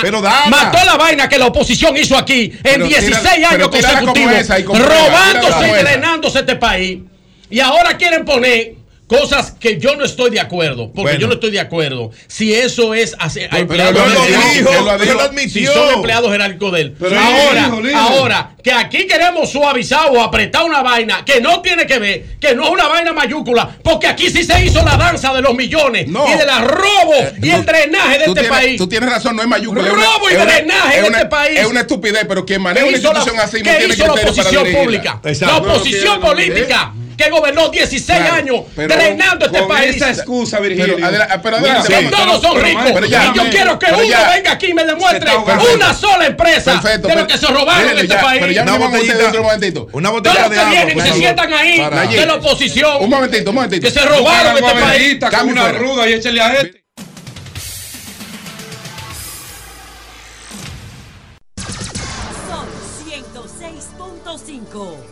Mató la vaina que la oposición hizo aquí en Pero 16 tírala- pero años consecutivos. robándose y drenándose este país. Y ahora quieren poner cosas que yo no estoy de acuerdo. Porque Bueno. yo no estoy de acuerdo. Si eso es hacer. Pero- pero él lo dijo, él lo admitió. Si son empleados jerárquicos de él. Pero ahora, dijo, ahora, que aquí queremos suavizar o apretar una vaina que no tiene que ver, que no es una vaina mayúscula, porque aquí sí se hizo la danza de los millones y de la robo y el drenaje de este tienes, país. tú tienes razón, no es mayúscula. es una- Robo y es una- drenaje de este país. Es una estupidez, pero quien maneja ¿Qué una la- institución así no qué tiene hizo la criterio para oposición pública? La oposición política que gobernó 16 Claro, años pero drenando este con país. esa excusa, Virgilio. Pero adela- pero que todos son Pero, ricos. pero ya, y yo quiero que uno ya. venga aquí y me demuestre una sola empresa Perfecto, de lo que se robaron en este ya, país. pero ya Una no vamos a botellita- dentro un momentito. Una Todos botella los de que agua. vienen y se sientan ahí de la oposición Un momentito, un momentito. que se robaron este país. Cambio fuera. y échale a este. Son 106.5.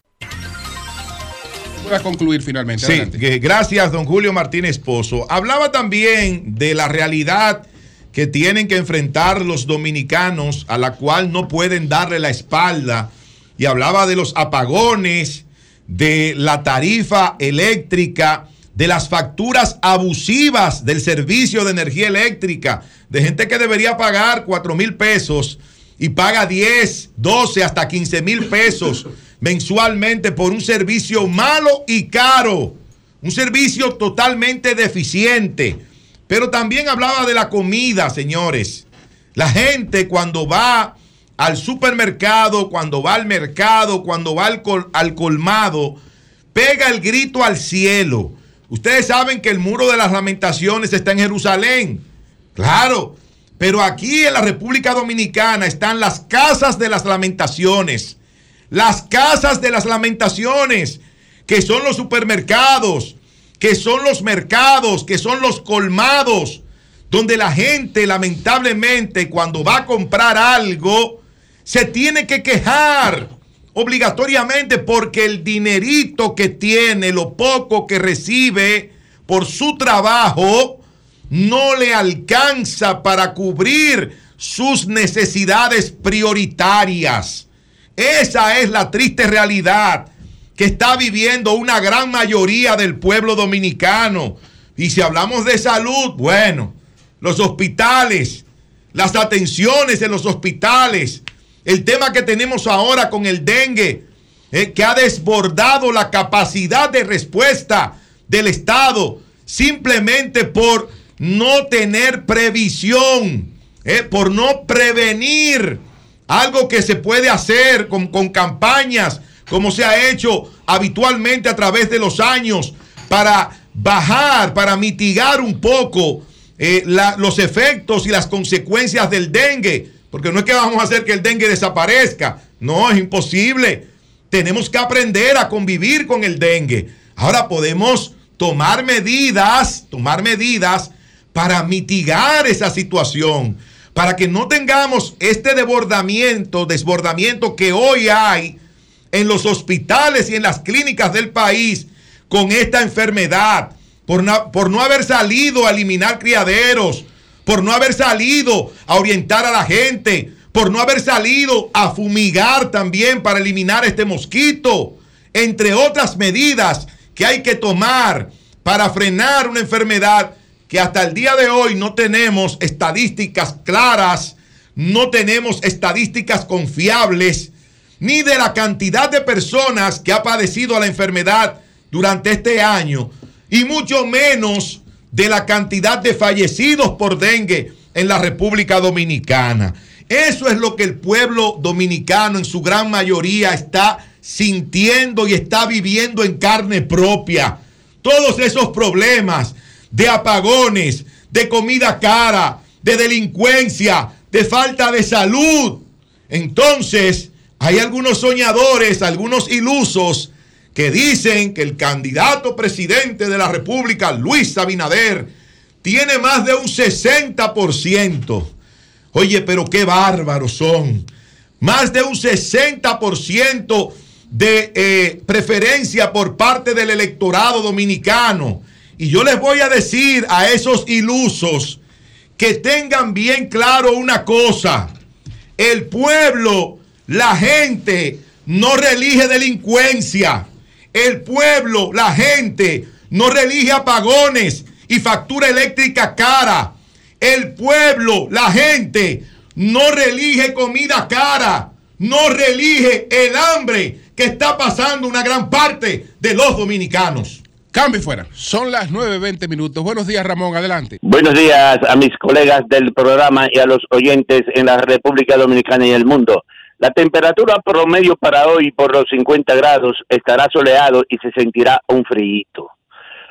A concluir finalmente. Sí, que gracias, don Julio Martínez Pozo. Hablaba también de la realidad que tienen que enfrentar los dominicanos, a la cual no pueden darle la espalda. Y hablaba de los apagones, de la tarifa eléctrica, de las facturas abusivas del servicio de energía eléctrica, de gente que debería pagar 4 mil pesos y paga 10, 12, hasta 15 mil pesos mensualmente por un servicio malo y caro, un servicio totalmente deficiente. Pero también hablaba de la comida, señores. La gente cuando va al supermercado, cuando va al mercado, cuando va al, al colmado, pega el grito al cielo. Ustedes saben que el muro de las lamentaciones está en Jerusalén. Claro, pero aquí en la República Dominicana están las casas de las lamentaciones. Las casas de las lamentaciones, que son los supermercados, que son los mercados, que son los colmados, donde la gente lamentablemente cuando va a comprar algo, se tiene que quejar obligatoriamente porque el dinerito que tiene, lo poco que recibe por su trabajo, no le alcanza para cubrir sus necesidades prioritarias. Esa es la triste realidad que está viviendo una gran mayoría del pueblo dominicano. Y si hablamos de salud, bueno, los hospitales, las atenciones en los hospitales, el tema que tenemos ahora con el dengue, eh, que ha desbordado la capacidad de respuesta del Estado simplemente por no tener previsión, eh, por no prevenir algo que se puede hacer con, con campañas, como se ha hecho habitualmente a través de los años, para bajar, para mitigar un poco eh, los efectos y las consecuencias del dengue. Porque no es que vamos a hacer que el dengue desaparezca. No, es imposible. Tenemos que aprender a convivir con el dengue. Ahora podemos tomar medidas, tomar medidas para mitigar esa situación, para que no tengamos este desbordamiento, desbordamiento que hoy hay en los hospitales y en las clínicas del país con esta enfermedad, por no, por no haber salido a eliminar criaderos, por no haber salido a orientar a la gente, por no haber salido a fumigar también para eliminar este mosquito, entre otras medidas que hay que tomar para frenar una enfermedad que hasta el día de hoy no tenemos estadísticas claras, no tenemos estadísticas confiables, ni de la cantidad de personas que ha padecido la enfermedad durante este año, y mucho menos de la cantidad de fallecidos por dengue en la República Dominicana. Eso es lo que el pueblo dominicano en su gran mayoría está sintiendo y está viviendo en carne propia. Todos esos problemas de apagones, de comida cara, de delincuencia, de falta de salud. Entonces, hay algunos soñadores, algunos ilusos, que dicen que el candidato presidente de la República, Luis Abinader, tiene más de un 60%. Oye, pero qué bárbaros son. Más de un 60% de eh, preferencia por parte del electorado dominicano. Y yo les voy a decir a esos ilusos que tengan bien claro una cosa. El pueblo, la gente, no relige delincuencia. El pueblo, la gente, no relige apagones y factura eléctrica cara. El pueblo, la gente, no relige comida cara. No relige el hambre que está pasando una gran parte de los dominicanos. Cambio fuera. Son las 9.20 minutos. Buenos días, Ramón. Adelante. Buenos días a mis colegas del programa y a los oyentes en la República Dominicana y el mundo. La temperatura promedio para hoy por los 50 grados estará soleado y se sentirá un frío.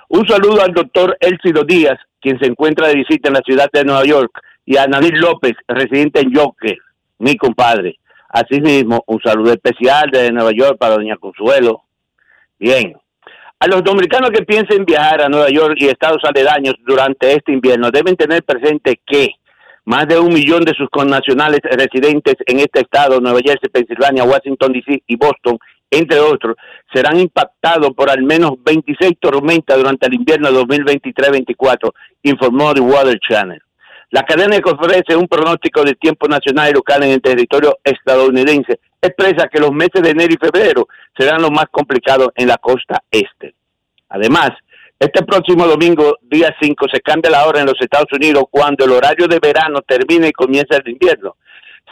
Un saludo al doctor Elcido Díaz, quien se encuentra de visita en la ciudad de Nueva York, y a Nadir López, residente en Yoque, mi compadre. Asimismo, un saludo especial desde Nueva York para doña Consuelo. Bien. A los dominicanos que piensen viajar a Nueva York y estados aledaños durante este invierno deben tener presente que más de un millón de sus connacionales residentes en este estado, Nueva Jersey, Pensilvania, Washington, D.C. y Boston, entre otros, serán impactados por al menos 26 tormentas durante el invierno 2023-24, informó The Weather Channel. La cadena que ofrece un pronóstico de tiempo nacional y local en el territorio estadounidense expresa que los meses de enero y febrero serán los más complicados en la costa este. Además, este próximo domingo, día 5, se cambia la hora en los Estados Unidos cuando el horario de verano termine y comienza el invierno.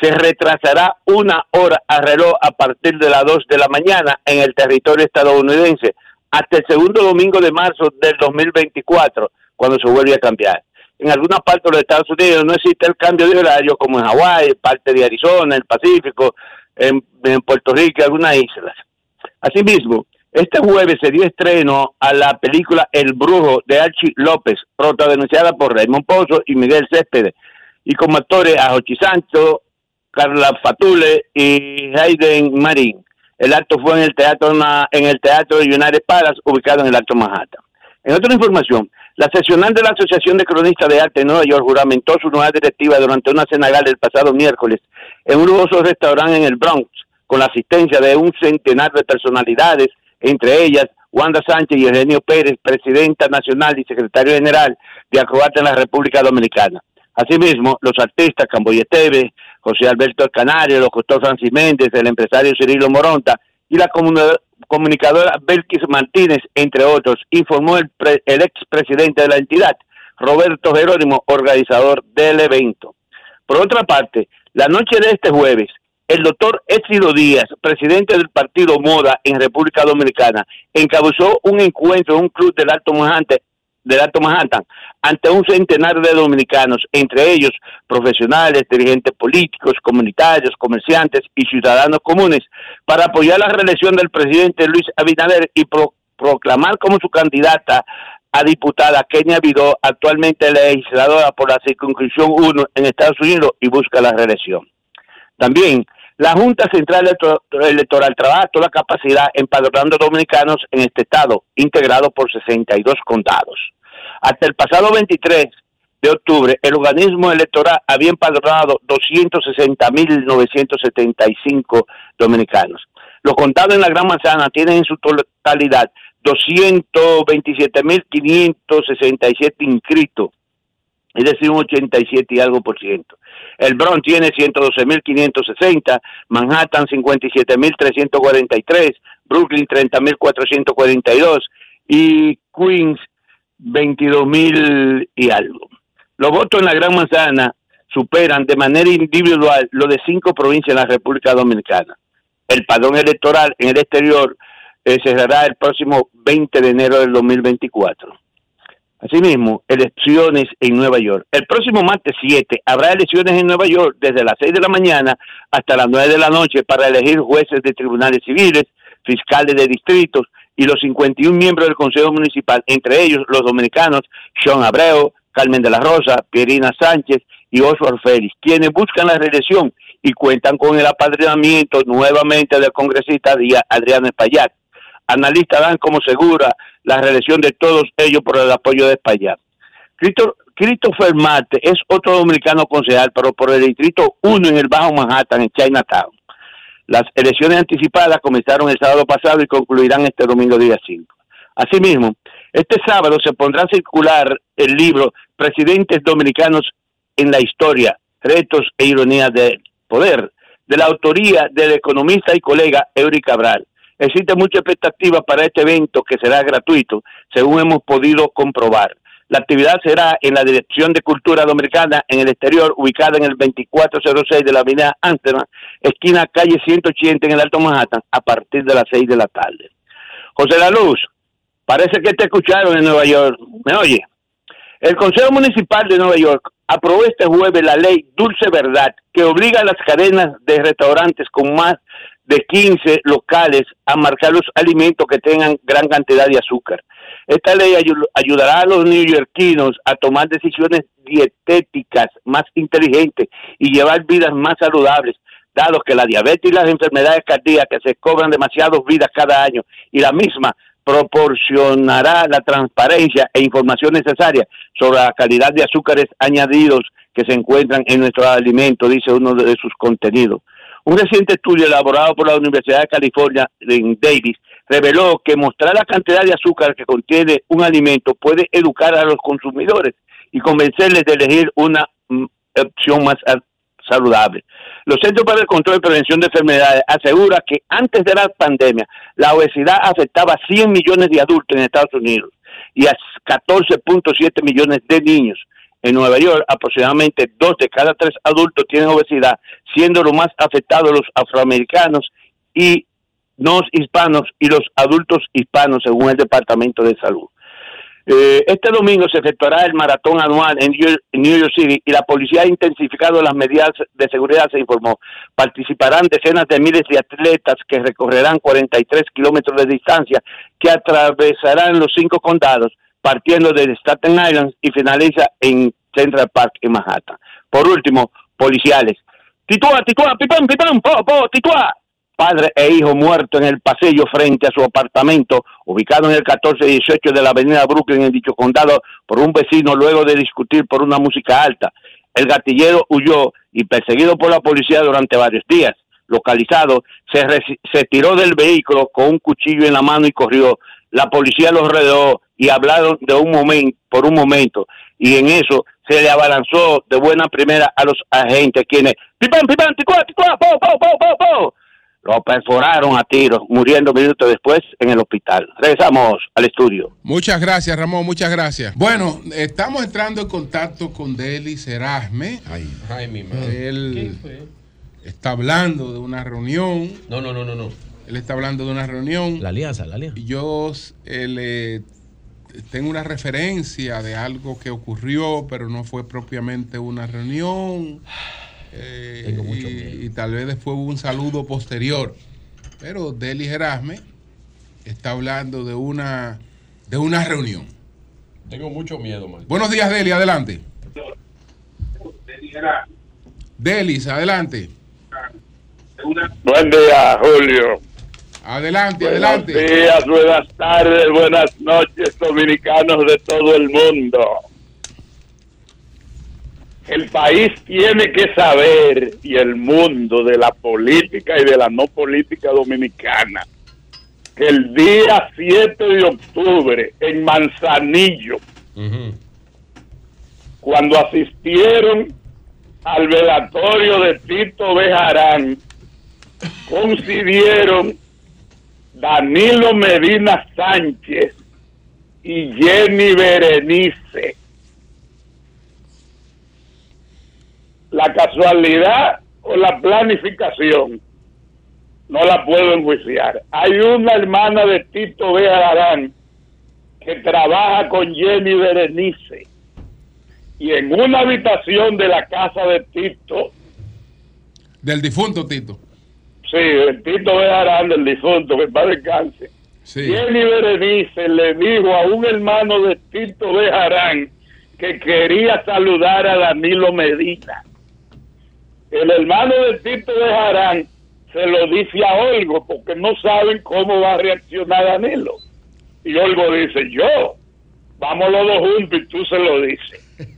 Se retrasará una hora a reloj a partir de las 2 de la mañana en el territorio estadounidense hasta el segundo domingo de marzo del 2024, cuando se vuelve a cambiar. En algunas partes de los Estados Unidos no existe el cambio de horario, como en Hawái, parte de Arizona, el Pacífico, en, Puerto Rico algunas islas. Asimismo, este jueves se dio estreno a la película El Brujo de Archie López, protagonizada por Raymond Pozo y Miguel Céspedes, y como actores a Jochi Sancho, Carla Fatule y Hayden Marín. El acto fue en el teatro en el teatro de United Palace, ubicado en el Alto Manhattan. En otra información, la sesional de la Asociación de Cronistas de Arte de Nueva York juramentó su nueva directiva durante una cena gala el pasado miércoles en un lujoso restaurante en el Bronx, con la asistencia de un centenar de personalidades, entre ellas Wanda Sánchez y Eugenio Pérez, presidenta nacional y secretario general de Acrobata en la República Dominicana. Asimismo, los artistas Camboya Teve, José Alberto Canario, el locutor Francis Méndez, el empresario Cirilo Moronta y la comuna- comunicadora Belkis Martínez, entre otros, informó el, pre- el expresidente de la entidad, Roberto Jerónimo, organizador del evento. Por otra parte, la noche de este jueves, el doctor Éxido Díaz, presidente del partido Moda en República Dominicana, encabezó un encuentro en un club del Alto Manhattan, del Alto Manhattan ante un centenar de dominicanos, entre ellos profesionales, dirigentes políticos, comunitarios, comerciantes y ciudadanos comunes, para apoyar la reelección del presidente Luis Abinader y pro- proclamar como su candidata a diputada Kenia Vidó, actualmente legisladora por la circunscripción 1 en Estados Unidos y busca la reelección. También la Junta Central Electoral trabaja toda la capacidad empadronando dominicanos en este estado, integrado por 62 condados. Hasta el pasado 23 de octubre, el organismo electoral había empadronado 260.975 dominicanos. Los condados en la Gran Manzana tienen en su totalidad 227.567 inscritos, es decir, un 87 y algo por ciento. El Bronx tiene 112.560, Manhattan 57.343, Brooklyn 30.442 y Queens 22.000 y algo. Los votos en la Gran Manzana superan de manera individual lo de cinco provincias en la República Dominicana. El padrón electoral en el exterior eh, cerrará el próximo 20 de enero del 2024. Asimismo, elecciones en Nueva York. El próximo martes 7 habrá elecciones en Nueva York desde las 6 de la mañana hasta las 9 de la noche para elegir jueces de tribunales civiles, fiscales de distritos y los 51 miembros del Consejo Municipal, entre ellos los dominicanos Sean Abreu, Carmen de la Rosa, Pierina Sánchez y Oswald Félix, quienes buscan la reelección y cuentan con el apadrinamiento nuevamente del congresista Adriano Espaillat. Analistas dan como segura la reelección de todos ellos por el apoyo de Espaillat. Christopher Mate es otro dominicano concejal, pero por el distrito 1 en el Bajo Manhattan, en Chinatown. Las elecciones anticipadas comenzaron el sábado pasado y concluirán este domingo día 5. Asimismo, Este sábado se pondrá a circular el libro Presidentes Dominicanos en la Historia, Retos e Ironías del Poder, de la autoría del economista y colega Eury Cabral. Existe mucha expectativa para este evento que será gratuito, según hemos podido comprobar. La actividad será en la Dirección de Cultura Dominicana en el exterior, ubicada en el 2406 de la Avenida Amsterdam, esquina calle 180 en el Alto Manhattan, a partir de las 6 de la tarde. José La Luz, parece que te escucharon en Nueva York. ¿Me oye? El Consejo Municipal de Nueva York aprobó este jueves la ley Dulce Verdad, que obliga a las cadenas de restaurantes con más de 15 locales a marcar los alimentos que tengan gran cantidad de azúcar. Esta ley ayu- ayudará a los neoyorquinos a tomar decisiones dietéticas más inteligentes y llevar vidas más saludables, dado que la diabetes y las enfermedades cardíacas se cobran demasiadas vidas cada año y la misma proporcionará la transparencia e información necesaria sobre la calidad de azúcares añadidos que se encuentran en nuestros alimentos, dice uno de sus contenidos. Un reciente estudio elaborado por la Universidad de California en Davis reveló que mostrar la cantidad de azúcar que contiene un alimento puede educar a los consumidores y convencerles de elegir una mm, opción más ah, saludable. Los Centros para el Control y Prevención de Enfermedades asegura que antes de la pandemia la obesidad afectaba a 100 millones de adultos en Estados Unidos y a 14.7 millones de niños. En Nueva York, aproximadamente dos de cada tres adultos tienen obesidad, siendo los más afectados los afroamericanos y no hispanos y los adultos hispanos, según el Departamento de Salud. Eh, este domingo se efectuará el maratón anual en New, York City y la policía ha intensificado las medidas de seguridad, se informó. Participarán decenas de miles de atletas que recorrerán 43 kilómetros de distancia que atravesarán los cinco condados, partiendo de Staten Island y finaliza en Central Park en Manhattan. Por último, policiales. Tituá, tituá, pipán, pipán, po, po, tituá. Padre e hijo muerto en el pasillo frente a su apartamento, ubicado en el 1418 de la avenida Brooklyn en dicho condado, por un vecino luego de discutir por una música alta. El gatillero huyó y perseguido por la policía durante varios días. Localizado, se, se tiró del vehículo con un cuchillo en la mano y corrió. La policía lo rodeó y hablaron de un momento, por un momento, y en eso se le abalanzó de buena primera a los agentes quienes, pipán, pipán, ticuá, ticuá, po, po, po, po, po. Lo perforaron a tiros, muriendo minutos después en el hospital. Regresamos al estudio. Muchas gracias, Ramón, muchas gracias. Bueno, estamos entrando en contacto con Deli Serasme. Ay, mi madre. Él está hablando de una reunión. No, no, no, no, no. Él está hablando de una reunión. La alianza, la alianza. Y Yo eh, le tengo una referencia de algo que ocurrió, pero no fue propiamente una reunión. Eh, y, y tal vez después hubo un saludo posterior. Pero Deli Erasme está hablando de una, de una reunión. Tengo mucho miedo, man. Buenos días, Deli, adelante. Delis, adelante. Buen día, Julio. Adelante, Buenos adelante. días, buenas tardes, buenas noches, dominicanos de todo el mundo. El país tiene que saber, y el mundo, de la política y de la no política dominicana, que el día 7 de octubre, en Manzanillo, cuando asistieron al velatorio de Tito Bejarán, coincidieron Danilo Medina Sánchez y Jenny Berenice. La casualidad o la planificación no la puedo enjuiciar. Hay una hermana de Tito Bejarán que trabaja con Jenny Berenice y en una habitación de la casa de Tito Del difunto Tito. Sí, el Tito Bejarán del difunto, que va descanse. Jenny Berenice le dijo a un hermano de Tito Bejarán que quería saludar a Danilo Medina. El hermano de Tito Bejarán se lo dice a Olgo porque no saben cómo va a reaccionar Danilo. Y Olgo dice, yo, vamos los dos juntos y tú se lo dices.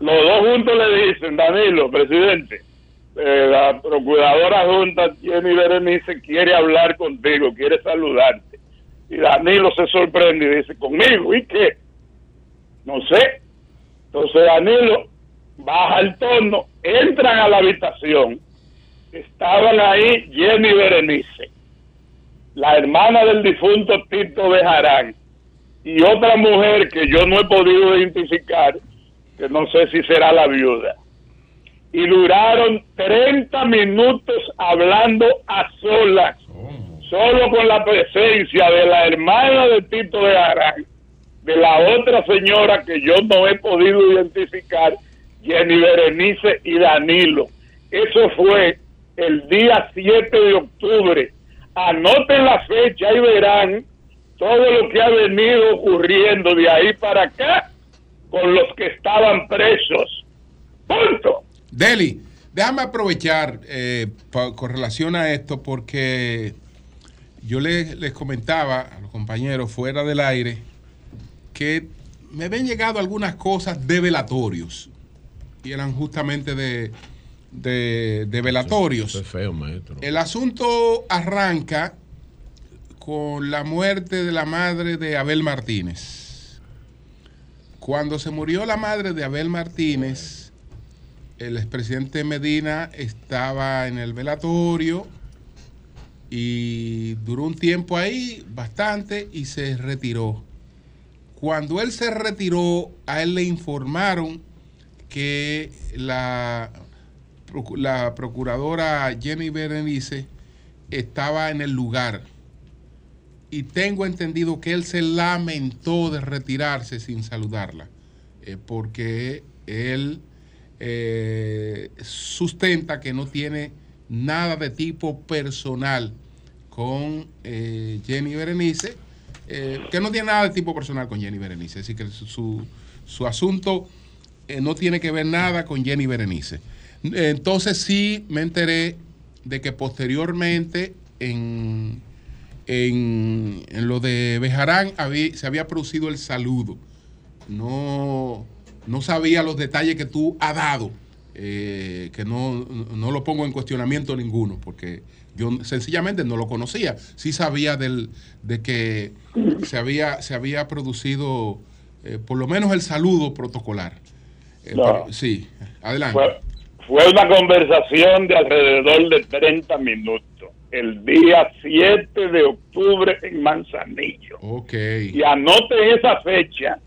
Los dos juntos le dicen, Danilo, presidente, eh, la procuradora junta Jenny Berenice quiere hablar contigo, quiere saludarte. Y Danilo se sorprende y dice, ¿conmigo? ¿Y qué? No sé. Entonces Danilo baja el tono, entran a la habitación. Estaban ahí Jenny Berenice, la hermana del difunto Tito Bejarán, y otra mujer que yo no he podido identificar, que no sé si será la viuda. Y duraron 30 minutos hablando a solas, solo con la presencia de la hermana de Tito Bejarán, de la otra señora que yo no he podido identificar, Jenny Berenice y Danilo. Eso fue el día 7 de octubre. Anoten la fecha y verán todo lo que ha venido ocurriendo de ahí para acá con los que estaban presos. Punto. Deli, déjame aprovechar eh, pa- con relación a esto porque yo les, les comentaba a los compañeros fuera del aire que me habían llegado algunas cosas de velatorios y eran justamente de, de, de velatorios. Eso es feo, maestro. El asunto arranca con la muerte de la madre de Abel Martínez. Cuando se murió la madre de Abel Martínez, el expresidente Medina estaba en el velatorio y duró un tiempo ahí, bastante, y se retiró. Cuando él se retiró, a él le informaron que la, la procuradora Jenny Berenice estaba en el lugar. Y tengo entendido que él se lamentó de retirarse sin saludarla, eh, porque él sustenta que no tiene nada de tipo personal con Jenny Berenice, que no tiene nada de tipo personal con Jenny Berenice, así que su, su- su asunto eh, no tiene que ver nada con Jenny Berenice. Entonces sí me enteré de que posteriormente en, en, lo de Bejarán se había producido el saludo. No, no sabía los detalles que tú has dado, eh, que no, no lo pongo en cuestionamiento ninguno, porque yo sencillamente no lo conocía. Sí sabía del, de que se había, se había producido eh, por lo menos el saludo protocolar. Eh, No. pero- sí, adelante. Fue, fue una conversación de alrededor de 30 minutos, el día 7 de octubre en Manzanillo. Ok. Y anote esa fecha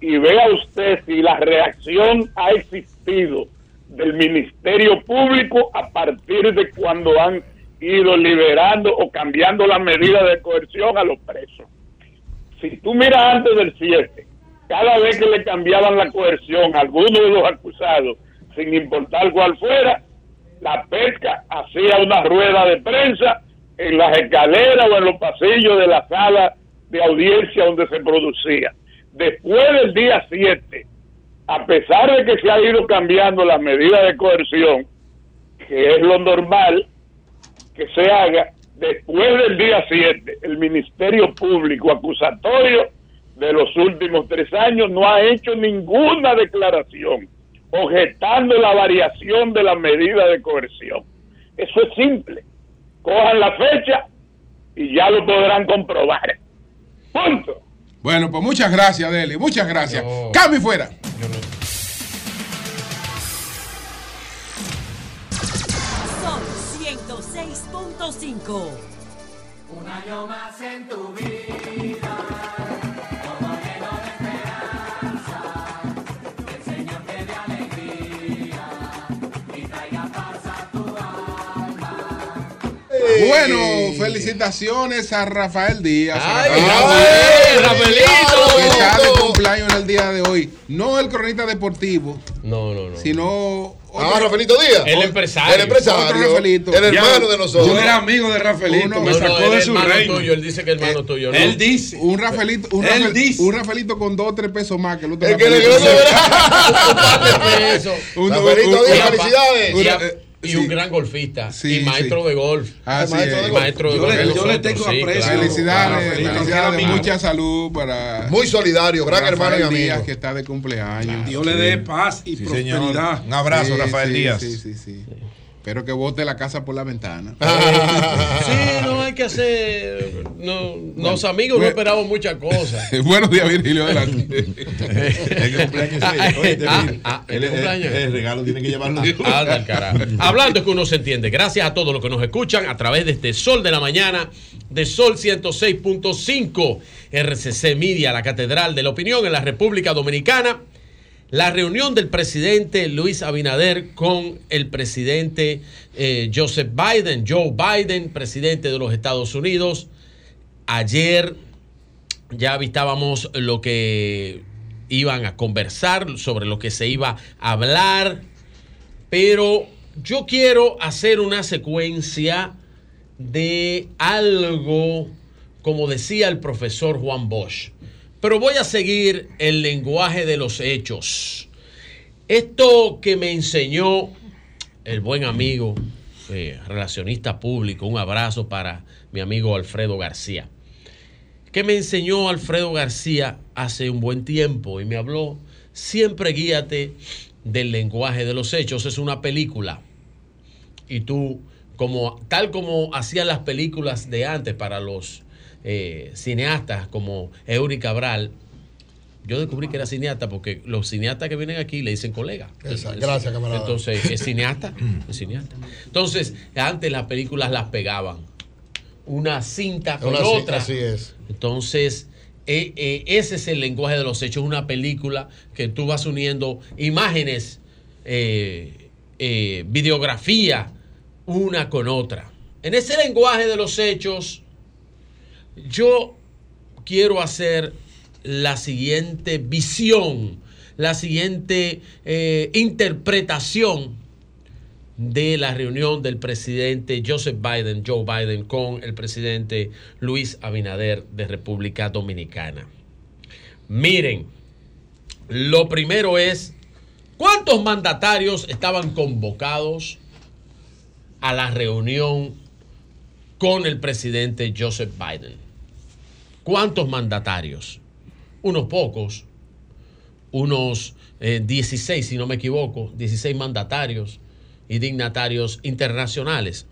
y vea usted si la reacción ha existido del Ministerio Público a partir de cuando han ido liberando o cambiando la medida de coerción a los presos. Si tú miras antes del 7, cada vez que le cambiaban la coerción a alguno de los acusados, sin importar cuál fuera, la pesca hacía una rueda de prensa en las escaleras o en los pasillos de la sala de audiencia donde se producía. Después del día 7, a pesar de que se ha ido cambiando la medida de coerción, que es lo normal que se haga, después del día 7, el Ministerio Público acusatorio de los últimos tres años no ha hecho ninguna declaración objetando la variación de la medida de coerción. Eso es simple. Cojan la fecha y ya lo podrán comprobar. Punto. Bueno, pues muchas gracias, Deli. Muchas gracias. Cambio y fuera. Sol 106.5. Un año más en tu vida, Bueno, felicitaciones a Rafael Díaz. Ay, Rafael, Rafael, Rafaelito. Que está de cumpleaños en el día de hoy. No el cronista deportivo, No, no, no. sino. Ah, Rafaelito Díaz. El empresario. El empresario. Otro Rafaelito. El hermano de nosotros. Yo era amigo de Rafaelito, Uno- me No, sacó no, de su reino. tuyo, él dice que es hermano tuyo. ¿no? Él dice. Un Rafaelito, un, Él Rafael- dice. un Rafaelito con dos o tres pesos más que el otro. El que le dio. Un- Rafaelito un- Díaz, felicidades. Y, sí. un gran golfista. Sí, y maestro sí. de golf. Así Maestro es. de golf. Maestro de Yo golf. le- yo le tengo sí, aprecio. claro. Felicidades, felicidades, mucha salud para Muy solidario, gran hermano y amigo. Díaz que está de cumpleaños. Dios le dé paz y Sí, señor. prosperidad. Un abrazo, Sí, Rafael sí, Díaz. Sí, sí, sí. Espero que bote la casa por la ventana. Sí, no hay que hacer. No, los amigos no bueno. esperamos muchas cosas. Buenos días, Virgilio. Adelante. El cumpleaños es Ah, ah, el, ¿este el- cumpleaños? el regalo tiene que llevarlo. Anda al carajo. Hablando es que uno se entiende. Gracias a todos los que nos escuchan a través de este Sol de la Mañana, de Sol 106.5, RCC Media, la Catedral de la Opinión en la República Dominicana. La reunión del presidente Luis Abinader con el presidente eh, Joseph Biden, Joe Biden, presidente de los Estados Unidos. Ayer ya avistábamos lo que iban a conversar, sobre lo que se iba a hablar, pero yo quiero hacer una secuencia de algo, como decía el profesor Juan Bosch, pero voy a seguir el lenguaje de los hechos. Esto que me enseñó el buen amigo, eh, relacionista público, un abrazo para mi amigo Alfredo García que me enseñó Alfredo García hace un buen tiempo y me habló, siempre guíate del lenguaje de los hechos, es una película. Y tú, como, tal como hacían las películas de antes para los eh, cineastas como Eury Cabral, yo descubrí que era cineasta porque los cineastas que vienen aquí le dicen colega. Exacto. Gracias, camarada. Entonces, ¿es cineasta? Es cineasta. Entonces, antes las películas las pegaban. Una cinta con Una otra. así es. Entonces, eh, eh, ese es el lenguaje de los hechos. Una película que tú vas uniendo imágenes, eh, videografía, una con otra. En ese lenguaje de los hechos, yo quiero hacer la siguiente visión, la siguiente eh, interpretación de la reunión del presidente Joseph Biden, Joe Biden, con el presidente Luis Abinader de República Dominicana. Miren, lo primero es, ¿cuántos mandatarios estaban convocados a la reunión con el presidente Joseph Biden? ¿Cuántos mandatarios? Unos pocos, unos eh, 16, si no me equivoco, 16 mandatarios y dignatarios internacionales.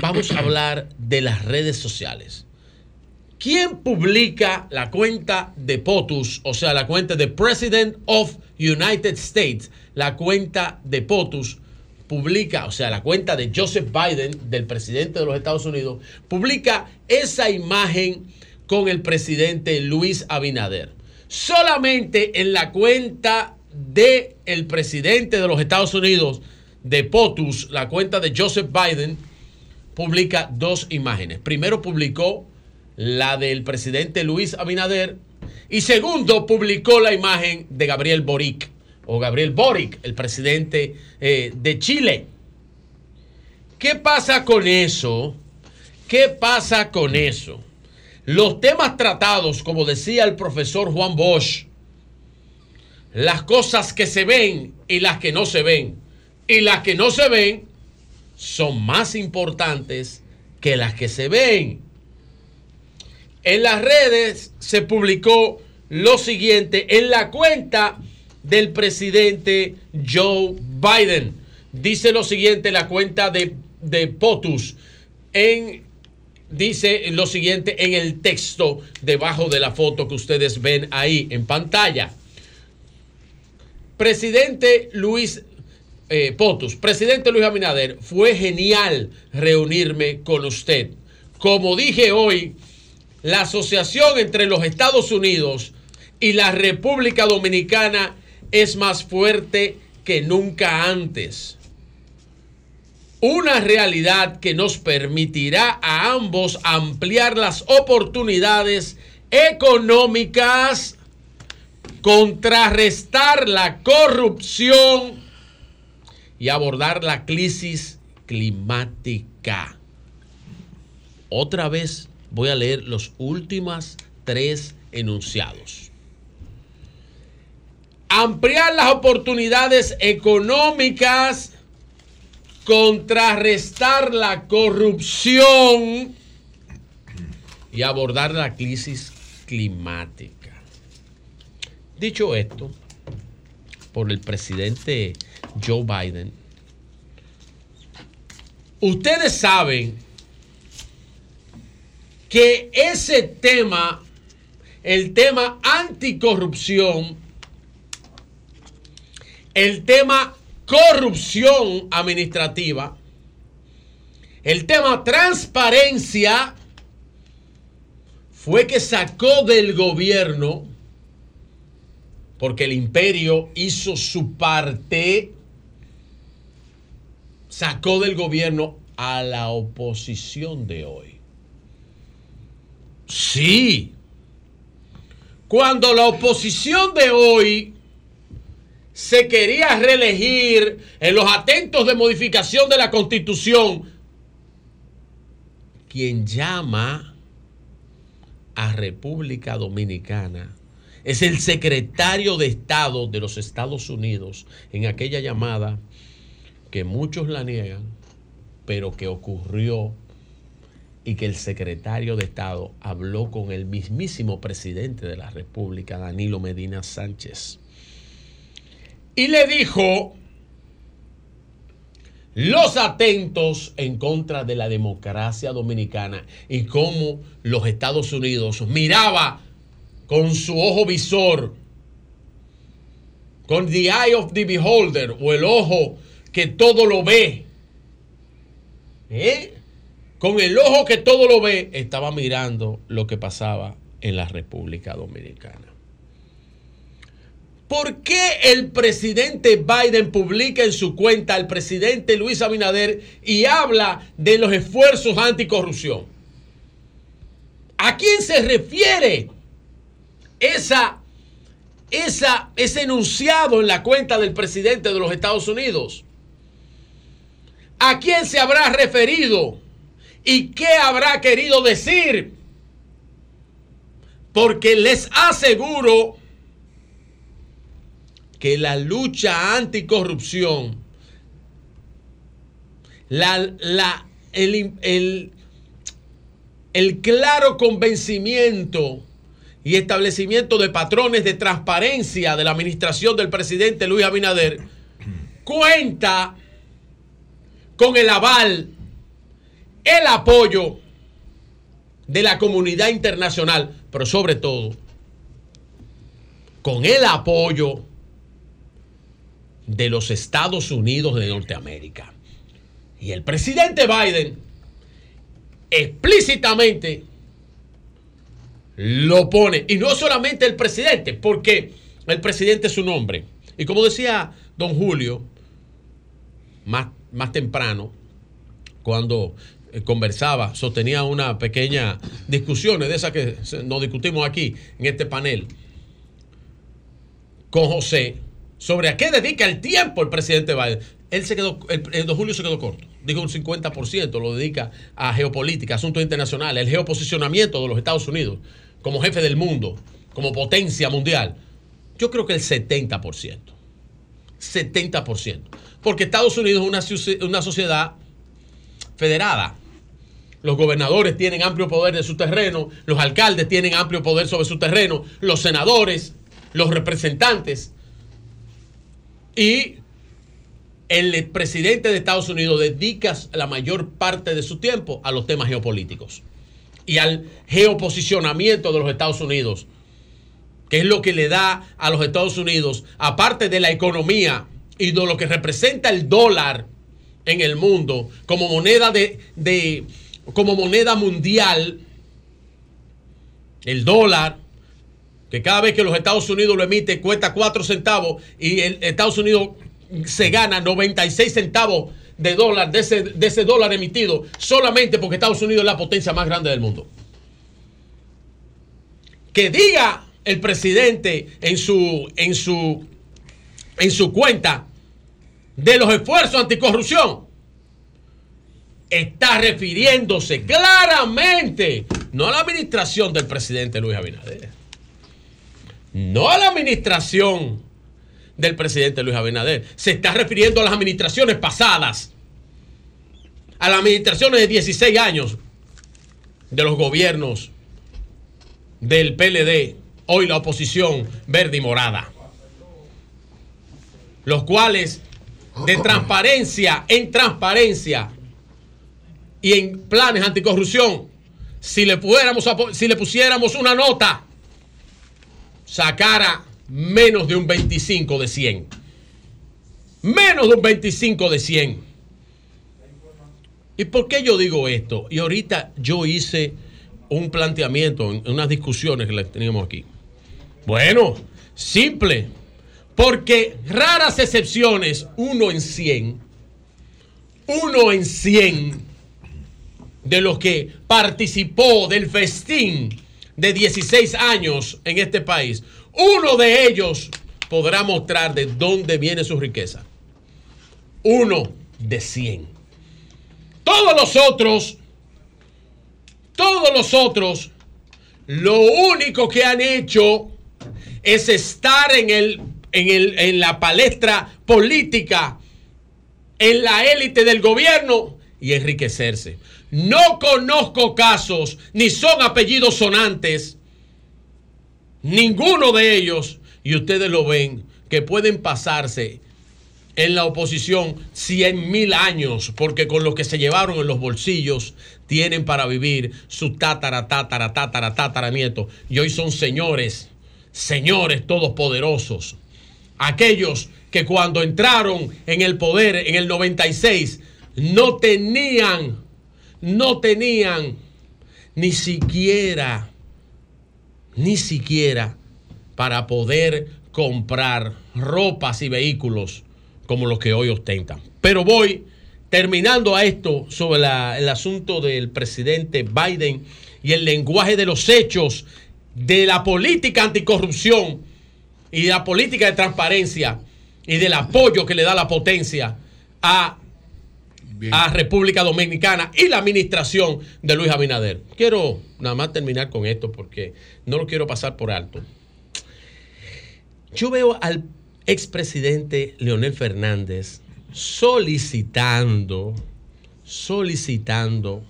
Vamos a hablar de las redes sociales. ¿Quién publica la cuenta de POTUS, o sea, la cuenta de President of United States, la cuenta de POTUS, publica, o sea, la cuenta de Joseph Biden, del presidente de los Estados Unidos, publica esa imagen con el presidente Luis Abinader. Solamente en la cuenta de el presidente de los Estados Unidos, de POTUS, la cuenta de Joseph Biden, publica dos imágenes. Primero publicó la del presidente Luis Abinader y segundo publicó la imagen de Gabriel Boric o Gabriel Boric, el presidente eh, de Chile. ¿Qué pasa con eso? ¿Qué pasa con eso? Los temas tratados, como decía el profesor Juan Bosch, las cosas que se ven y las que no se ven, y las que no se ven son más importantes que las que se ven. En las redes se publicó lo siguiente en la cuenta del presidente Joe Biden. Dice lo siguiente la cuenta de, de POTUS. En, dice lo siguiente en el texto debajo de la foto que ustedes ven ahí en pantalla. Presidente Luis eh, Potus, presidente Luis Abinader, fue genial reunirme con usted. Como dije hoy, la asociación entre los Estados Unidos y la República Dominicana es más fuerte que nunca antes. Una realidad que nos permitirá a ambos ampliar las oportunidades económicas, contrarrestar la corrupción y abordar la crisis climática. Otra vez voy a leer los últimos tres enunciados. Ampliar las oportunidades económicas, contrarrestar la corrupción y abordar la crisis climática. Dicho esto, por el presidente Joe Biden. Ustedes saben que ese tema, el tema anticorrupción, el tema corrupción administrativa, el tema transparencia, fue que sacó del gobierno, porque el imperio hizo su parte, sacó del gobierno a la oposición de hoy. Sí. Cuando la oposición de hoy se quería reelegir en los atentos de modificación de la constitución, quien llama a República Dominicana es el secretario de Estado de los Estados Unidos en aquella llamada que muchos la niegan, pero que ocurrió y que el secretario de Estado habló con el mismísimo presidente de la República, Danilo Medina Sánchez, y le dijo los atentos en contra de la democracia dominicana y cómo los Estados Unidos miraba con su ojo visor, con the eye of the beholder o el ojo que todo lo ve. ¿eh? Con el ojo que todo lo ve, estaba mirando lo que pasaba en la República Dominicana. ¿Por qué el presidente Biden publica en su cuenta al presidente Luis Abinader y habla de los esfuerzos anticorrupción? ¿A quién se refiere esa, esa, ese enunciado en la cuenta del presidente de los Estados Unidos? ¿A quién se habrá referido? ¿Y qué habrá querido decir? Porque les aseguro que la lucha anticorrupción, la, la, el, el, el claro convencimiento y establecimiento de patrones de transparencia de la administración del presidente Luis Abinader cuenta con el aval, el apoyo de la comunidad internacional, pero sobre todo con el apoyo de los Estados Unidos de Norteamérica. Y el presidente Biden explícitamente lo pone. Y no solamente el presidente, porque el presidente es su nombre. Y como decía don Julio, más, más temprano, cuando eh, conversaba, sostenía una pequeña discusión de esas que nos discutimos aquí en este panel con José sobre a qué dedica el tiempo el presidente Biden. Él se quedó, el, el don Julio se quedó corto. Dijo un 50% lo dedica a geopolítica, asuntos internacionales, el geoposicionamiento de los Estados Unidos como jefe del mundo, como potencia mundial. Yo creo que el 70%. 70%. Porque Estados Unidos es una, una sociedad federada. Los gobernadores tienen amplio poder de su terreno, los alcaldes tienen amplio poder sobre su terreno, los senadores, los representantes. Y el presidente de Estados Unidos dedica la mayor parte de su tiempo a los temas geopolíticos y al geoposicionamiento de los Estados Unidos, que es lo que le da a los Estados Unidos, aparte de la economía y de lo que representa el dólar en el mundo como moneda de, de- como moneda mundial, el dólar, que cada vez que los Estados Unidos lo emite cuesta 4 centavos y el Estados Unidos se gana 96 centavos de dólar de ese, de ese dólar emitido solamente porque Estados Unidos es la potencia más grande del mundo. Que diga el presidente en su, en su, en su cuenta de los esfuerzos anticorrupción está refiriéndose claramente no a la administración del presidente Luis Abinader, no a la administración del presidente Luis Abinader, se está refiriendo a las administraciones pasadas, a las administraciones de 16 años de los gobiernos del PLD, hoy la oposición verde y morada, los cuales de transparencia, en transparencia y en planes anticorrupción, si le, pudiéramos, si le pusiéramos una nota, sacara menos de un 25 de 100. Menos de un 25 de 100. ¿Y por qué yo digo esto? Y ahorita yo hice un planteamiento en unas discusiones que le teníamos aquí. Bueno, simple. Porque raras excepciones, uno en 100, uno en 100 de los que participó del festín de 16 años en este país, uno de ellos podrá mostrar de dónde viene su riqueza. Uno de 100. Todos los otros, todos los otros, lo único que han hecho es estar en, el, en, el, en la palestra política, en la élite del gobierno y enriquecerse. No conozco casos, ni son apellidos sonantes, ninguno de ellos, y ustedes lo ven, que pueden pasarse en la oposición 100 mil años, porque con lo que se llevaron en los bolsillos tienen para vivir su tátara, tátara, tátara, tátara nieto. Y hoy son señores, señores todopoderosos. Aquellos que cuando entraron en el poder en el 96 no tenían, no tenían ni siquiera, ni siquiera para poder comprar ropas y vehículos como los que hoy ostentan. Pero voy terminando a esto sobre el asunto del presidente Biden y el lenguaje de los hechos, de la política anticorrupción y de la política de transparencia y del apoyo que le da la potencia a, a República Dominicana y la administración de Luis Abinader. Quiero nada más terminar con esto porque no lo quiero pasar por alto. Yo veo al expresidente Leonel Fernández solicitando, solicitando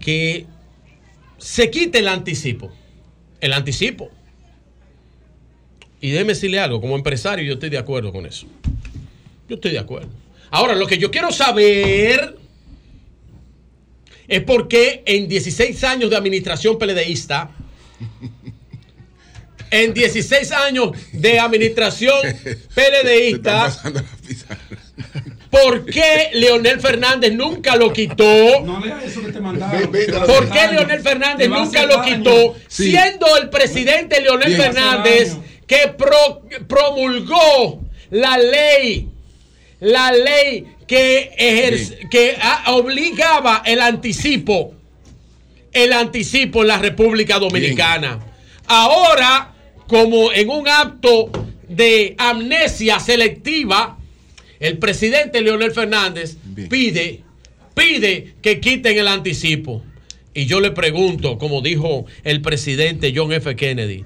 que se quite el anticipo. El anticipo. Y déjeme decirle algo, como empresario yo estoy de acuerdo con eso. Yo estoy de acuerdo. Ahora, lo que yo quiero saber es por qué en 16 años de administración peledeísta, en 16 años de administración peledeísta, ¿por qué Leonel Fernández nunca lo quitó? No lea eso que te mandaron. ¿Por qué Leonel Fernández nunca lo quitó? Sí. Siendo el presidente Leonel Bien. Fernández que pro- promulgó la ley, la ley que, ejerce- que obligaba el anticipo, el anticipo en la República Dominicana. Ahora, como en un acto de amnesia selectiva, el presidente Leonel Fernández pide, pide que quiten el anticipo. Y yo le pregunto, como dijo el presidente John F. Kennedy,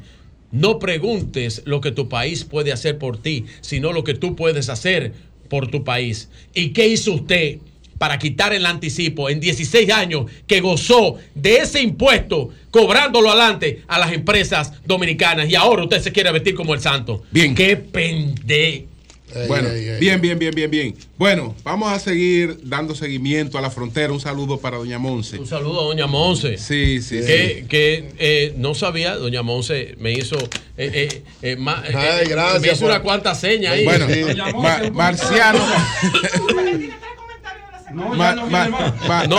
no preguntes lo que tu país puede hacer por ti, sino lo que tú puedes hacer por tu país. ¿Y qué hizo usted para quitar el anticipo en 16 años que gozó de ese impuesto, cobrándolo adelante a las empresas dominicanas? Y ahora usted se quiere vestir como el santo. Bien. ¡Qué Bueno, bien, bien, bien, bien, bien. Bueno, vamos a seguir dando seguimiento a la frontera. Un saludo para Doña Monse. Un saludo a Doña Monse. Sí, sí, Que, sí. que, eh, no sabía, Doña Monse me hizo, eh, eh, eh, ma- eh, Ay, gracias me hizo por- una cuanta seña ahí. Bueno, Ma- Marciano. Ma- ma- ma- No,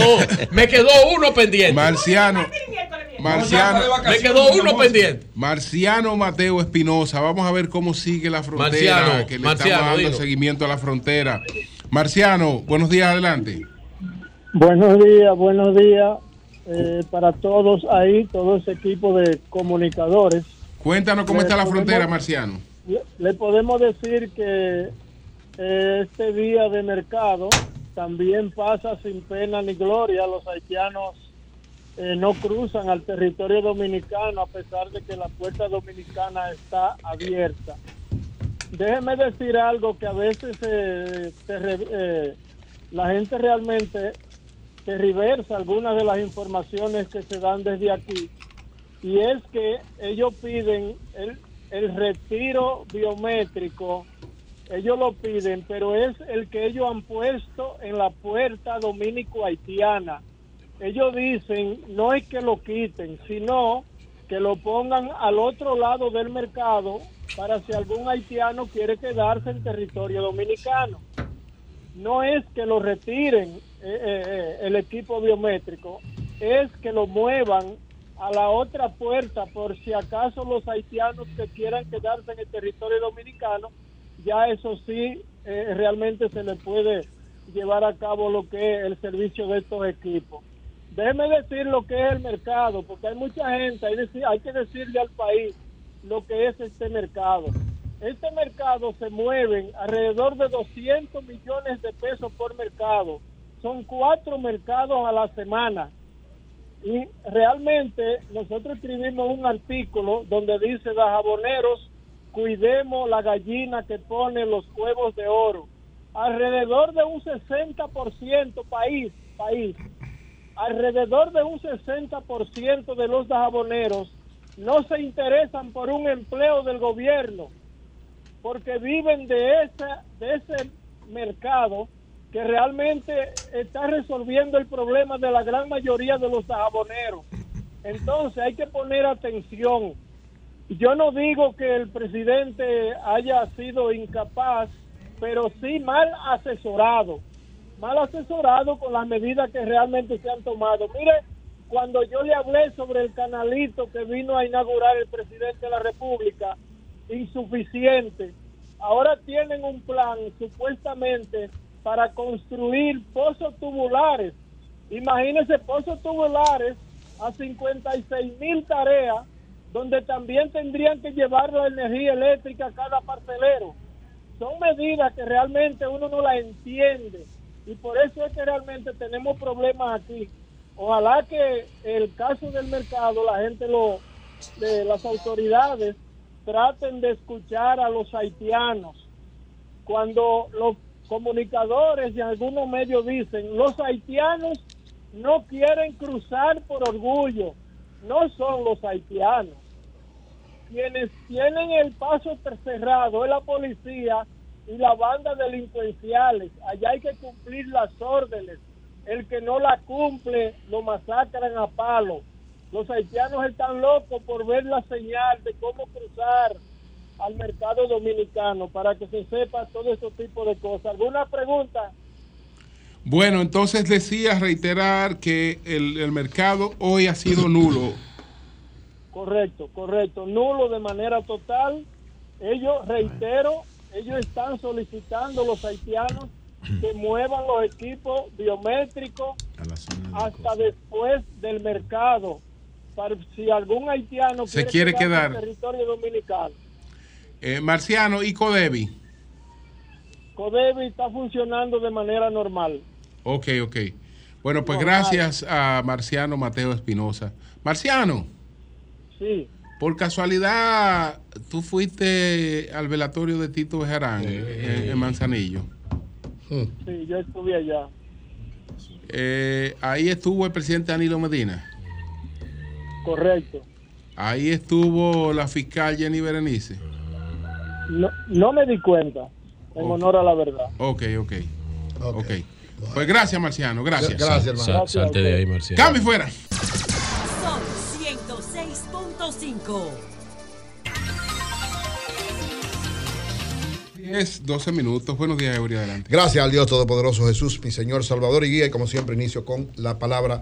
me quedó uno pendiente. Marciano. Marciano. Me quedó uno pendiente. Marciano Mateo Espinosa. Vamos a ver cómo sigue la frontera. Marciano, que le Marciano, estamos dando dilo. seguimiento a la frontera. Marciano, buenos días, adelante. Buenos días, buenos días eh, para todos ahí, todo ese equipo de comunicadores. Cuéntanos cómo Le está la podemos- frontera, Marciano. Le, le podemos decir que eh, este día de mercado también pasa sin pena ni gloria. Los haitianos eh, no cruzan al territorio dominicano a pesar de que la puerta dominicana está abierta. Déjeme decir algo que a veces eh, eh, la gente realmente se reversa algunas de las informaciones que se dan desde aquí y es que ellos piden el, el retiro biométrico ellos lo piden, pero es el que ellos han puesto en la puerta dominico-haitiana. Ellos dicen, no es que lo quiten, sino que lo pongan al otro lado del mercado para si algún haitiano quiere quedarse en territorio dominicano. No es que lo retiren eh, eh, eh, el equipo biométrico, es que lo muevan a la otra puerta por si acaso los haitianos que quieran quedarse en el territorio dominicano, ya eso sí, eh, realmente se le puede llevar a cabo lo que es el servicio de estos equipos. Déjeme decir lo que es el mercado, porque hay mucha gente, hay, hay que decirle al país lo que es este mercado. Este mercado se mueven alrededor de 200 millones de pesos por mercado. Son cuatro mercados a la semana. Y realmente nosotros escribimos un artículo donde dice, jaboneros, cuidemos la gallina que pone los huevos de oro. Alrededor de un 60% país, país, alrededor de un 60% de los jaboneros no se interesan por un empleo del gobierno porque viven de esa de ese mercado que realmente está resolviendo el problema de la gran mayoría de los jaboneros. Entonces hay que poner atención. Yo no digo que el presidente haya sido incapaz, pero sí mal asesorado. Mal asesorado con las medidas que realmente se han tomado. Mire, cuando yo le hablé sobre el canalito que vino a inaugurar el presidente de la República, insuficiente. Ahora tienen un plan supuestamente para construir pozos tubulares. Imagínense pozos tubulares a 56 mil tareas, donde también tendrían que llevar la energía eléctrica a cada parcelero. Son medidas que realmente uno no las entiende y por eso es que realmente tenemos problemas aquí. Ojalá que el caso del mercado, la gente lo, de las autoridades traten de escuchar a los haitianos. Cuando los comunicadores y algunos medios dicen, los haitianos no quieren cruzar por orgullo, no son los haitianos. Quienes tienen el paso cerrado es la policía y la banda delincuenciales. Allá hay que cumplir las órdenes. El que no la cumple lo masacran a palo. Los haitianos están locos por ver la señal de cómo cruzar al mercado dominicano para que se sepa todo ese tipo de cosas. ¿Alguna pregunta? Bueno, entonces decía reiterar que el, el mercado hoy ha sido nulo. Correcto, correcto. Nulo de manera total. Ellos, reitero, ellos están solicitando los haitianos que muevan los equipos biométricos hasta después del mercado. Para si algún haitiano Se quiere quedar. en territorio dominicano. Eh, Marciano y Codevi. Codevi está funcionando de manera normal. Ok, ok. Bueno, pues Normal. gracias a Marciano Mateo Espinosa. Marciano, Sí. Por casualidad, tú fuiste al velatorio de Tito Bejarán en, en Manzanillo. Sí, yo estuve allá. Eh, ahí estuvo el presidente Danilo Medina. Correcto. Ahí estuvo la fiscal Jenny Berenice. No, no me di cuenta, en honor a la verdad. Ok, ok. Ok. Pues gracias, Marciano. Gracias. Gracias, hermano. Sal- salte de ahí, Marciano. Cambio fuera. Son 106.5. 10, 12 minutos. Buenos días, Eury. Adelante. Gracias al Dios Todopoderoso Jesús, mi Señor, Salvador y Guía. Y como siempre, inicio con la palabra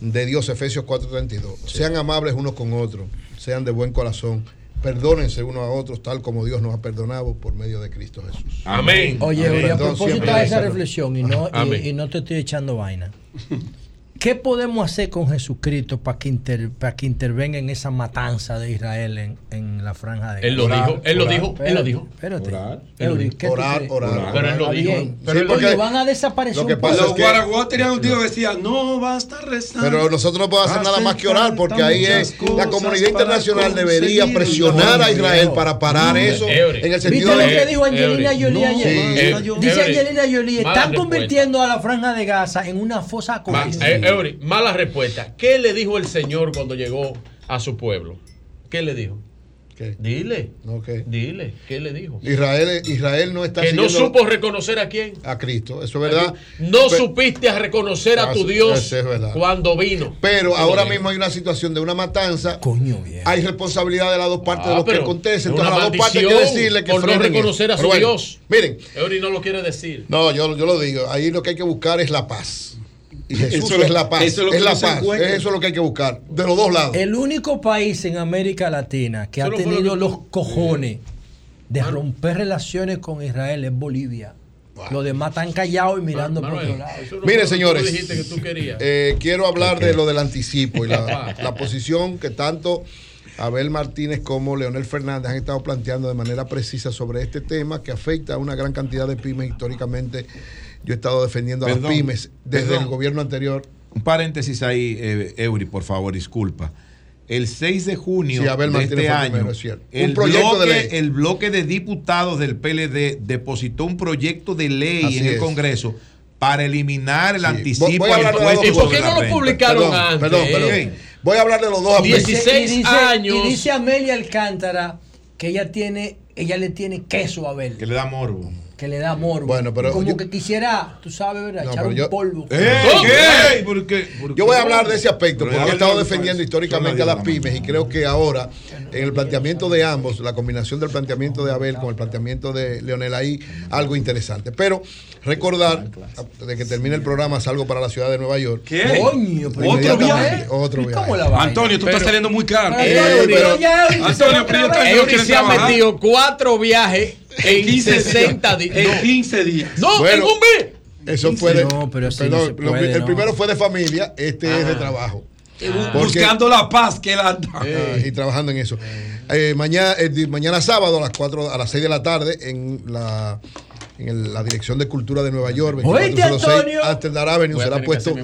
de Dios, Efesios 4:32. Sean amables unos con otros, sean de buen corazón, perdónense unos a otros, tal como Dios nos ha perdonado por medio de Cristo Jesús. Amén. Oye, Amén. a propósito de es esa reflexión, y no, y- y, no te estoy echando vaina. ¿Qué podemos hacer con Jesucristo para que, inter- para que intervenga en esa matanza de Israel en, en la franja de Él lo Gaza? dijo, él lo dijo, él lo dijo. Espérate. Orar. Eury, ¿qué tú Orar, orar, Pero él lo dijo. Pero Oye, porque- van a desaparecer lo que un pasa pueblo. es que- Guaraguá tenía un tío que decía, no basta rezar. Pero nosotros no podemos hacer nada más que orar porque ahí es la comunidad internacional debería presionar a el Israel para parar No, eso Eury. en el ¿Viste sentido lo de que dijo Angelina. Jolie No, ayer? sí. Dice. Angelina Jolie, están convirtiendo a la franja de Gaza en una fosa Ma- común. Eury, mala respuesta. ¿Qué le dijo el Señor cuando llegó a su pueblo? ¿Qué le dijo? Dile. Ok. Dile. ¿Qué le dijo? Israel, Israel no está Que no supo reconocer a quién. a Cristo, eso es verdad. No supiste a reconocer a tu Eso- Dios es cuando vino. Pero ahora mismo hay una situación de una matanza. Coño, Hay responsabilidad de las dos partes Ah, de lo que acontece. es Entonces, las dos partes hay que decirle que por no reconocer a su bueno, Dios. Miren, Eury no lo quiere decir. no, yo, yo lo digo. Ahí lo que hay que buscar es la paz. Jesús Eso es lo- la paz. eso es lo es que la no paz. encuentra. Es eso lo que hay que buscar. De los dos lados. El único país en América Latina que ha lo tenido que los cojones de romper relaciones con Israel es Bolivia. Los demás están callados y mirando por otro lado. Miren, señores, Tú dijiste que tú querías. eh, quiero hablar de lo del anticipo y la, la posición que tanto Abel Martínez como Leonel Fernández han estado planteando de manera precisa sobre este tema que afecta a una gran cantidad de pymes. Históricamente, yo he estado defendiendo a Perdón, las pymes desde perdón. el gobierno anterior. Un paréntesis ahí, eh, Eury, por favor, disculpa. El 6 de junio Sí, Abel de este año, primero, es cierto. Un el, proyecto de bloque, ley. el bloque de diputados del PLD depositó un proyecto de ley Así en el es. Congreso para eliminar el anticipo Voy- voy a al de las impuesto dos sobre cosas. la renta. Perdón, Perdón, perdón. Voy a hablar de los dos aspectos. Y dice- y dice- Y dice Amelia Alcántara que ella tiene, ella le tiene queso a Abel. Que le da morbo. Que le da morbo. Bueno, pero Como yo- que quisiera, tú sabes, ¿verdad? No, Echar un yo- polvo. ¡Eh! ¿Por qué? Yo voy a hablar de ese aspecto Pero porque he estado defendiendo históricamente a las pymes y creo que ahora en el planteamiento de ambos, la combinación del planteamiento de Abel con el planteamiento de Leonel ahí, algo interesante. Pero recordar, de que termine el programa, salgo para la ciudad de Nueva York. ¿Qué? Coño, pero Inmediatamente, viaje? Otro ¿Y viaje. cómo la vaina? Antonio, tú estás saliendo muy caro. Eh, pero- Antonio, pero yo quiero se ha trabajar. metido cuatro viajes en 15 60 días. En 15 días. No, Bueno, en un mes. Eso fue de, No, pero perdón, no puede, el no. primero fue de familia, este es de trabajo. Porque- Buscando la paz que la Ah, y trabajando en eso. Eh, mañana, eh, mañana sábado a las 4, a las 6 de la tarde en la en el- la Dirección de Cultura de Nueva York, Oíste, 2406 Antonio. Amsterdam Avenue, será puesto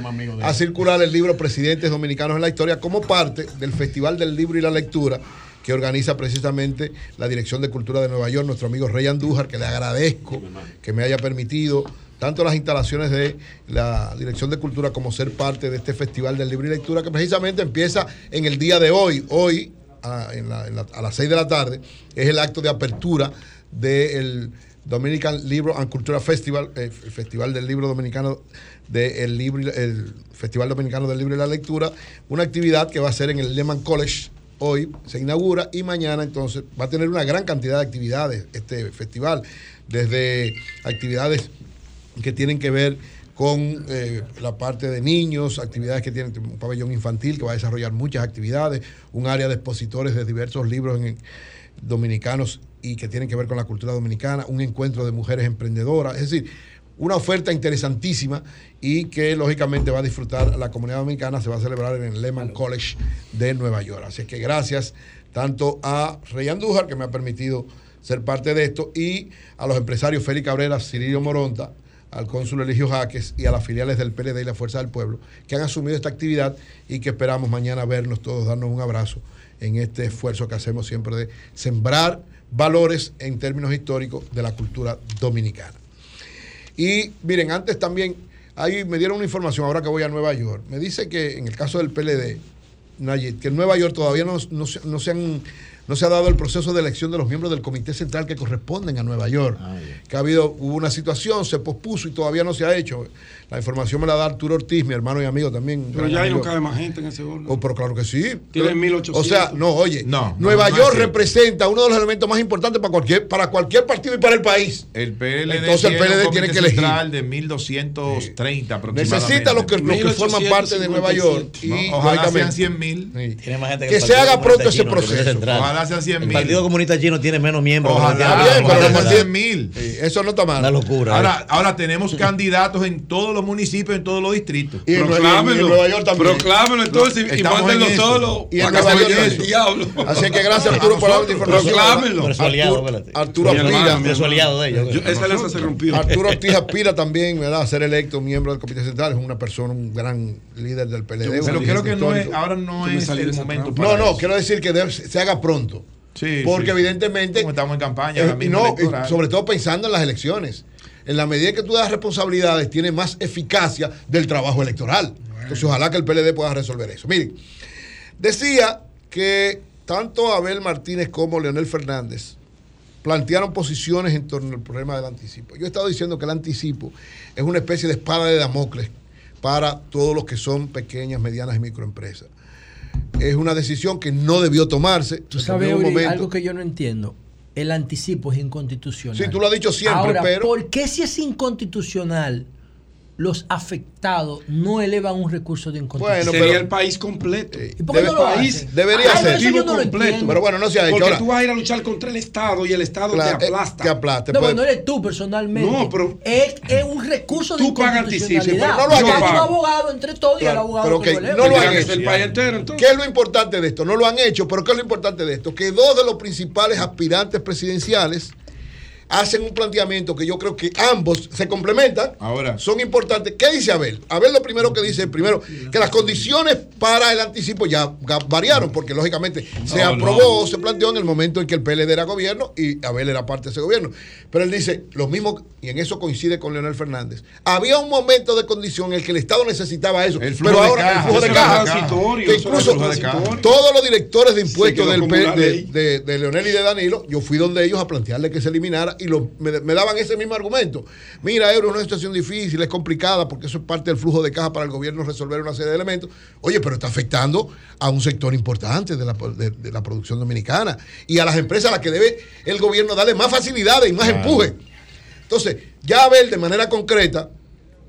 a él. circular el libro Presidentes Dominicanos en la Historia como parte del Festival del Libro y la Lectura que organiza precisamente la Dirección de Cultura de Nueva York, nuestro amigo Rey Andújar, que le agradezco que me haya permitido tanto las instalaciones de la Dirección de Cultura como ser parte de este Festival del Libro y Lectura que precisamente empieza en el día de hoy, hoy a, en la- en la- a las 6 de la tarde, es el acto de apertura del Dominican Libro and Cultura Festival, eh, el Festival del Libro Dominicano, del libro, el Festival Dominicano del Libro y la Lectura, una actividad que va a ser en el Lehman College hoy, se inaugura y mañana entonces va a tener una gran cantidad de actividades este festival, desde actividades que tienen que ver con eh, la parte de niños, actividades que tienen un pabellón infantil que va a desarrollar muchas actividades, un área de expositores de diversos libros dominicanos y que tienen que ver con la cultura dominicana, un encuentro de mujeres emprendedoras, es decir, una oferta interesantísima y que lógicamente va a disfrutar la comunidad dominicana, se va a celebrar en el Lehman College de Nueva York. Así que gracias tanto a Rey Andújar, que me ha permitido ser parte de esto, y a los empresarios Félix Cabrera, Cirilio Moronta, al cónsul Eligio Jaques y a las filiales del PLD y la Fuerza del Pueblo, que han asumido esta actividad y que esperamos mañana vernos todos, darnos un abrazo en este esfuerzo que hacemos siempre de sembrar valores en términos históricos de la cultura dominicana. Y miren, antes también, ahí me dieron una información ahora que voy a Nueva York. Me dice que en el caso del PLD, Nayib, que en Nueva York todavía no, no no se han- no se ha dado el proceso de elección de los miembros del Comité Central que corresponden a Nueva York. que ha habido, hubo una situación, se pospuso y todavía no se ha hecho. La información me la da Arturo Ortiz, mi hermano y amigo también. Pero ya ahí no amigo. cabe más gente en ese orden. Oh, pero claro que sí. Tiene Pero- 1800. O sea, no, oye, No, Nueva no, York representa uno de los elementos más importantes para cualquier, para cualquier partido y para el país. El PLD, Entonces el tiene PLD tiene comité que elegir. central de 1230 aproximadamente. Necesita los que, los que forman parte de Nueva York. Y, ojalá sean lógicamente, 100 mil. Que se haga pronto ese proceso. Central. Ojalá sean 100 El mil. Partido Comunista Chino tiene menos miembros. Ojalá, el bien, pero Comunista el sean Central. 100 mil. Sí, eso no está mal. Una locura. Ahora, ¿eh? ahora tenemos candidatos en todos los municipios, en todos los distritos. Y y en Proclámenlo. Nueva York también. Proclámenlo entonces y mándenlo solo. Y en Nueva York el diablo. Así que gracias Arturo por la información. Proclámenlo. Pero su aliado, Arturo, aspira. aliado de ellos. Esa alianza se rompió. Arturo Ortiz aspira también ¿verdad? a ser electo miembro del Comité Central. Es una persona, un gran líder del PLD. Pero creo que no es, ahora no es el momento No, no, quiero decir que se haga pronto. Sí, Porque sí. evidentemente. Como estamos en campaña, eh, no, y sobre todo pensando en las elecciones. En la medida que tú das responsabilidades, tiene más eficacia del trabajo electoral. Entonces, ojalá que el PLD pueda resolver eso. Miren, decía que tanto Abel Martínez como Leonel Fernández plantearon posiciones en torno al problema del anticipo. Yo he estado diciendo que el anticipo es una especie de espada de Damocles para todos los que son pequeñas, medianas y microempresas. Es una decisión que no debió tomarse. Tú sabes, Uri, algo que yo no entiendo. El anticipo es inconstitucional. Sí, tú lo has dicho siempre, Ahora, pero- ¿por qué si es inconstitucional los afectados no elevan un recurso de inconstitucionalidad? Sería el país completo. ¿Y por qué no lo país hacen? debería Ah, ser. no entiendo. Pero bueno, no se ha hecho. Porque Ahora- tú vas a ir a luchar contra el Estado y el Estado Claro, te eh, aplasta. te aplasta. No, Pues- bueno, no eres tú personalmente. No, pero- es, es un recurso de Tú pagas inconstitucionalidad. pero no lo un abogado entre todos y el abogado pero que lo no lo han hecho. el país entero, entonces. ¿Qué es lo importante de esto? No lo han hecho, pero ¿qué es lo importante de esto? Que dos de los principales aspirantes presidenciales hacen un planteamiento que yo creo que ambos se complementan. Ahora. Son importantes. ¿Qué dice Abel? Abel lo primero que dice, primero, que las condiciones para el anticipo ya variaron, porque lógicamente se No, aprobó, se planteó en el momento en que el PLD era gobierno y Abel era parte de ese gobierno. Pero él dice, lo mismo, y en eso coincide con Leonel Fernández, había un momento de condición en el que el Estado necesitaba eso. El pero ahora caja, el flujo de caja, que incluso flujo de caja. todos los directores de impuestos del de, de- de Leonel y de Danilo, yo fui donde ellos a plantearle que se eliminara y lo- me, me daban ese mismo argumento. Mira, Euro es una situación difícil, es complicada porque eso es parte del flujo de caja para el gobierno resolver una serie de elementos. Oye, pero está afectando a un sector importante de la, de- de la producción dominicana y a las empresas a las que debe el gobierno darle más facilidades y más Claro. empuje. Entonces, ya Abel de manera concreta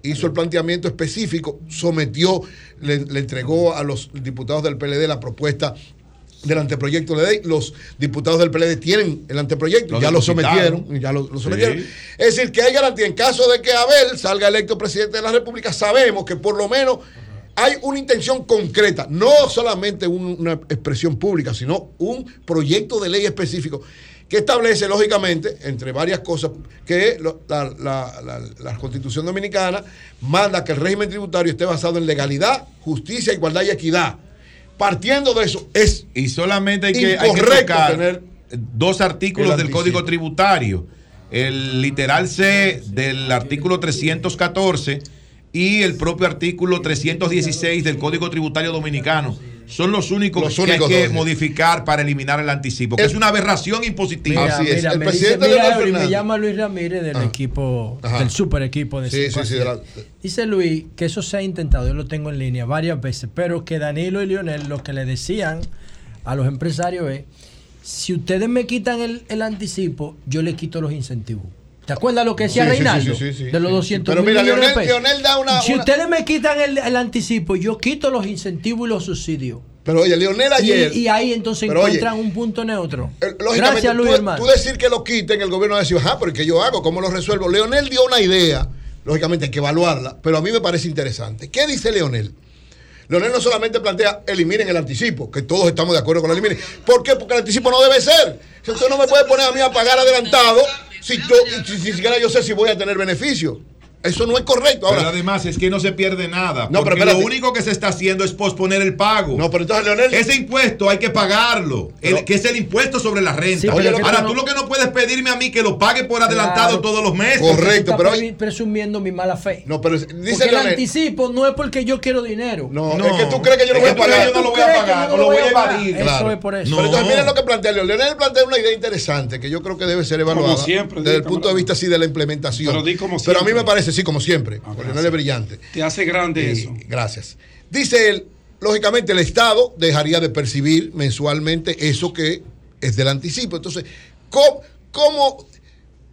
hizo el planteamiento específico, sometió, le, le entregó a los diputados del PLD la propuesta del anteproyecto de ley. Los diputados del PLD tienen el anteproyecto, Lo ya lo sometieron, ya lo, lo sometieron. Sí. Es decir, que hay garantía. En caso de que Abel salga electo presidente de la República, sabemos que por lo menos hay una intención concreta, no solamente un- una expresión pública, sino un proyecto de ley específico que establece, lógicamente, entre varias cosas, que la, la- la- la Constitución Dominicana manda que el régimen tributario esté basado en legalidad, justicia, igualdad y equidad. Partiendo de eso, es Y solamente hay que, hay que tocar tener dos artículos el del. Código Tributario. El literal C del artículo 314 y el propio artículo 316 del Código Tributario Dominicano. Son los únicos Los que únicos hay que dos. modificar para eliminar el anticipo, que El- es una aberración impositiva. Mira, Así es. mira, El me, presidente dice, mira, me llama Luis Ramírez del Ajá. equipo, Ajá. del super equipo de Sí, sí, sí, de la-. Dice Luis que eso se ha intentado, yo lo tengo en línea varias veces, pero que Danilo y Lionel lo que le decían a los empresarios es, si ustedes me quitan el, el anticipo, yo le quito los incentivos. ¿Te acuerdas lo que decía Sí, Reinaldo? sí, sí, sí, de los sí. 200 Pero mil mira, millones de Leonel- pesos. Leonel da una- Si una- ustedes me quitan el, el anticipo, yo quito los incentivos y los subsidios. Pero oye, Leonel ayer. Y, ahí entonces oye, encuentran un punto neutro. Eh, Lógicamente, Gracias, Luis, tú, hermano. tú decir que lo quiten, el gobierno va a decir, ajá, pero ¿qué yo hago? ¿Cómo lo resuelvo? Leonel dio una idea, lógicamente hay que evaluarla, pero a mí me parece interesante. ¿Qué dice Leonel? Leonel no solamente plantea eliminen el anticipo, que todos estamos de acuerdo con lo eliminen. ¿Por qué? Porque el anticipo no debe ser. Si usted no me puede poner a mí a pagar adelantado si, yo, si, si siquiera yo sé si voy a tener beneficio. Eso no es correcto. Pero Ahora, además es que no se pierde nada. No, pero porque espérate. lo único que se está haciendo es posponer el pago. no, pero entonces Leonel. Ese impuesto hay que pagarlo, el- Pero- que es el impuesto sobre la renta. Sí, pero Oye, Ahora, tú no- tú lo que no puedes pedirme a mí que lo pague por adelantado Claro. todos los meses. Correcto. Pero- pre- presumiendo mi mala fe. no, pero dice Porque el Leonel. anticipo no es porque yo quiero dinero. No, No, es que tú crees que yo no es voy a pagar. yo no lo ¿Tú voy a pagar, yo o lo voy a evadir. Eso es por eso. No. Pero entonces miren lo que plantea Leonel. Leonel plantea una idea interesante que yo creo que debe ser evaluada siempre, desde el punto de vista así de la implementación. Pero di como Pero a mí me parece, sí, como siempre. Ah. Leonel es brillante. Te hace grande eso. gracias. Dice él, lógicamente el Estado dejaría de percibir mensualmente eso que es del anticipo. Entonces, ¿cómo, cómo,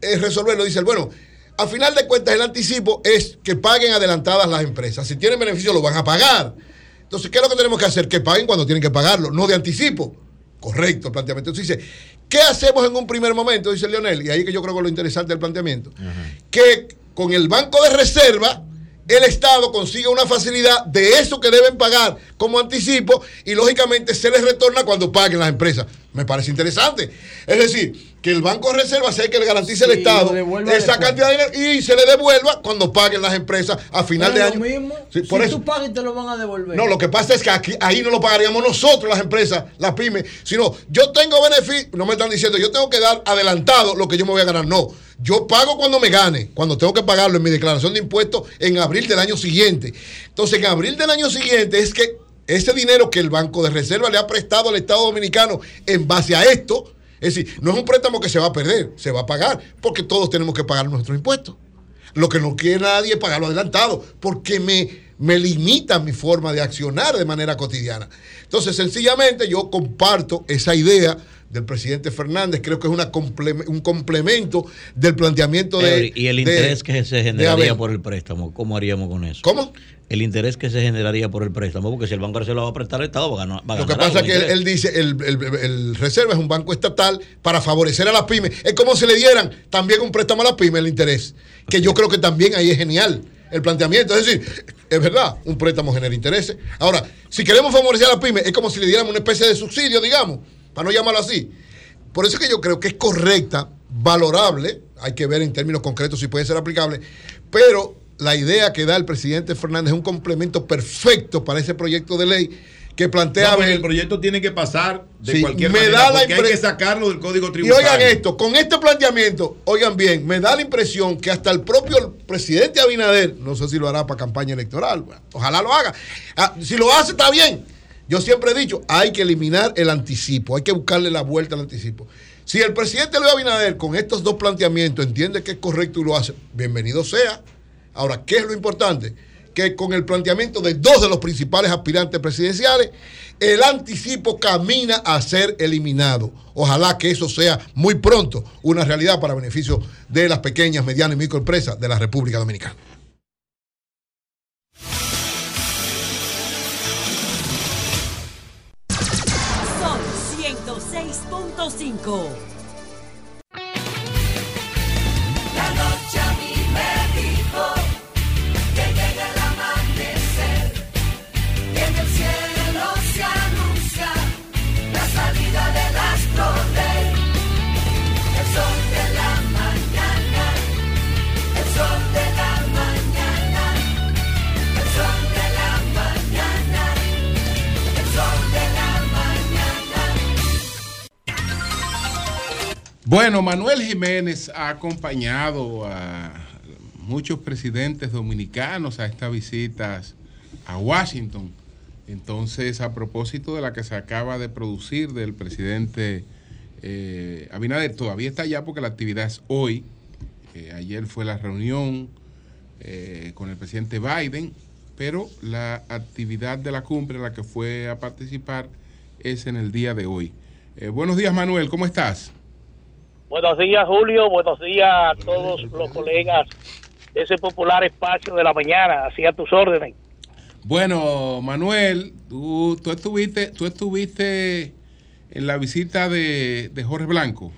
eh, resolverlo? Dice él, bueno, a final de cuentas el anticipo es que paguen adelantadas las empresas. Si tienen beneficio lo van a pagar. Entonces, ¿qué es lo que tenemos que hacer? Que paguen cuando tienen que pagarlo, no de anticipo. Correcto el planteamiento. Entonces dice, ¿qué hacemos en un primer momento? Dice Leonel, y ahí que yo creo que es lo interesante del planteamiento. Que con el Banco de Reserva el Estado consiga una facilidad de eso que deben pagar como anticipo y lógicamente se les retorna cuando paguen las empresas. Me parece interesante. Es decir, que el Banco de Reserva sea el que le garantice al Sí, Estado lo devuelva esa después. cantidad de dinero y se le devuelva cuando paguen las empresas a final de año. mismo, Sí, si por eso. tú pagas y te lo van a devolver. No, lo que pasa es que aquí, ahí no lo pagaríamos nosotros, las empresas, las pymes, sino yo tengo beneficio, no me están diciendo, yo tengo que dar adelantado lo que yo me voy a ganar. No, yo pago cuando me gane, cuando tengo que pagarlo en mi declaración de impuestos en abril del año siguiente. Entonces, en abril del año siguiente es que ese dinero que el Banco de Reserva le ha prestado al Estado Dominicano en base a esto, es decir, no es un préstamo que se va a perder, se va a pagar, porque todos tenemos que pagar nuestros impuestos. Lo que no quiere nadie es pagarlo adelantado, porque me, me limita mi forma de accionar de manera cotidiana. Entonces, sencillamente yo comparto esa idea del presidente Fernández, creo que es una comple- un complemento del planteamiento de... Y el de- interés que se generaría por el préstamo, ¿cómo haríamos con eso? ¿Cómo? El interés que se generaría por el préstamo, porque si el banco se lo va a prestar al Estado, va a ganar. Va a Lo que ganar pasa es que él dice, el, el- el Reserva es un banco estatal para favorecer a las pymes. Es como si le dieran también un préstamo a las pymes el interés, que yo creo que también ahí es genial el planteamiento. Es decir, es verdad, un préstamo genera intereses. Ahora, si queremos favorecer a las pymes, es como si le diéramos una especie de subsidio, digamos, para no llamarlo así. Por eso es que yo creo que es correcta, valorable, hay que ver en términos concretos si puede ser aplicable, pero la idea que da el presidente Fernández es un complemento perfecto para ese proyecto de ley que plantea No, el proyecto tiene que pasar de Sí, cualquier me manera, da la porque hay que sacarlo del código Y tributario. oigan esto, con este planteamiento, oigan bien, me da la impresión que hasta el propio presidente Abinader, no sé si lo hará para campaña electoral, ojalá lo haga. Ah, si lo hace, está bien. Yo siempre he dicho, hay que eliminar el anticipo, hay que buscarle la vuelta al anticipo. Si el presidente Luis Abinader con estos dos planteamientos entiende que es correcto y lo hace, bienvenido sea. Ahora, ¿qué es lo importante? Que con el planteamiento de dos de los principales aspirantes presidenciales, el anticipo camina a ser eliminado. Ojalá que eso sea muy pronto una realidad para beneficio de las pequeñas, medianas y microempresas de la República Dominicana. 106.5. Bueno, Manuel Jiménez ha acompañado a muchos presidentes dominicanos a estas visitas a Washington. Entonces, a propósito de la que se acaba de producir del presidente eh, Abinader, todavía está allá porque la actividad es hoy. Eh, ayer fue la reunión eh, con el presidente Biden, pero la actividad de la cumbre a la que fue a participar es en el día de hoy. Eh, buenos días, Manuel, ¿cómo estás? Buenos días, Julio. Buenos días a todos los colegas de ese popular espacio de la mañana. Así a tus órdenes. Bueno, Manuel, tú, tú estuviste, tú estuviste en la visita de, de Jorge Blanco.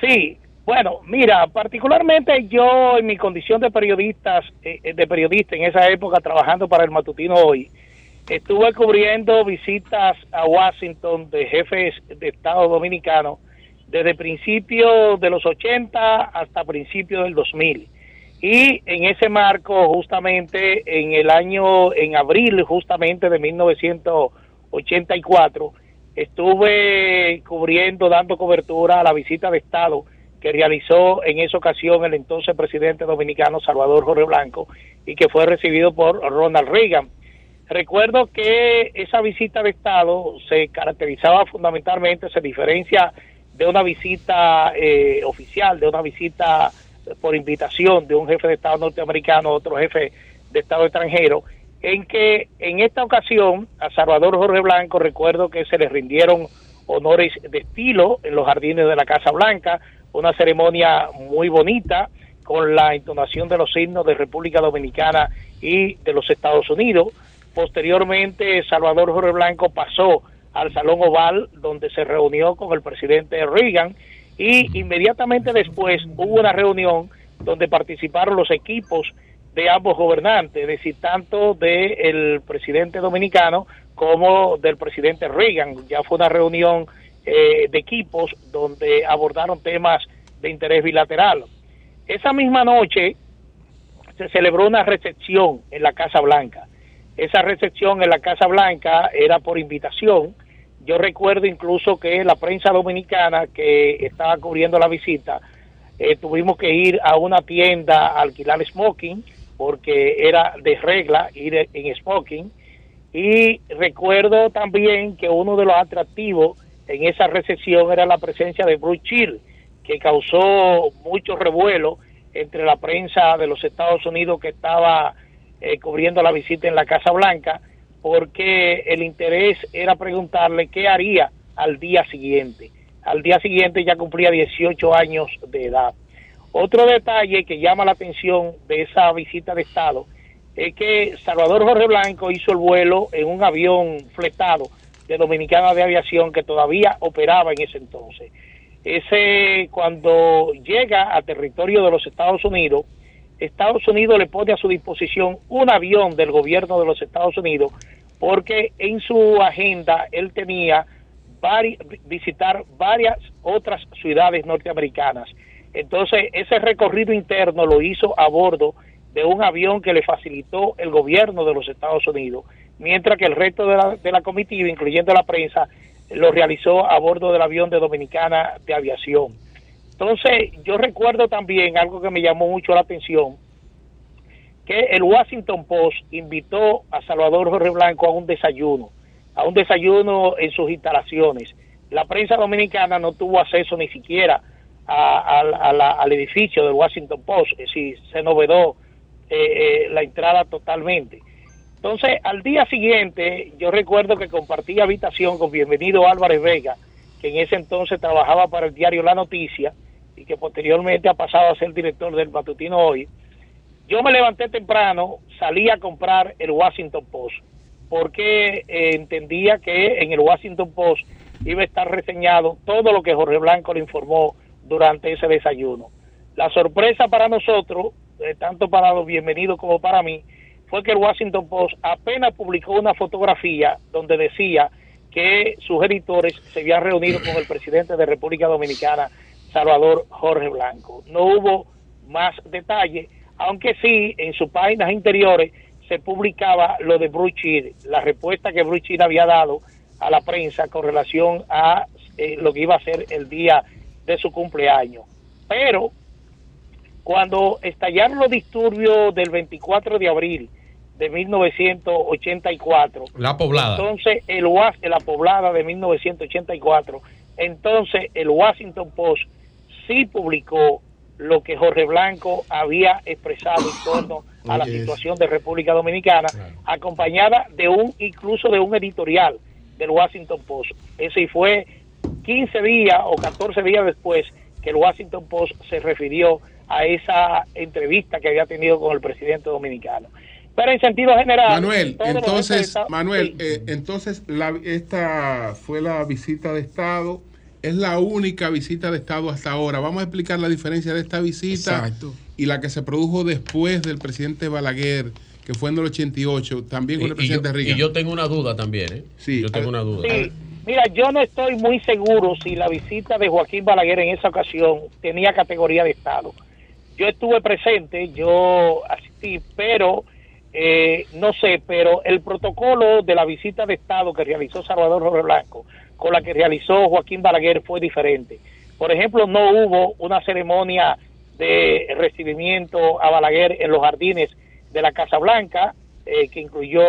Sí, bueno, mira, particularmente yo en mi condición de periodistas, eh, de periodista en esa época trabajando para el matutino hoy, estuve cubriendo visitas a Washington de jefes de Estado dominicano desde principios de los 80 hasta principios del 2000. Y en ese marco, justamente en el año, en abril justamente de 1984, estuve cubriendo, dando cobertura a la visita de Estado que realizó en esa ocasión el entonces presidente dominicano Salvador Jorge Blanco y que fue recibido por Ronald Reagan. Recuerdo que esa visita de Estado se caracterizaba fundamentalmente, se diferencia de una visita eh, oficial, de una visita por invitación de un jefe de Estado norteamericano otro jefe de Estado extranjero, en que en esta ocasión a Salvador Jorge Blanco recuerdo que se le rindieron honores de estilo en los jardines de la Casa Blanca, una ceremonia muy bonita con la entonación de los himnos de República Dominicana y de los Estados Unidos. Posteriormente, Salvador Jorge Blanco pasó al Salón Oval, donde se reunió con el presidente Reagan, y inmediatamente después hubo una reunión donde participaron los equipos de ambos gobernantes, es decir, tanto del presidente dominicano como del presidente Reagan. Ya fue una reunión eh, de equipos donde abordaron temas de interés bilateral. Esa misma noche se celebró una recepción en la Casa Blanca. Esa recepción en la Casa Blanca era por invitación. Yo recuerdo incluso que la prensa dominicana que estaba cubriendo la visita, eh, tuvimos que ir a una tienda a alquilar smoking, porque era de regla ir en smoking. Y recuerdo también que uno de los atractivos en esa recesión era la presencia de Bruce Chill, que causó mucho revuelo entre la prensa de los Estados Unidos que estaba eh, cubriendo la visita en la Casa Blanca, porque el interés era preguntarle qué haría al día siguiente. Al día siguiente ya cumplía 18 años de edad. Otro detalle que llama la atención de esa visita de Estado es que Salvador Jorge Blanco hizo el vuelo en un avión fletado de Dominicana de Aviación que todavía operaba en ese entonces. Ese, cuando llega a territorio de los Estados Unidos, Estados Unidos le pone a su disposición un avión del gobierno de los Estados Unidos porque en su agenda él tenía visitar varias otras ciudades norteamericanas. Entonces, ese recorrido interno lo hizo a bordo de un avión que le facilitó el gobierno de los Estados Unidos, mientras que el resto de la, de la comitiva, incluyendo la prensa, lo realizó a bordo del avión de Dominicana de Aviación. Entonces, yo recuerdo también algo que me llamó mucho la atención, que el Washington Post invitó a Salvador Jorge Blanco a un desayuno, a un desayuno en sus instalaciones. La prensa dominicana no tuvo acceso ni siquiera al edificio del Washington Post, es decir, se novedó eh, eh, la entrada totalmente. Entonces, al día siguiente, yo recuerdo que compartí habitación con Bienvenido Álvarez Vega, que en ese entonces trabajaba para el diario La Noticia y que posteriormente ha pasado a ser director del Matutino Hoy. Yo me levanté temprano, salí a comprar el Washington Post, porque eh, entendía que en el Washington Post iba a estar reseñado todo lo que Jorge Blanco le informó durante ese desayuno. La sorpresa para nosotros, eh, tanto para los bienvenidos como para mí, fue que el Washington Post apenas publicó una fotografía donde decía que sus editores se habían reunido con el presidente de República Dominicana, Salvador Jorge Blanco. No hubo más detalle, aunque sí en sus páginas interiores se publicaba lo de Bruce Chill, la respuesta que Bruce Chill había dado a la prensa con relación a eh, lo que iba a ser el día de su cumpleaños. Pero cuando estallaron los disturbios del 24 de abril de 1984, La poblada. entonces el la poblada de 1984, entonces el Washington Post sí publicó lo que Jorge Blanco había expresado en torno a la situación de República Dominicana, acompañada de un incluso de un editorial del Washington Post. Ese fue 15 días o 14 días después que el Washington Post se refirió a esa entrevista que había tenido con el presidente dominicano. Pero en sentido general, Manuel, entonces, Estado- Manuel, eh, entonces la- esta fue la visita de Estado, es la única visita de Estado hasta ahora. Vamos a explicar la diferencia de esta visita Exacto. y la que se produjo después del presidente Balaguer, que fue en el 88, también con el Y, presidente y yo tengo una duda también, ¿eh? Sí, Yo tengo una duda. Sí, mira, yo no estoy muy seguro si la visita de Joaquín Balaguer en esa ocasión tenía categoría de Estado. Yo estuve presente, yo asistí, pero eh, no sé, pero el protocolo de la visita de Estado que realizó Salvador Jorge Blanco con la que realizó Joaquín Balaguer fue diferente. Por ejemplo, no hubo una ceremonia de recibimiento a Balaguer en los jardines de la Casa Blanca, eh, que incluyó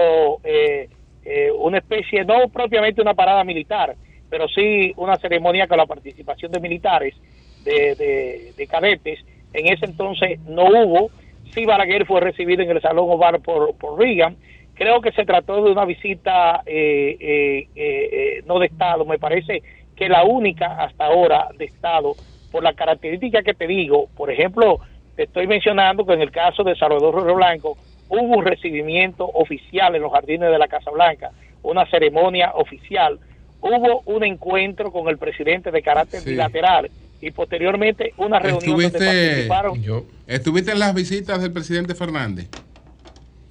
eh, eh, una especie, no propiamente una parada militar, pero sí una ceremonia con la participación de militares, de, de- de cadetes. En ese entonces no hubo. Sí, Balaguer fue recibido en el Salón Oval por, por Reagan. Creo que se trató de una visita eh, eh, eh, eh, no de Estado, me parece que la única hasta ahora de Estado, por la característica que te digo, por ejemplo, te estoy mencionando que en el caso de Salvador Jorge Blanco hubo un recibimiento oficial en los jardines de la Casa Blanca, una ceremonia oficial, hubo un encuentro con el presidente de carácter Sí. bilateral y posteriormente una reunión donde ¿Estuviste, participaron, ¿Estuviste en las visitas del presidente Fernández?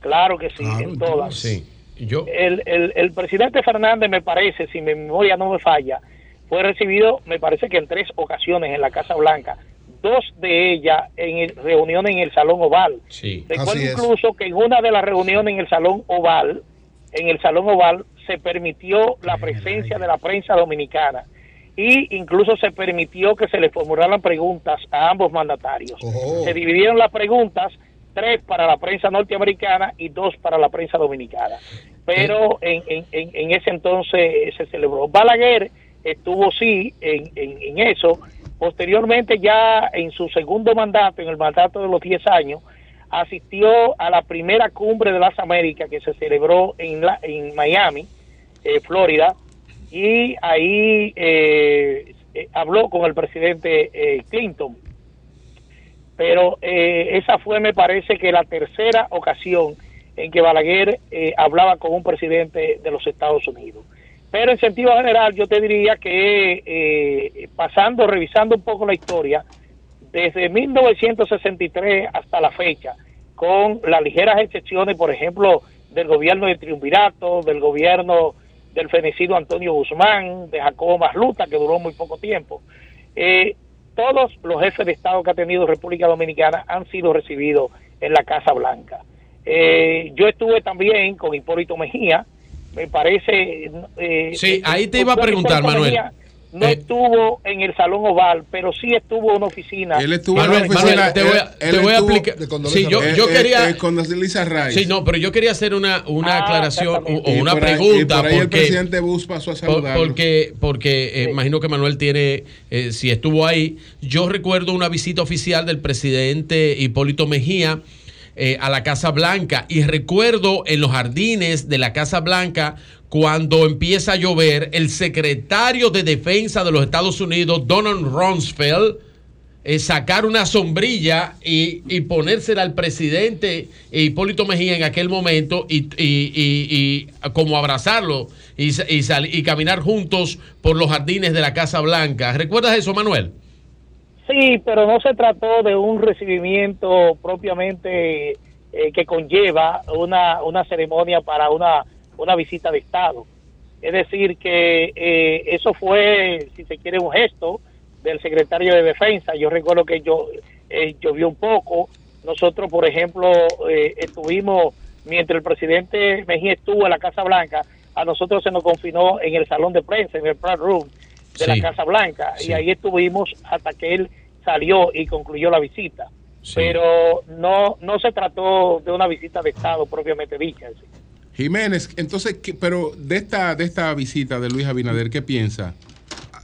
claro que sí, en todas. Sí. Yo, el, el, el presidente Fernández, me parece, si mi memoria no me falla, fue recibido, me parece que en tres ocasiones en la Casa Blanca, dos de ellas en el- reuniones en el Salón Oval. sí. Recuerdo Así es. incluso que en una de las reuniones en el Salón Oval, en el Salón Oval, se permitió la presencia de la prensa dominicana y incluso se permitió que se le formularan preguntas a ambos mandatarios. Oh. Se dividieron las preguntas tres para la prensa norteamericana y dos para la prensa dominicana. Pero en, en- en- en ese entonces se celebró. Balaguer estuvo sí en, en- en eso. Posteriormente ya en su segundo mandato, en el mandato de los 10 años, asistió a la primera cumbre de las Américas que se celebró en, la- en Miami, eh, Florida, y ahí eh, eh, habló con el presidente eh, Clinton. Pero eh, esa fue, me parece, que la tercera ocasión en que Balaguer eh, hablaba con un presidente de los Estados Unidos. Pero en sentido general, yo te diría que eh, pasando, revisando un poco la historia, desde 1963 hasta la fecha, con las ligeras excepciones, por ejemplo, del gobierno de Triunvirato, del gobierno del fenecido Antonio Guzmán, de Jacobo Masluta, que duró muy poco tiempo, eh, todos los jefes de Estado que ha tenido República Dominicana han sido recibidos en la Casa Blanca. Eh, yo estuve también con Hipólito Mejía, me parece... eh, Sí, ahí te iba a preguntar, Manuel. Mejía No Eh, estuvo en el Salón Oval, pero sí estuvo en una oficina. Él estuvo Manuel, en la oficina. Manuel, te voy a- él- te él voy a estuvo explicar. de Condoleezza Sí, yo- yo Eh, quería- eh, con. Sí, no, pero yo quería hacer una, una Ah, aclaración o, una por ahí- pregunta. y por ahí el porque, presidente Bush pasó a saludarlo. porque porque eh, imagino que Manuel tiene, eh, si estuvo ahí, yo recuerdo una visita oficial del presidente Hipólito Mejía eh, a la Casa Blanca y recuerdo en los jardines de la Casa Blanca cuando empieza a llover, el secretario de Defensa de los Estados Unidos, Donald Rumsfeld, eh, sacar una sombrilla y, y ponérsela al presidente Hipólito Mejía en aquel momento y, y- y- como abrazarlo sal- y caminar juntos por los jardines de la Casa Blanca. ¿Recuerdas eso, Manuel? Sí, pero no se trató de un recibimiento propiamente eh, que conlleva una, una ceremonia para una, una visita de Estado. Es decir, que eh, eso fue, si se quiere, un gesto del secretario de Defensa. Yo recuerdo que yo eh, llovió un poco. Nosotros, por ejemplo, eh, estuvimos, mientras el presidente Mejía estuvo en la Casa Blanca, a nosotros se nos confinó en el salón de prensa, en el press room de Sí. la Casa Blanca, y ahí estuvimos hasta que él salió y concluyó la visita. Pero no, no se trató de una visita de Estado propiamente dicha. Jiménez, entonces, ¿qué- pero de esta, de esta visita de Luis Abinader, ¿qué piensa?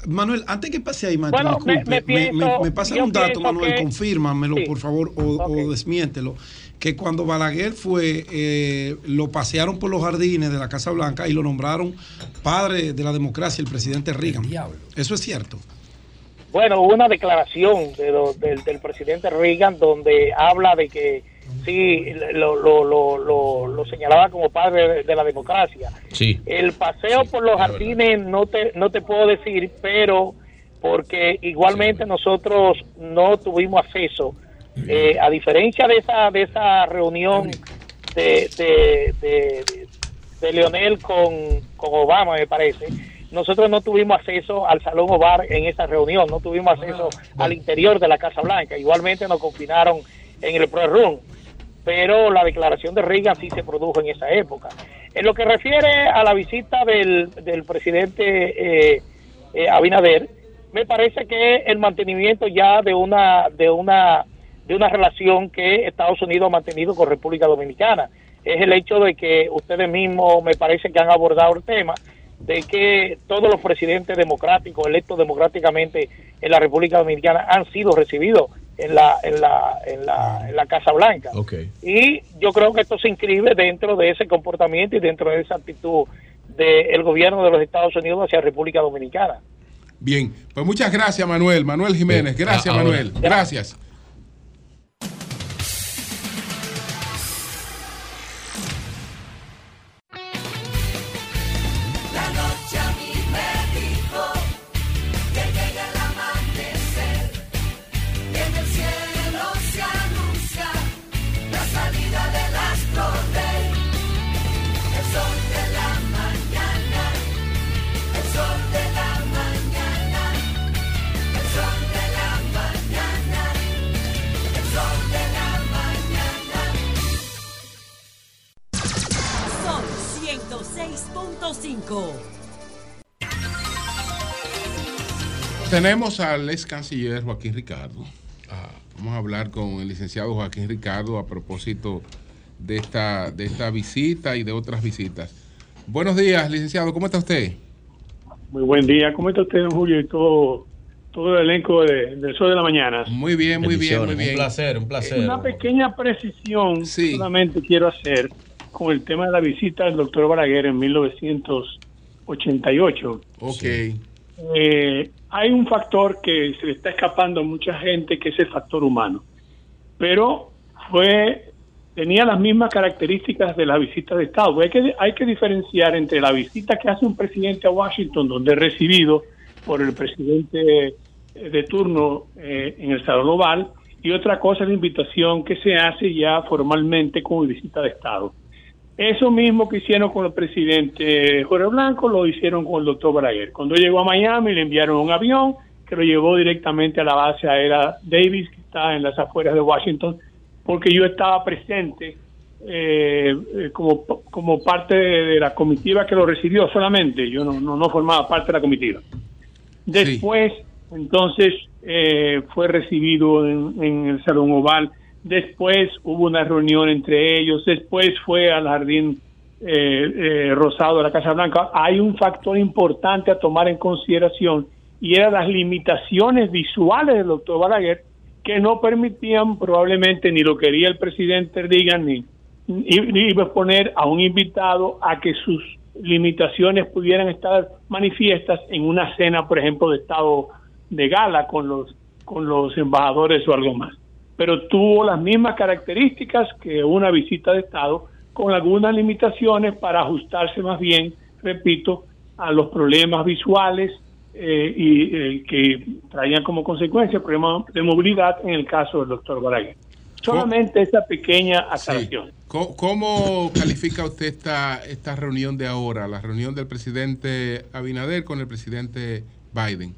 Manuel, antes que pase ahí, Martín, Bueno, me- disculpe, me pienso- un dato, Manuel, que- confírmamelo, Sí. por favor, o, o desmiéntelo. Que cuando Balaguer fue, eh, lo pasearon por los jardines de la Casa Blanca y lo nombraron padre de la democracia, el presidente Reagan. Eso es cierto. Bueno, hubo una declaración de lo- del, del presidente Reagan donde habla de que sí, lo, lo, lo, lo, lo señalaba como padre de, de la democracia. Sí. El paseo por los jardines no te, no te puedo decir, pero porque igualmente nosotros no tuvimos acceso, eh, a diferencia de esa, de esa reunión de, de, de, de Leonel con, con Obama, me parece, nosotros no tuvimos acceso al Salón Ovar en esa reunión, no tuvimos acceso al interior de la Casa Blanca, igualmente nos confinaron en el press room pero la declaración de Reagan sí se produjo en esa época. En lo que refiere a la visita del, del presidente eh, eh, Abinader, me parece que el mantenimiento ya de una de una de una relación que Estados Unidos ha mantenido con República Dominicana es el hecho de que ustedes mismos me parece que han abordado el tema de que todos los presidentes democráticos electos democráticamente en la República Dominicana han sido recibidos en la en la en la, en la Casa Blanca y yo creo que esto se inscribe dentro de ese comportamiento y dentro de esa actitud del gobierno de los Estados Unidos hacia República Dominicana. Bien, pues muchas gracias, Manuel. Manuel Jiménez, gracias. Manuel. Gracias. 106.5. Tenemos al ex canciller Joaquín Ricardo. Vamos a hablar con el licenciado Joaquín Ricardo a propósito de esta, de esta visita y de otras visitas. Buenos días, licenciado, ¿cómo está usted? Muy buen día. ¿Cómo está usted, don Julio, y todo, todo el elenco de- del Sol de la Mañana? Muy bien, muy bien, muy bien. Un placer, un placer. Una pequeña precisión solamente quiero hacer con el tema de la visita del doctor Balaguer en 1988. Ok. Eh, hay un factor que se le está escapando a mucha gente, que es el factor humano. Pero fue tenía las mismas características de la visita de Estado. Hay que, hay que diferenciar entre la visita que hace un presidente a Washington, donde es recibido por el presidente eh, de turno eh, en el Salón Oval, y otra cosa es la invitación que se hace ya formalmente como visita de Estado. Eso mismo que hicieron con el presidente Jorge Blanco lo hicieron con el doctor Balaguer. Cuando llegó a Miami le enviaron un avión que lo llevó directamente a la base aérea Davis, que está en las afueras de Washington, porque yo estaba presente eh, eh, como, como parte de, la comitiva que lo recibió solamente. Yo no, no, no formaba parte de la comitiva. Después, entonces, eh, fue recibido en, en el Salón Oval. Después hubo una reunión entre ellos. Después fue al Jardín eh, eh, Rosado de la Casa Blanca. Hay un factor importante a tomar en consideración y eran las limitaciones visuales del doctor Balaguer que no permitían probablemente ni lo quería el presidente Reagan ni, ni, ni poner a un invitado a que sus limitaciones pudieran estar manifiestas en una cena, por ejemplo, de estado de gala con los con los embajadores o algo más. Pero tuvo las mismas características que una visita de estado con algunas limitaciones para ajustarse más bien, repito, a los problemas visuales eh, y eh, que traían como consecuencia problemas de movilidad en el caso del doctor Balaguer. Solamente esa pequeña aclaración. ¿Cómo, cómo califica usted esta, esta reunión de ahora, la reunión del presidente Abinader con el presidente Biden?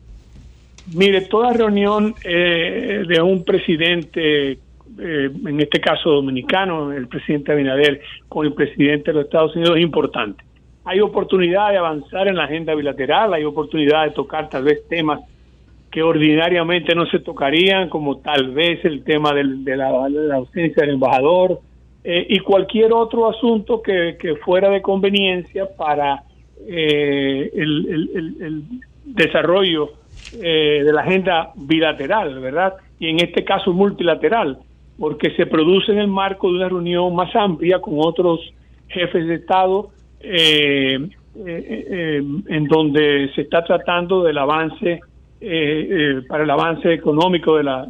Mire, toda reunión eh, de un presidente, eh, en este caso dominicano, el presidente Abinader, con el presidente de los Estados Unidos es importante. Hay oportunidad de avanzar en la agenda bilateral, hay oportunidad de tocar tal vez temas que ordinariamente no se tocarían, como tal vez el tema de, la, ausencia del embajador eh, y cualquier otro asunto que, fuera de conveniencia para eh, el- el desarrollo eh, de la agenda bilateral, ¿verdad? Y en este caso multilateral, porque se produce en el marco de una reunión más amplia con otros jefes de Estado, eh, eh, eh, en donde se está tratando del avance, eh, para el avance económico de la,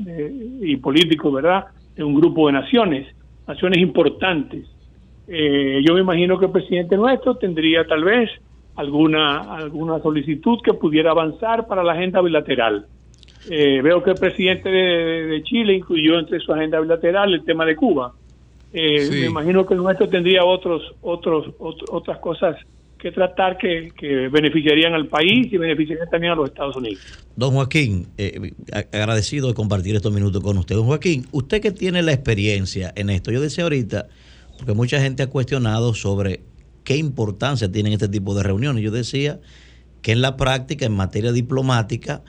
y político, ¿verdad? De un grupo de naciones, naciones importantes. Yo me imagino que el presidente nuestro tendría tal vez alguna alguna solicitud que pudiera avanzar para la agenda bilateral. Eh, veo que el presidente de, de Chile incluyó entre su agenda bilateral el tema de Cuba. Eh, Sí. Me imagino que el nuestro tendría otros otros ot- otras cosas que tratar que, que beneficiarían al país y beneficiarían también a los Estados Unidos. Don Joaquín, eh, agradecido de compartir estos minutos con usted. Don Joaquín, usted que tiene la experiencia en esto, yo decía ahorita, porque mucha gente ha cuestionado sobre qué importancia tienen este tipo de reuniones. Yo decía que en la práctica, en materia diplomática,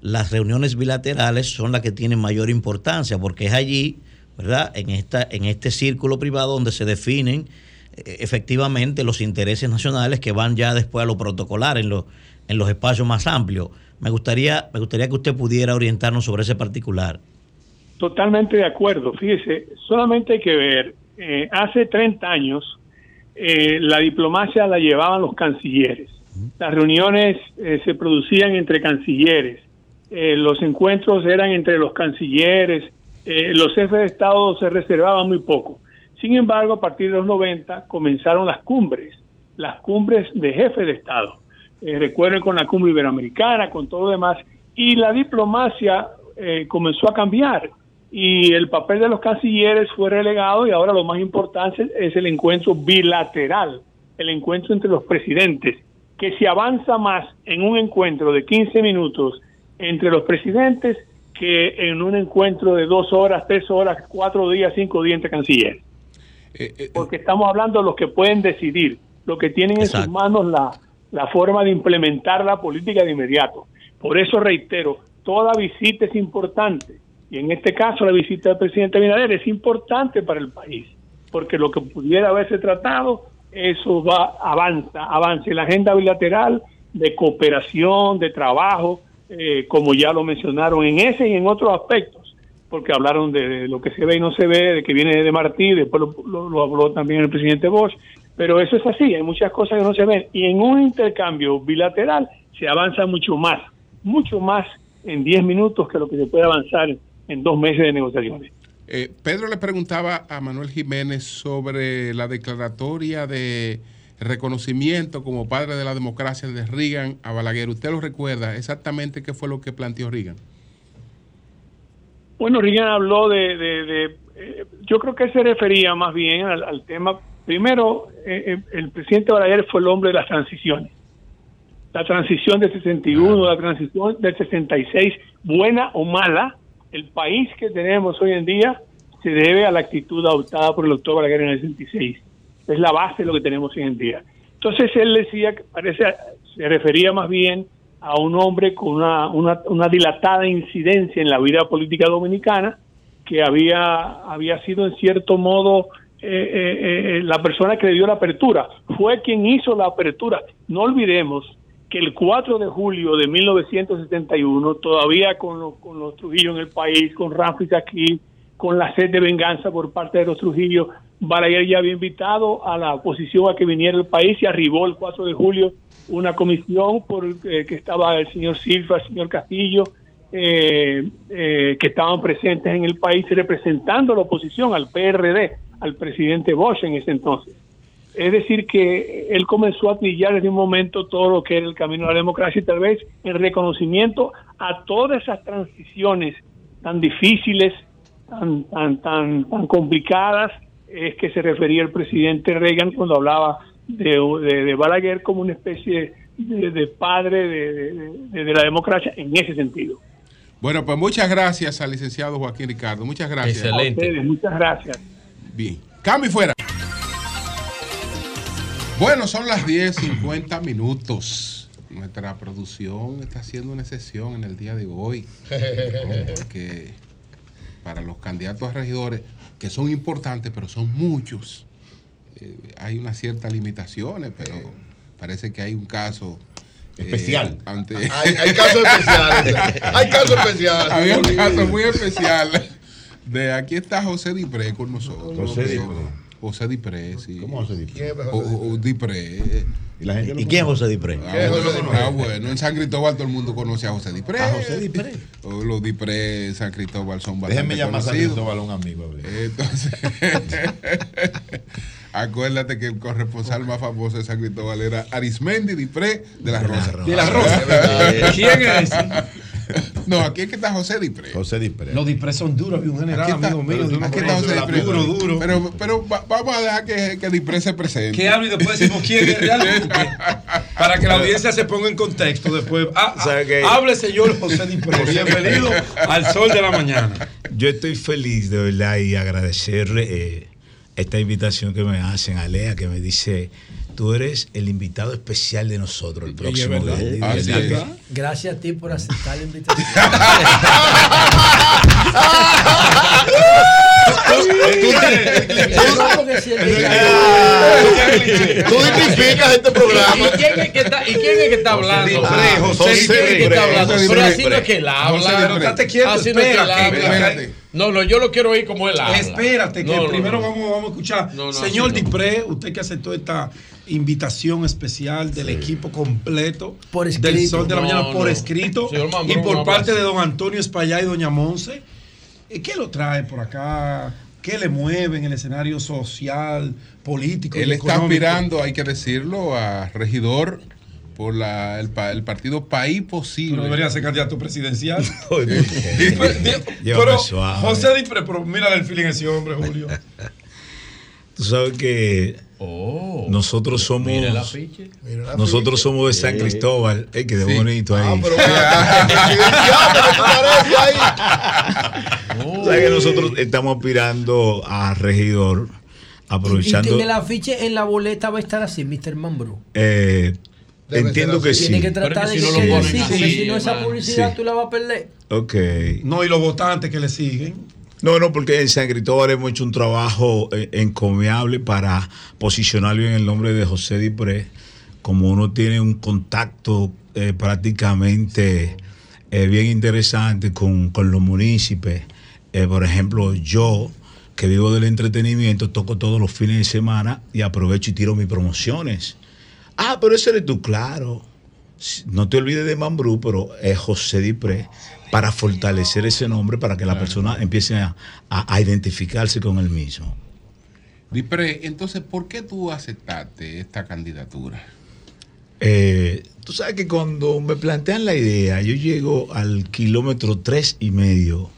las reuniones bilaterales son las que tienen mayor importancia, porque es allí, ¿verdad? En, esta, en este círculo privado donde se definen eh, efectivamente los intereses nacionales que van ya después a lo protocolar en los, en los espacios más amplios. Me gustaría, me gustaría que usted pudiera orientarnos sobre ese particular. Totalmente de acuerdo. Fíjese, solamente hay que ver, eh, hace 30 años eh, la diplomacia la llevaban los cancilleres. Las reuniones eh, se producían entre cancilleres. Eh, los encuentros eran entre los cancilleres. eh, los jefes de Estado se reservaban muy poco. Sin embargo, a partir de los 90 comenzaron las cumbres, las cumbres de jefes de Estado. Eh, recuerden con la cumbre iberoamericana, con todo lo demás, y la diplomacia comenzó a cambiar y el papel de los cancilleres fue relegado y ahora lo más importante es el encuentro bilateral, el encuentro entre los presidentes, que se avanza más en un encuentro de 15 minutos entre los presidentes que en un encuentro de dos horas, tres horas, cuatro días, cinco días entre cancilleres. Porque estamos hablando de los que pueden decidir, los que tienen en sus manos la, la forma de implementar la política de inmediato. Por eso reitero, toda visita es importante, Y en este caso la visita del presidente Abinader es importante para el país, porque lo que pudiera haberse tratado, eso va, avanza, avanza. Y la agenda bilateral de cooperación, de trabajo, eh, como ya lo mencionaron en ese y en otros aspectos, porque hablaron de, de lo que se ve y no se ve, de que viene de Martí, después lo, lo- lo habló también el presidente Bosch, pero eso es así, hay muchas cosas que no se ven. Y en un intercambio bilateral se avanza mucho más, mucho más en 10 minutos que lo que se puede avanzar en dos meses de negociaciones. Eh, Pedro le preguntaba a Manuel Jiménez sobre la declaratoria de reconocimiento como padre de la democracia de Reagan a Balaguer. ¿Usted lo recuerda exactamente qué fue lo que planteó Reagan? Bueno, Reagan habló de, de- de, eh, yo creo que se refería más bien al, al tema, primero, eh, el presidente Balaguer fue el hombre de las transiciones. La transición del 61, la transición del 66, buena o mala, el país que tenemos hoy en día se debe a la actitud adoptada por el doctor Balaguer en el 66. Es la base de lo que tenemos hoy en día. Entonces él decía que parece, se refería más bien a un hombre con una, una, una dilatada incidencia en la vida política dominicana, que había, había sido en cierto modo eh, eh, eh, la persona que le dio la apertura. Fue quien hizo la apertura. No olvidemos que el 4 de julio de 1971, todavía con, los- con los Trujillo en el país, con Ramfis aquí, con la sed de venganza por parte de los Trujillo, Balaguer ya había invitado a la oposición a que viniera al país y arribó el 4 de julio una comisión por eh, que estaba el señor Silva, el señor Castillo, eh, eh, que estaban presentes en el país representando a la oposición, al PRD, al presidente Bosch en ese entonces. Es decir, que él comenzó a trillar desde un momento todo lo que era el camino a la democracia y tal vez en reconocimiento a todas esas transiciones tan difíciles, tan, tan, tan, tan complicadas, es que se refería el presidente Reagan cuando hablaba de, de, de Balaguer como una especie de, de padre de, de- de la democracia en ese sentido. Bueno, pues muchas gracias al licenciado Joaquín Ricardo. Muchas gracias. A ustedes, muchas gracias. Bien. Cambio y fuera. Bueno, son las 10.50 minutos. Nuestra producción está haciendo una excepción en el día de hoy. Porque para los candidatos a regidores, que son importantes, pero son muchos, eh, hay unas ciertas limitaciones, pero parece que hay un caso. eh, Especial. ante... Hay- hay casos especiales. Hay casos especiales. Había un caso muy especial. De aquí está José Dipré con nosotros. José Dipré. José Dipré, sí. ¿Cómo José Dipré? O- o Dipré. ¿Y, la gente ¿Y quién es José Dipré? Ah, ¿Qué es José bueno, Dipré? ah, bueno, en San Cristóbal todo el mundo conoce a José Dipré. ¿A José Dipré? O los Dipré en San Cristóbal son bastante Déjenme llamar a San. Cristóbal un amigo. a ver. Entonces, acuérdate que el corresponsal más famoso de San Cristóbal era Arismendi Dipré de la Rosa. De la Rosa. ¿Quién es ese? No, aquí es que está José Dipré. José Dipré. Los Diprés son duros. Había un general, Aquí está, amigo mío. uno aquí está José Dipré. Duro, duro. Pero, pero va- vamos a dejar que, que Dipré se presente. Que hable y después decimos quién es realmente. Para que la audiencia se ponga en contexto después. Ah, ah, ¿Sabe qué? hable, señor José Dipré. Bienvenido al sol de la mañana. Yo estoy feliz de verdad y agradecerle eh, esta invitación que me hacen a Lea, que me dice, tú eres el invitado especial de nosotros el próximo verdad. día". Que- Gracias a ti por aceptar la invitación. Tú identificas este programa. ¿Y quién es que está, y quién es que está hablando? José ¿Y quién es que está hablando? José Pero así no es que él habla. José Así no es que él habla. No, no, yo lo quiero oír como él habla. Espérate, que No, primero no. Vamos, vamos a escuchar. Señor. Dipré, usted que aceptó esta invitación especial del equipo completo Por del escrito. Sol de la Mañana por escrito Mambrú, y por parte de don Antonio Espallá y doña Monse. Eh, ¿Qué lo trae por acá? ¿Qué le mueve en el escenario social, político? Él y está aspirando, hay que decirlo, a regidor por la, el, pa- el partido País Posible. Pero debería ser candidato presidencial. Pero. José Dipré, pero mira el feeling ese hombre, Julio. Tú sabes que nosotros somos Mira nosotros somos de San Cristóbal. Ey, qué de Sí. bonito ahí. Ah, pero Tú sabes que nosotros estamos aspirando a regidor, Y aprovechando. en el afiche, en la boleta va a estar así, Mr. Mambrú. eh, Debe entiendo que sí. Tiene que tratar de que quede así, porque si no esa publicidad Sí. tú la vas a perder. Ok. No, y los votantes que le siguen. No, no, porque en San Cristóbal hemos hecho un trabajo eh, encomiable para posicionar bien el nombre de José Dipré. Como uno tiene un contacto eh, prácticamente eh, bien interesante con, con los municipios. Eh, por ejemplo, yo, que vivo del entretenimiento, toco todos los fines de semana y aprovecho y tiro mis promociones. Ah, pero ese eres tú, claro. No te olvides de Mambrú, pero es José Dipré para fortalecer ese nombre para que la persona empiece a, a- a identificarse con el mismo. Dipre, entonces, ¿por qué tú aceptaste esta candidatura? Eh, tú sabes que cuando me plantean la idea, yo llego al kilómetro tres y medio,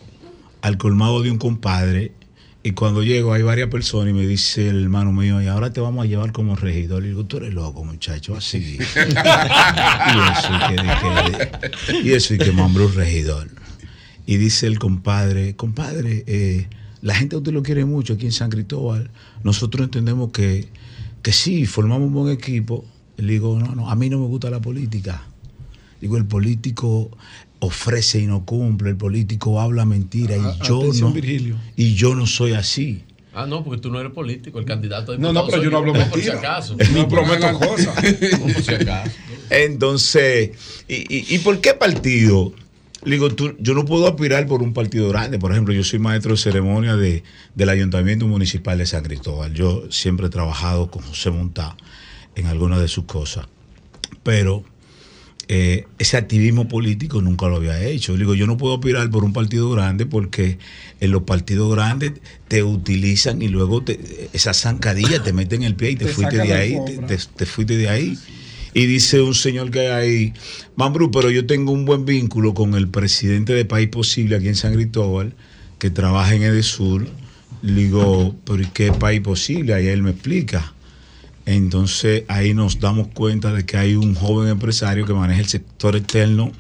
al colmado de un compadre, y cuando llego hay varias personas y me dice el hermano mío, y ahora te vamos a llevar como regidor. Y digo, tú eres loco, muchacho, así. y eso, y que, y eso, y que regidor. Y dice el compadre, compadre, eh, la gente a usted lo quiere mucho aquí en San Cristóbal. Nosotros entendemos que, que sí, formamos un buen equipo. Le digo, no, no, a mí no me gusta la política. Digo, el político ofrece y no cumple, el político habla mentira y A- yo atención, no. Virgilio. Y yo no soy así. Ah, no, porque tú no eres político, el candidato de No, no, pero yo no hablo Por si mentira. acaso. No prometo cosas. Por si acaso. Entonces, ¿y, y, y por qué partido? Digo, tú, yo no puedo aspirar por un partido grande. Por ejemplo, yo soy maestro de ceremonia de, del Ayuntamiento Municipal de San Cristóbal. Yo siempre he trabajado con José Montá en algunas de sus cosas. Pero eh, ese activismo político nunca lo había hecho. Le Digo, yo no puedo aspirar por un partido grande porque en los partidos grandes te utilizan y luego te, esa zancadilla te meten el pie y te, Te fuiste de ahí. Te fuiste de ahí. Y dice un señor que hay ahí, Mambrú, pero yo tengo un buen vínculo con el presidente de País Posible aquí en San Cristóbal, que trabaja en Edesur. Le digo, pero ¿y qué País Posible? Ahí él me explica. Entonces ahí nos damos cuenta de que hay un joven empresario que maneja el sector externo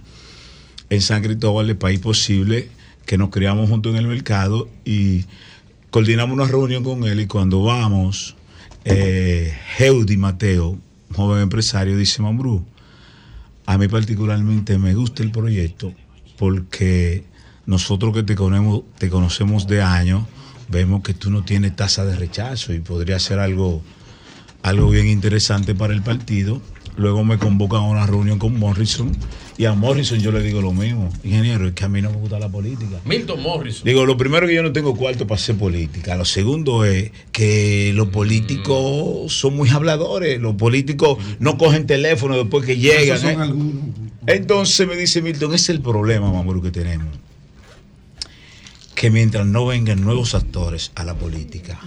en San Cristóbal de País Posible, que nos criamos juntos en el mercado y coordinamos una reunión con él y cuando vamos, eh, Heudi Mateo, joven empresario, dice, Mambrú, a mí particularmente me gusta el proyecto porque nosotros que te conocemos de años, vemos que tú no tienes tasa de rechazo y podría ser algo, algo bien interesante para el partido. Luego me convocan a una reunión con Morrison y a Morrison yo le digo lo mismo, ingeniero, es que a mí no me gusta la política. Milton Morrison. Digo, lo primero que yo no tengo cuarto para hacer política. Lo segundo es que los políticos son muy habladores. Los políticos no cogen teléfono después que llegan. Son ¿eh? algunos. Entonces me dice Milton, ese es el problema, Mamuru, que tenemos. Que mientras no vengan nuevos actores a la política,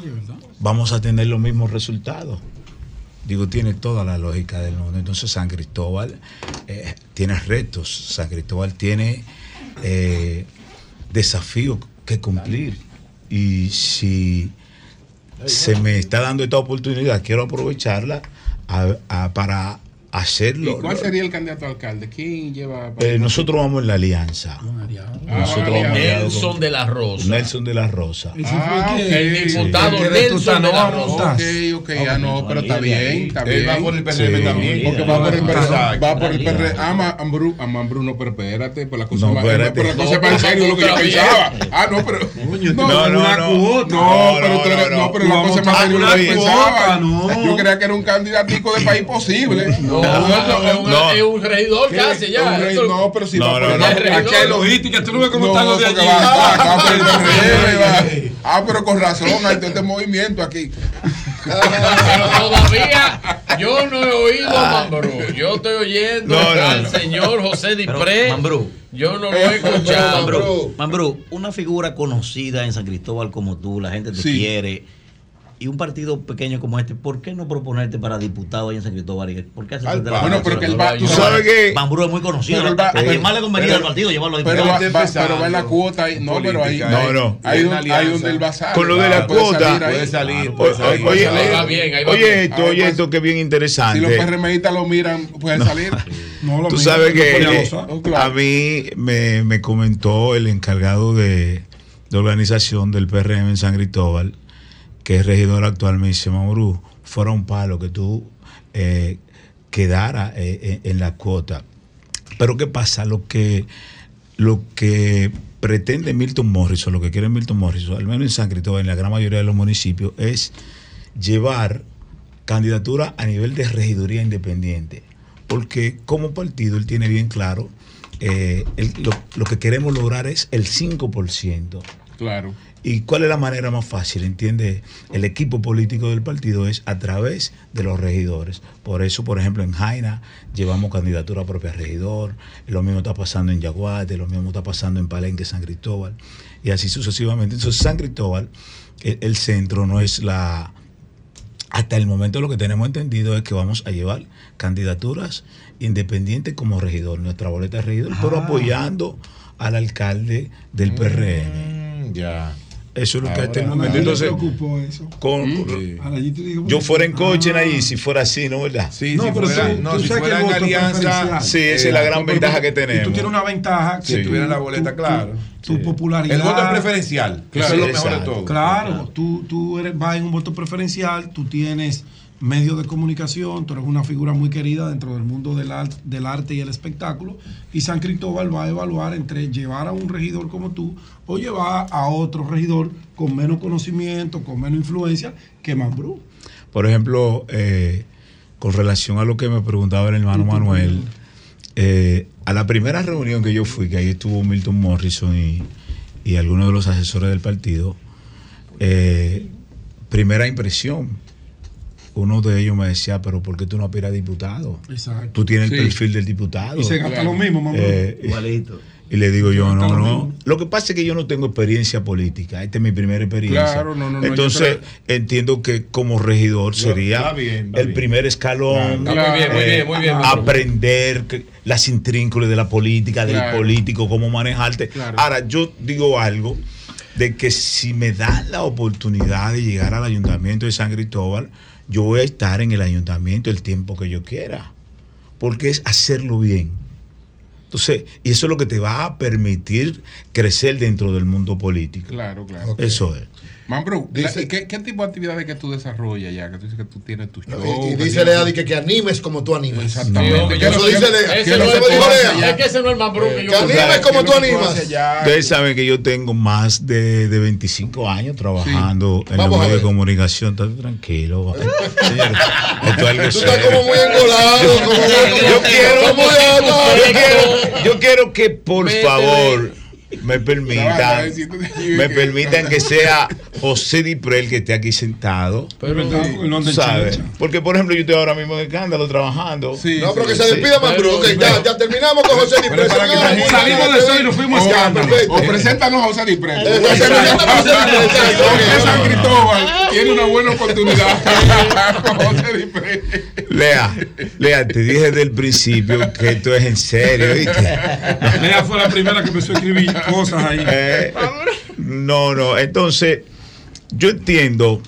vamos a tener los mismos resultados. Digo, tiene toda la lógica del mundo. Entonces San Cristóbal eh, tiene retos, San Cristóbal tiene eh, desafíos que cumplir. Y si se me está dando esta oportunidad, quiero aprovecharla para ¿Y hacerlo. cuál sería el candidato a alcalde? ¿Quién lleva? Eh, nosotros vamos en la alianza. Ah, Nosotros vamos Nelson de la Rosa. Nelson de la Rosa. Ah, ok. El diputado Sí. Nelson de la Rosa. Ok, ok, ah, no, pero está bien, está Él bien. va por el PRM también. Porque va por el PRM. Va por el PRM. Ah, ma- Ambrú, ah, Mambrú, no, pero espérate, pues la cosa espérate. pero la cosa No, va en serio lo que yo pensaba. Ah, no, pero. no, no, no. No, No, pero no, tú eres- no, no, pero no. la cosa es más a serio lo que yo pensaba. Yo creía que era un candidatico de país posible. No, es un- No. es un regidor casi ya. No, pero si No, no, no. Aquí hay logística, tú no ves cómo están los de allí. Ah, Ah, pero con razón, hay todo este movimiento aquí. Pero todavía yo no he oído a Mambrú. Yo estoy oyendo No, no, al no. señor José Dipré. Mambrú. Yo no lo he escuchado. Mambrú, Mambrú, una figura conocida en San Cristóbal como tú, la gente te Sí. quiere. Y un partido pequeño como este, ¿por qué no proponerte para diputado ahí en San Cristóbal? ¿Y ¿Por qué haces de la bueno, mano? pero que él No, va- no, tú no, sabes que- es muy conocido. Pero él ¿no? va- ¿A quién pero- más le convenía pero- al partido llevarlo a Pero diputado? va, va- pero va en la cuota ahí. No, pero ahí. No, no. Ahí, donde- él va a salir. Con lo de la cuota. Puede salir. Oye, esto, oye esto que es bien Si los interesante. PRMistas lo miran, puede salir. No, lo Tú mismo, sabes que eh. Oh, a mí me, me comentó el encargado de, de organización del PRM en San Cristóbal, que es regidor actual, me dice, Mauro, fuera un palo que tú eh, quedara eh, en, en la cuota. Pero ¿qué pasa? Lo que, lo que pretende Milton Morrison, lo que quiere Milton Morrison, al menos en San Cristóbal, en la gran mayoría de los municipios, es llevar candidatura a nivel de regiduría independiente. Porque como partido él tiene bien claro, eh, lo, lo que queremos lograr es el 5%. Claro. ¿Y cuál es la manera más fácil? Entiende, el equipo político del partido es a través de los regidores. Por eso, por ejemplo, en Jaina llevamos candidatura a propia regidor, lo mismo está pasando en Yaguate, lo mismo está pasando en Palenque, San Cristóbal, y así sucesivamente. Entonces, San Cristóbal, el, el centro no es la... Hasta el momento lo que tenemos entendido es que vamos a llevar candidaturas independientes como regidor, nuestra boleta de regidor, pero Ah. apoyando al alcalde del PRM. ya. Eso es lo que hasta el momento. ¿a quién le Entonces, eso? con- yo fuera en coche Ah. ahí, si fuera así, ¿no? ¿Verdad? Sí, No, pero tú- tú sabes que el voto es preferencial. Sí, esa es la gran ventaja que tú- tenemos. Tú tienes una ventaja. Si que tuviera tú- la boleta, tú- claro. Tu, tu popularidad. El voto es preferencial, que eso es lo mejor de todo. Claro, tú, tú eres, vas en un voto preferencial, tú tienes medios de comunicación, tú eres una figura muy querida dentro del mundo del, ar- del arte y el espectáculo, y San Cristóbal va a evaluar entre llevar a un regidor como tú o llevar a otro regidor con menos conocimiento, con menos influencia que Mambrú. Por ejemplo, eh, con relación a lo que me preguntaba el hermano Manuel, eh, a la primera reunión que yo fui, que ahí estuvo Milton Morrison y, y algunos de los asesores del partido, eh, primera impresión, uno de ellos me decía, pero ¿por qué tú no aspiras a diputado? Exacto. Tú tienes Sí. el perfil del diputado. Y se gasta lo mismo, mamá. Eh, Igualito. Y le digo yo, no, lo no. Lo que pasa es que yo no tengo experiencia política. Esta es mi primera experiencia. Claro, no, no, no, Entonces, entiendo que como regidor sería está bien, está el bien. primer escalón. Claro, está muy bien, muy bien, muy bien, Manuel. Aprender que- las intrínculas de la política, del Claro. político, cómo manejarte. Claro. Ahora, yo digo algo de que si me dan la oportunidad de llegar al ayuntamiento de San Cristóbal, yo voy a estar en el ayuntamiento el tiempo que yo quiera. Porque es hacerlo bien. Entonces, y eso es lo que te va a permitir crecer dentro del mundo político. Claro, claro. Eso es. Mambrú, la- ¿qué, qué tipo de actividades que tú desarrollas ya? Que tú dices que tú tienes tus shows. Y, y dice Lea di que, que animes como tú animas. Exactamente. Eso dice Lea. ese no es. Es que ese no es el Mambrú que yo Que animes como tú animas. Ustedes saben que yo tengo más de, de 25 años trabajando en los medios de comunicación. Está tranquilo. Señor, esto es algo Tú estás como muy engolado. como- Yo quiero, yo quiero, yo quiero que por favor me permitan, me permitan que sea José Diprel que esté aquí sentado. Pero Sí. porque no chancha. Porque por ejemplo yo estoy ahora mismo en escándalo trabajando. No, pero que se despida Mambrú. Ok, ya, ya terminamos con José Di Pero para que Señores, salimos de eso y nos fuimos a escándalo. perfecto. O preséntanos a José Di Preto. Eh, San Cristóbal tiene una buena oportunidad con José. Lea, Lea, te dije desde el principio que esto es en serio, ¿viste? Lea fue la primera que empezó a escribir cosas ahí. Eh, no, no, entonces yo entiendo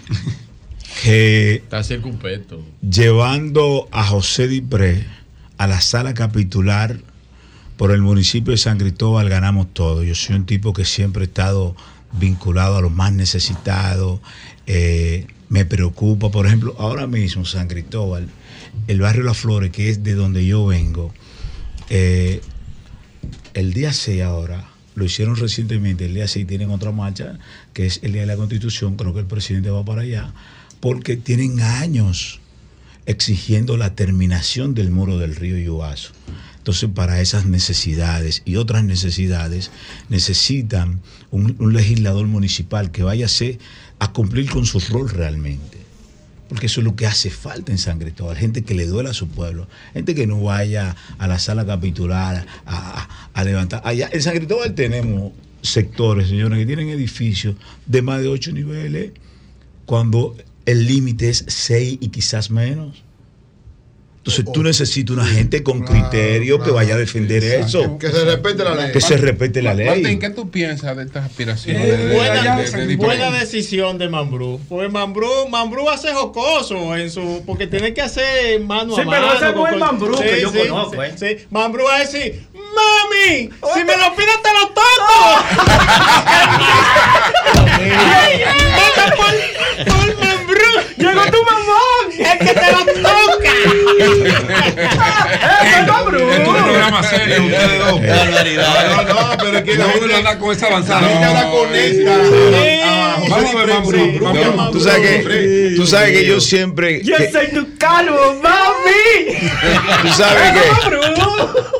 que Está circunpeto. llevando a José Dipré a la sala capitular por el municipio de San Cristóbal ganamos todo. Yo soy un tipo que siempre he estado vinculado a los más necesitados. eh, me preocupa, por ejemplo, ahora mismo San Cristóbal, el barrio Las Flores, que es de donde yo vengo, eh, el día 6 ahora, lo hicieron recientemente, el día 6 tienen otra marcha, que es el Día de la Constitución, creo que el presidente va para allá, porque tienen años exigiendo la terminación del muro del río Yuazo. Entonces, para esas necesidades y otras necesidades, necesitan un, un legislador municipal que vaya a, ser- a cumplir con su rol realmente. Porque eso es lo que hace falta en San Cristóbal. Gente que le duela a su pueblo. Gente que no vaya a la sala capitular a, levantar. Allá en San Cristóbal tenemos sectores, señores, que tienen edificios de más de ocho niveles, cuando el límite es seis y quizás menos. Entonces tú necesitas una gente con criterio que vaya a defender eso. Que se respete la ley. Que se respete la Martín, ley. ¿qué tú piensas de estas aspiraciones? Eh, de- buena, de- de- de- buena decisión de Mambrú. Pues Mambrú, Mambrú hace jocoso en su. Porque tiene que hacer mano Sí, a pero mano. ese no es con- Mambrú que yo conozco, sí, ¿eh? sí. Mambrú va a decir: ¡Mami! ¡Si me lo pides, te lo toco! ¡Vota por, por Mambrú! ¡Llegó tu mamón! ¡El que te lo toca! serio, ustedes dos. Barbaridad. No, no, pero es que la gente no anda con esa avanzada. La gente la conecta Vamos a ver. Vamos a ver, Mambrú. Tú sabes que, tú sabes que yo siempre. Yo que- soy tu calvo, mami. Tú sabes que,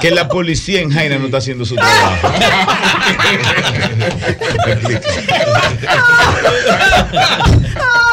que la policía en Jaina no está haciendo su trabajo.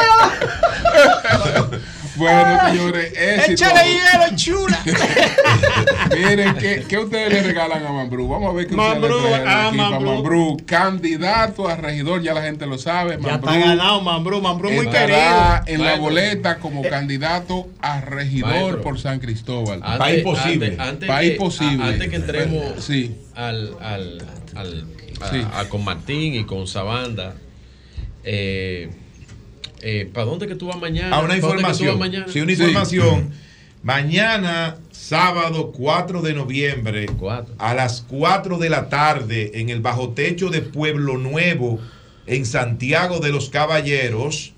Bueno, señores, éxito. Échale hielo, chula. Miren, ¿qué, qué ustedes le regalan a Mambrú? Vamos a ver qué Mambrú, ustedes le ah, aquí para Mambrú. Mambrú. Candidato a regidor, ya la gente lo sabe. Ya Mambrú está ganado, Mambrú. Mambrú muy querido. en la boleta como candidato a regidor Maestro. por San Cristóbal. Antes- País posible. antes- antes País que- posible. a- Antes que entremos Sí. al, al, al- a, Sí. a- con Martín y con Sabanda, eh, eh, ¿para dónde que tú vas mañana? A Ah, una ¿Pa' dónde que tú vas información. mañana? Sí, una información. Mañana, sábado 4 de noviembre, a las 4 de la tarde, en el bajo techo de Pueblo Nuevo, en Santiago de los Caballeros,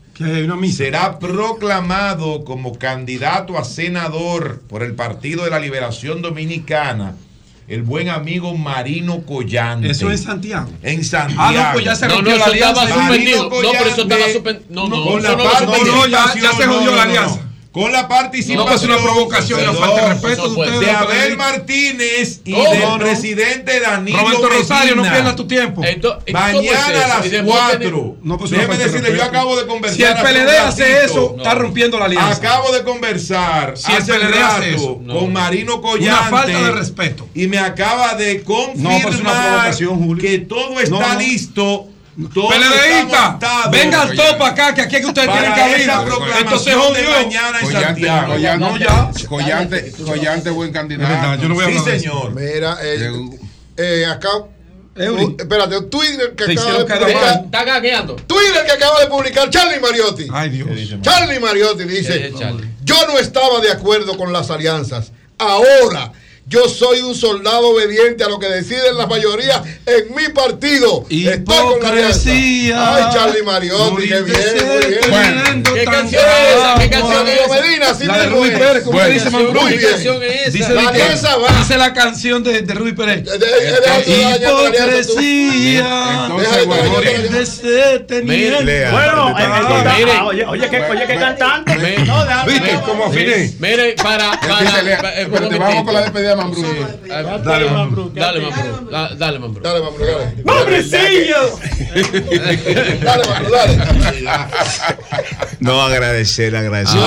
será proclamado como candidato a senador por el Partido de la Liberación Dominicana el buen amigo Marino Collante. Eso es Santiago. En Santiago. Ah, no, pues ya se No, rompió no, la alianza. suspendido. Marino No, pero eso estaba Collante, suspendido. No, no, no. No, ya- ya se jodió la alianza. Con la participación. No, pues es una provocación y una falta de respeto de ustedes, de los Abel. Martínez y del No, no. presidente Danilo Roberto Rosario, no Medina. pierdas tu tiempo. Mañana a las 4. No, pues Déjeme decirle, yo acabo de conversar. Si el hace PLD hace eso, está rompiendo la alianza. Acabo de conversar Si el hace un PLD hace rato eso. con Marino Collante. Una falta de respeto. Y me acaba de confirmar No, pues una provocación, Julio. que todo está No, no. listo. Montado. venga al topo acá, que aquí es que ustedes tienen esa cabida. Entonces jodió. mañana en Collante, Santiago. Collante, No, ya. Collante, Collante, buen candidato. verdad, yo no voy a Sí, hablar señor. Mira, eh, eh, acá. Eury. Uh, espérate, Twitter que acaba de publicar. Está gagueando. Twitter que acaba de publicar Charlie Mariotti. Ay, Dios. Charlie Mariotti ¿Qué dice: dice Charlie? Yo no estaba de acuerdo con las alianzas. Ahora yo soy un soldado obediente a lo que deciden las mayorías en mi partido. Estoy con la alianza. Hipocresía. Ay, Charlie Mariotti, qué bien, muy bien. Bueno, ¿Qué canción es esa? ¿Qué canción es esa? Medina, sí La de mismo Rubí es. Pérez, como Bueno. dice Mambrú. Muy ¿Qué canción es esa? Dice, La que- dice la canción de, de Rubí Pérez. De- de- de la. Hipocresía. Bueno, la eh, eh, ah, oye, oye, que cantante. Me- No, déjame. ¿Viste cómo? Mire, para. eh, vamos con la despedida de Mambrú. Dale, Mambrú. Dale, Mambrú. Da- Dale, Mambrú. Dale, Mambrú, dale. Dale, Mambrú, dale. No agradecer, agradecer.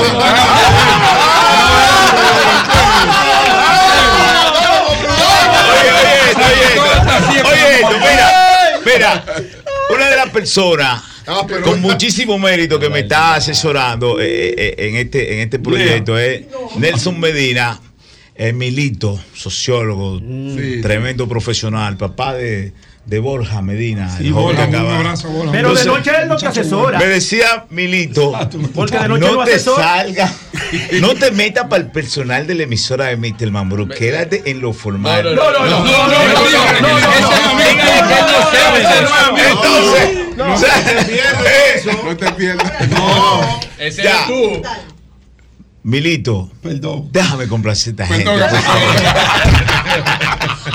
Oye, esto, mira, mira, una de las personas Ah, con muchísimo mérito que me está asesorando eh, eh, en este en este proyecto es Nelson Medina, Emilito, sociólogo, Sí. tremendo profesional, papá de, de Borja Medina, Sí, el joven Borja, que un acaba- abrazo, Borja. Pero de noche él no te asesora. Me decía Milito, Porque de noche no no te asesora. salga, no te metas para el personal de la emisora de Mr. Mambrú, quédate en lo formal. No, no, no, no, no, No, no, no, no, no, ese es amigo. Dígale que él no sabe, ese no Milito, Perdón. déjame complacer a esta gente. Perdón, favor.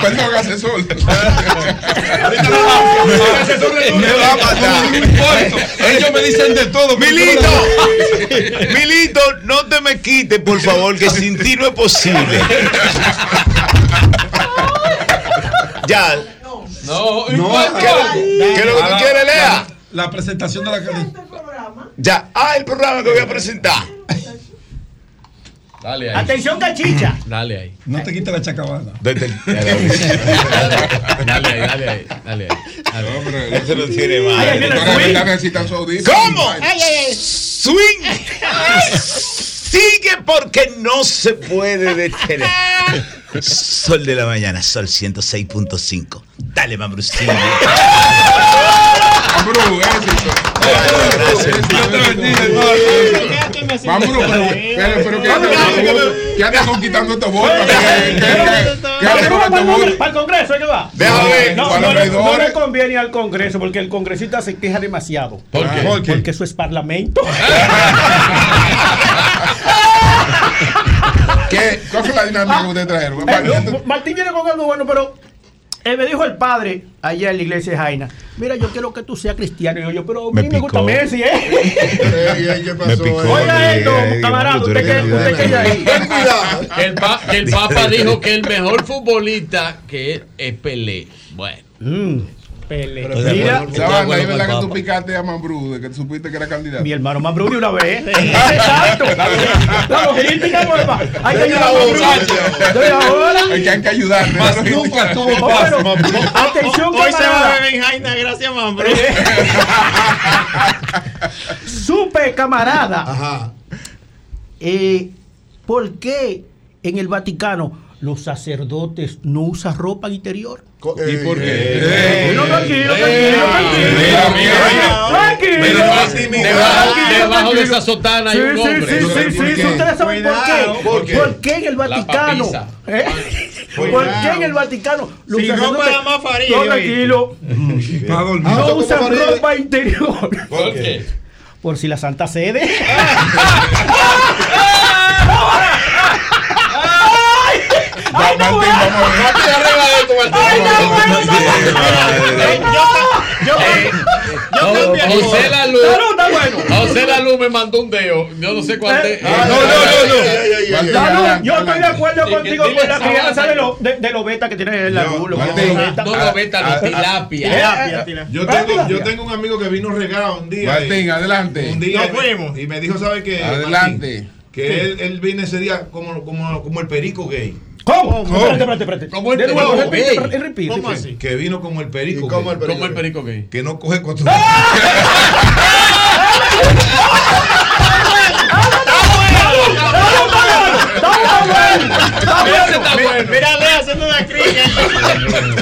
Perdón, asesor. Me va a matar. No importa. Ellos me dicen de todo. Milito, Milito, no te me quites, por favor, que sin ti no es posible. Ya, No, No. ¿qué es lo que tú quieres, Lea? La presentación de la cadena. Ya, ah, el programa que voy a presentar. Dale ahí. Atención, cachicha. Dale ahí. No te quites la chacabana. Dale ahí, dale ahí, dale ahí. Dale. No, pero Eso no tiene Ay, más. ay, necesitan su audífono. ¿Cómo? Swing. Sigue porque no se puede detener. Sol de la mañana, Sol 106.5. Dale, Mambrucillo. Mambrú, éxito. Mambrú, pero, pero, pero ¿qué andas- ¿qué andas conquistando estos votos? ¿Qué- qué- qué- qué andas con estos votos? Para el Congreso, ¿qué va? Déjame ver. No, le- conviene al Congreso porque el congresista se queja demasiado. ¿Por qué? ¿Por qué? Porque eso es parlamento. ¿Qué? ¿Cuál fue la dinámica que ustedes trajeron? Eh, Martín viene con algo bueno, pero eh, me dijo el padre allá en la iglesia de Jaina, mira, yo quiero que tú seas cristiano. Y yo, yo, pero a Me mí me gusta. Messi, ¿eh? Me picó. Oiga esto, camarada, usted que, usted que ya ahí. El, pa- el Papa dijo que el mejor futbolista que es, es Pelé. Bueno. Pelé. Mira, ¿es verdad que tú picaste a Mambrú, de que supiste que era candidato? Mi hermano Mambrú de una vez. Exacto. La logística nueva. Hay que ayudar a Mambrú. Es que hay que. Más nunca tuvo paz, Mambrú. Atención, Hoy se va a camarada. beber Jaina, gracias, Mambrú. Supe, camarada. Eh, ¿Por qué en el Vaticano los sacerdotes no usan ropa interior? ¿Y por qué? Eh, no, tranquilo, tranquilo, tranquilo. Debajo, de esa sotana hay Sí, un sí, hombre. Sí, sí, sí, sí, ustedes saben por qué. ¿Por qué? ¿Por qué en el La Vaticano? ¿Eh? ¿Por qué en el Vaticano los Sin ropa sacerdotes nada más faría, no, tranquilo, no usan ropa interior? ¿Por qué? Por si la Santa Sede. Ay, no, cambié el José. La Luz. José La Luz me mandó un dedo. Yo no sé cuál es. no, no, no, adelante, yo estoy de acuerdo contigo con la crianza de los de, los betas que tiene la luz. los. No lo beta, no, tilapia. Yo tengo, yo tengo un amigo que vino regado un día. Martín, adelante. Un día Nos y me- fuimos. y me dijo, ¿sabe qué? Adelante. Que él, él vino ese día como, como, como el perico gay. ¿Cómo? Espérate, espérate, espérate. ¿Cómo el De nuevo, perico repite, repite. ¿Cómo así? Que vino como el perico ¿Y cómo el perico? ¿Cómo el perico gay? Que no coge cuatro. Bueno. Mira, ve haciendo una crítica.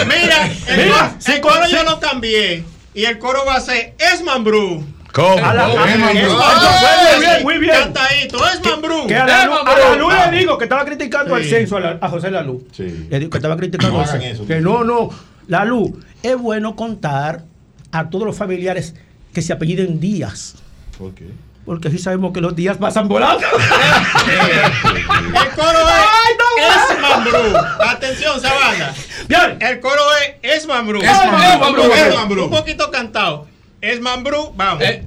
Mira, el, Mira, coro- si el coro yo lo cambié. Y el coro va a ser Es Mambrú. ¿Cómo? A la- a- Es es Mambrú. Mambrú. Muy bien, muy bien. Cantadito, Es Mambrú. Que a la, luz, a la luz le digo que estaba criticando Sí. el censo a, la- a José La Luz. Sí. Le digo que estaba criticando No hagan censo. Que no, no. La luz. Es bueno contar a todos los familiares que se apelliden Díaz. ¿Por qué? Porque así sabemos que los días pasan volando. El coro es Es Mambrú. Atención, Sabana. Bien. El coro es Es Mambrú. Es Mambrú. Es Mambrú. Un poquito cantado. Es Mambrú, vamos. Eh.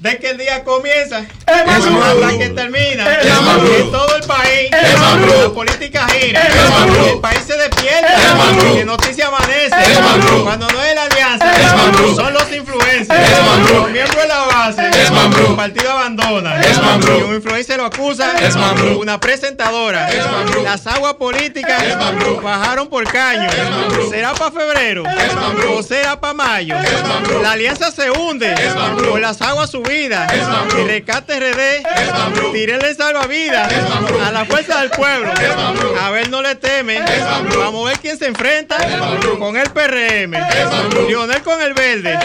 De que el día comienza Es Mambrú. hasta que termina. Es Mambrú. En todo el país. Es Mambrú. La política gira. Es Mambrú. El país se despierta. Es Mambrú. Que noticia amanece. Es Mambrú. Cuando no es la alianza. Es Mambrú. Son los influencers. Es Mambrú. Los miembros de la base. Es Mambrú. El partido abandona. Es Mambrú. Y un influencer lo acusa. Es Mambrú. Una presentadora. Es Mambrú. Las aguas políticas Es Mambrú. bajaron por caño. Es Mambrú. ¿Será para febrero? Es Mambrú. ¿O será para mayo? Es Mambrú. La alianza se hunde por las aguas subidas. Y rescate RD. El salvavidas a la fuerza del pueblo. A ver, no le teme. Es Mambrú. Vamos a ver quién se enfrenta con el PRM. Lionel con el verde.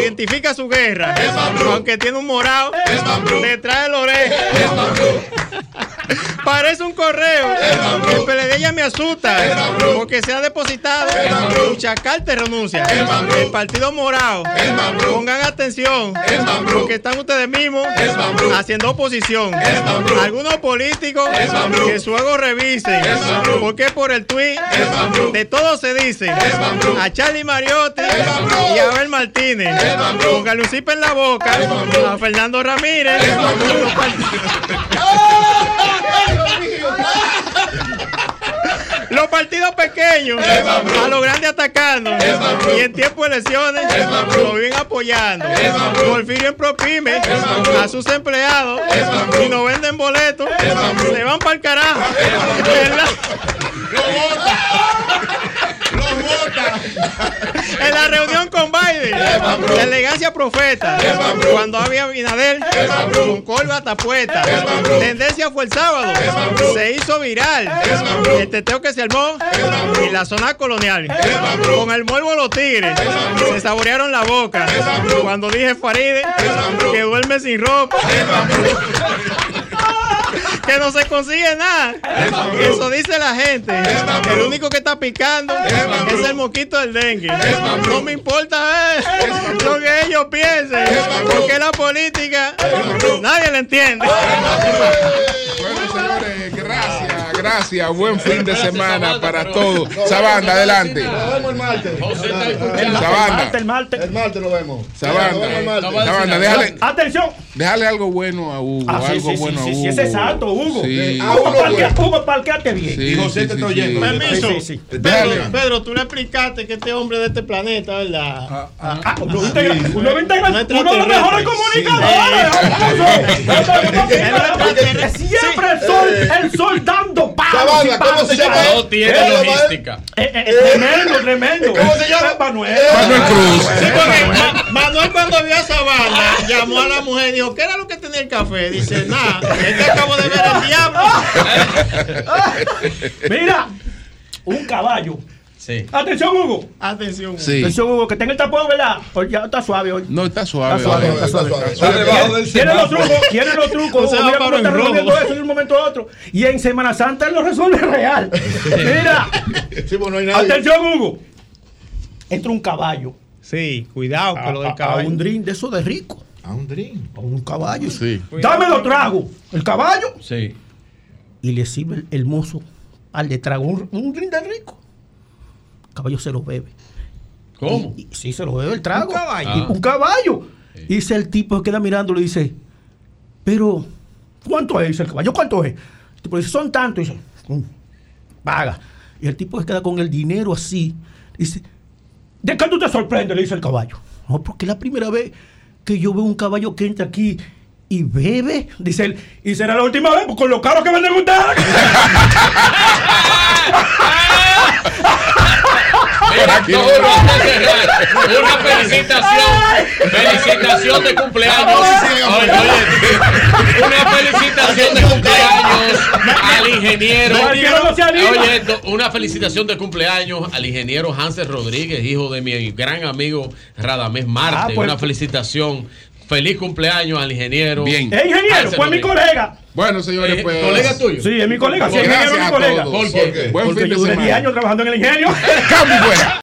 Identifica su guerra. Aunque tiene un morado Mambrú. detrás del oreja. Parece un correo. El PLD ya me asusta. Porque se ha depositado. Un chacal te renuncia. El partido morado. Pongan atención. Porque están ustedes mismos haciendo oposición. Algunos políticos que su ego revisen. Porque por el tweet de todo se dice. A Charlie Mariotti y a Abel Martínez. Con Galucipa en la boca. A Fernando Ramírez. Los part- Los partidos pequeños a los grandes atacando y en tiempo de elecciones lo viven apoyando. Porfirio en Propime a sus empleados y no venden boletos, se van para el carajo. Mambrú. En la- ¡Los vota! En la reunión con Biden, la elegancia profeta, cuando había Binader Es Mambrú. con corbata puesta, tendencia fue el sábado, se hizo viral, el teteo que se armó en la zona colonial, con el morbo los tigres, se saborearon la boca, cuando dije Faride, que duerme sin ropa. Que no se consigue nada, eso dice la gente, el único que está picando Es el moquito del dengue, no me importa eh, lo que ellos piensen, porque la política nadie la entiende. Gracias, buen fin de semana para todos. Sabanda, adelante. Nos vemos el martes. Sabanda. El martes. El martes nos vemos. Sabanda, Nos vemos el martes. Sabanda, déjale, Atención. déjale algo bueno a Hugo. Ah, sí, algo bueno sí, a sí, Hugo. ese es exacto, Hugo. Sí. Hugo, parquea- Hugo, parqueate bien. Sí, sí, sí, sí, sí. Permiso. Sí, sí, sí. Pedro, tú le explicaste que este hombre de este planeta, ¿verdad? Ah, No uno de los mejores comunicadores. Siempre el sol, el sol dando palos. Sabana, y palos ¿cómo se llama? No tiene Eh, logística. Eh, eh, Tremendo, tremendo. ¿Cómo se llama? Manuel. Manuel Cruz. Sí, porque Ma- Manuel cuando vio a esa banda llamó a la mujer y dijo, ¿qué era lo que tenía el café? Dice, nada, es que acabo de ver el diablo. Mira, un caballo. Sí. Atención, Hugo. Atención. Sí. Atención, Hugo, que tenga el tapón, ¿verdad? Hoy ya está suave hoy. No, está suave. Está suave, hoy. está suave. Está debajo del Tiene los trucos, tiene los trucos. O sea, Hugo, mira cómo está resolviendo eso de un momento a otro. Y en Semana Santa él lo resuelve real. Mira, Sí, pues no hay nadie. atención, Hugo. Entra un caballo. Sí, cuidado A, con lo del a- a caballo. un drink de eso de rico. A un drink. A un caballo. Sí. Dame los tragos. El caballo. Sí. Y le sirve el, el mozo al de trago un, un drink de rico. Caballo se lo bebe. ¿Cómo? Y- y- sí, se lo bebe el trago. Un caballo. Y- Un caballo. Y dice el tipo, queda mirándolo y dice, pero, ¿cuánto es? Dice el caballo, ¿cuánto es? El tipo dice, son tantos. Y dice, "Mm, paga. Y el tipo se queda con el dinero así. Dice, ¿de qué tú te sorprendes? Le dice el caballo. No, porque es la primera vez que yo veo un caballo que entra aquí y bebe. Dice él, y será la última vez con lo caro que venden ustedes. No, no, Una felicitación. Felicitación de cumpleaños. Oye, oye, una felicitación de cumpleaños al ingeniero. Oye, una felicitación de cumpleaños al ingeniero Hansel Rodríguez, hijo de mi gran amigo Radamés Marte. Ah, pues- Una felicitación. Feliz cumpleaños al ingeniero. Bien. Es ingeniero, Hansel fue mi Rodríguez. colega. Bueno, señores, Eh, pues. ¿Colega tuyo? Sí, es mi colega. Sí, ingeniero, es mi colega. todos. ¿Por qué? Buen Porque fin de yo duré 10 semana. años trabajando en el ingenio. Cambio fuera.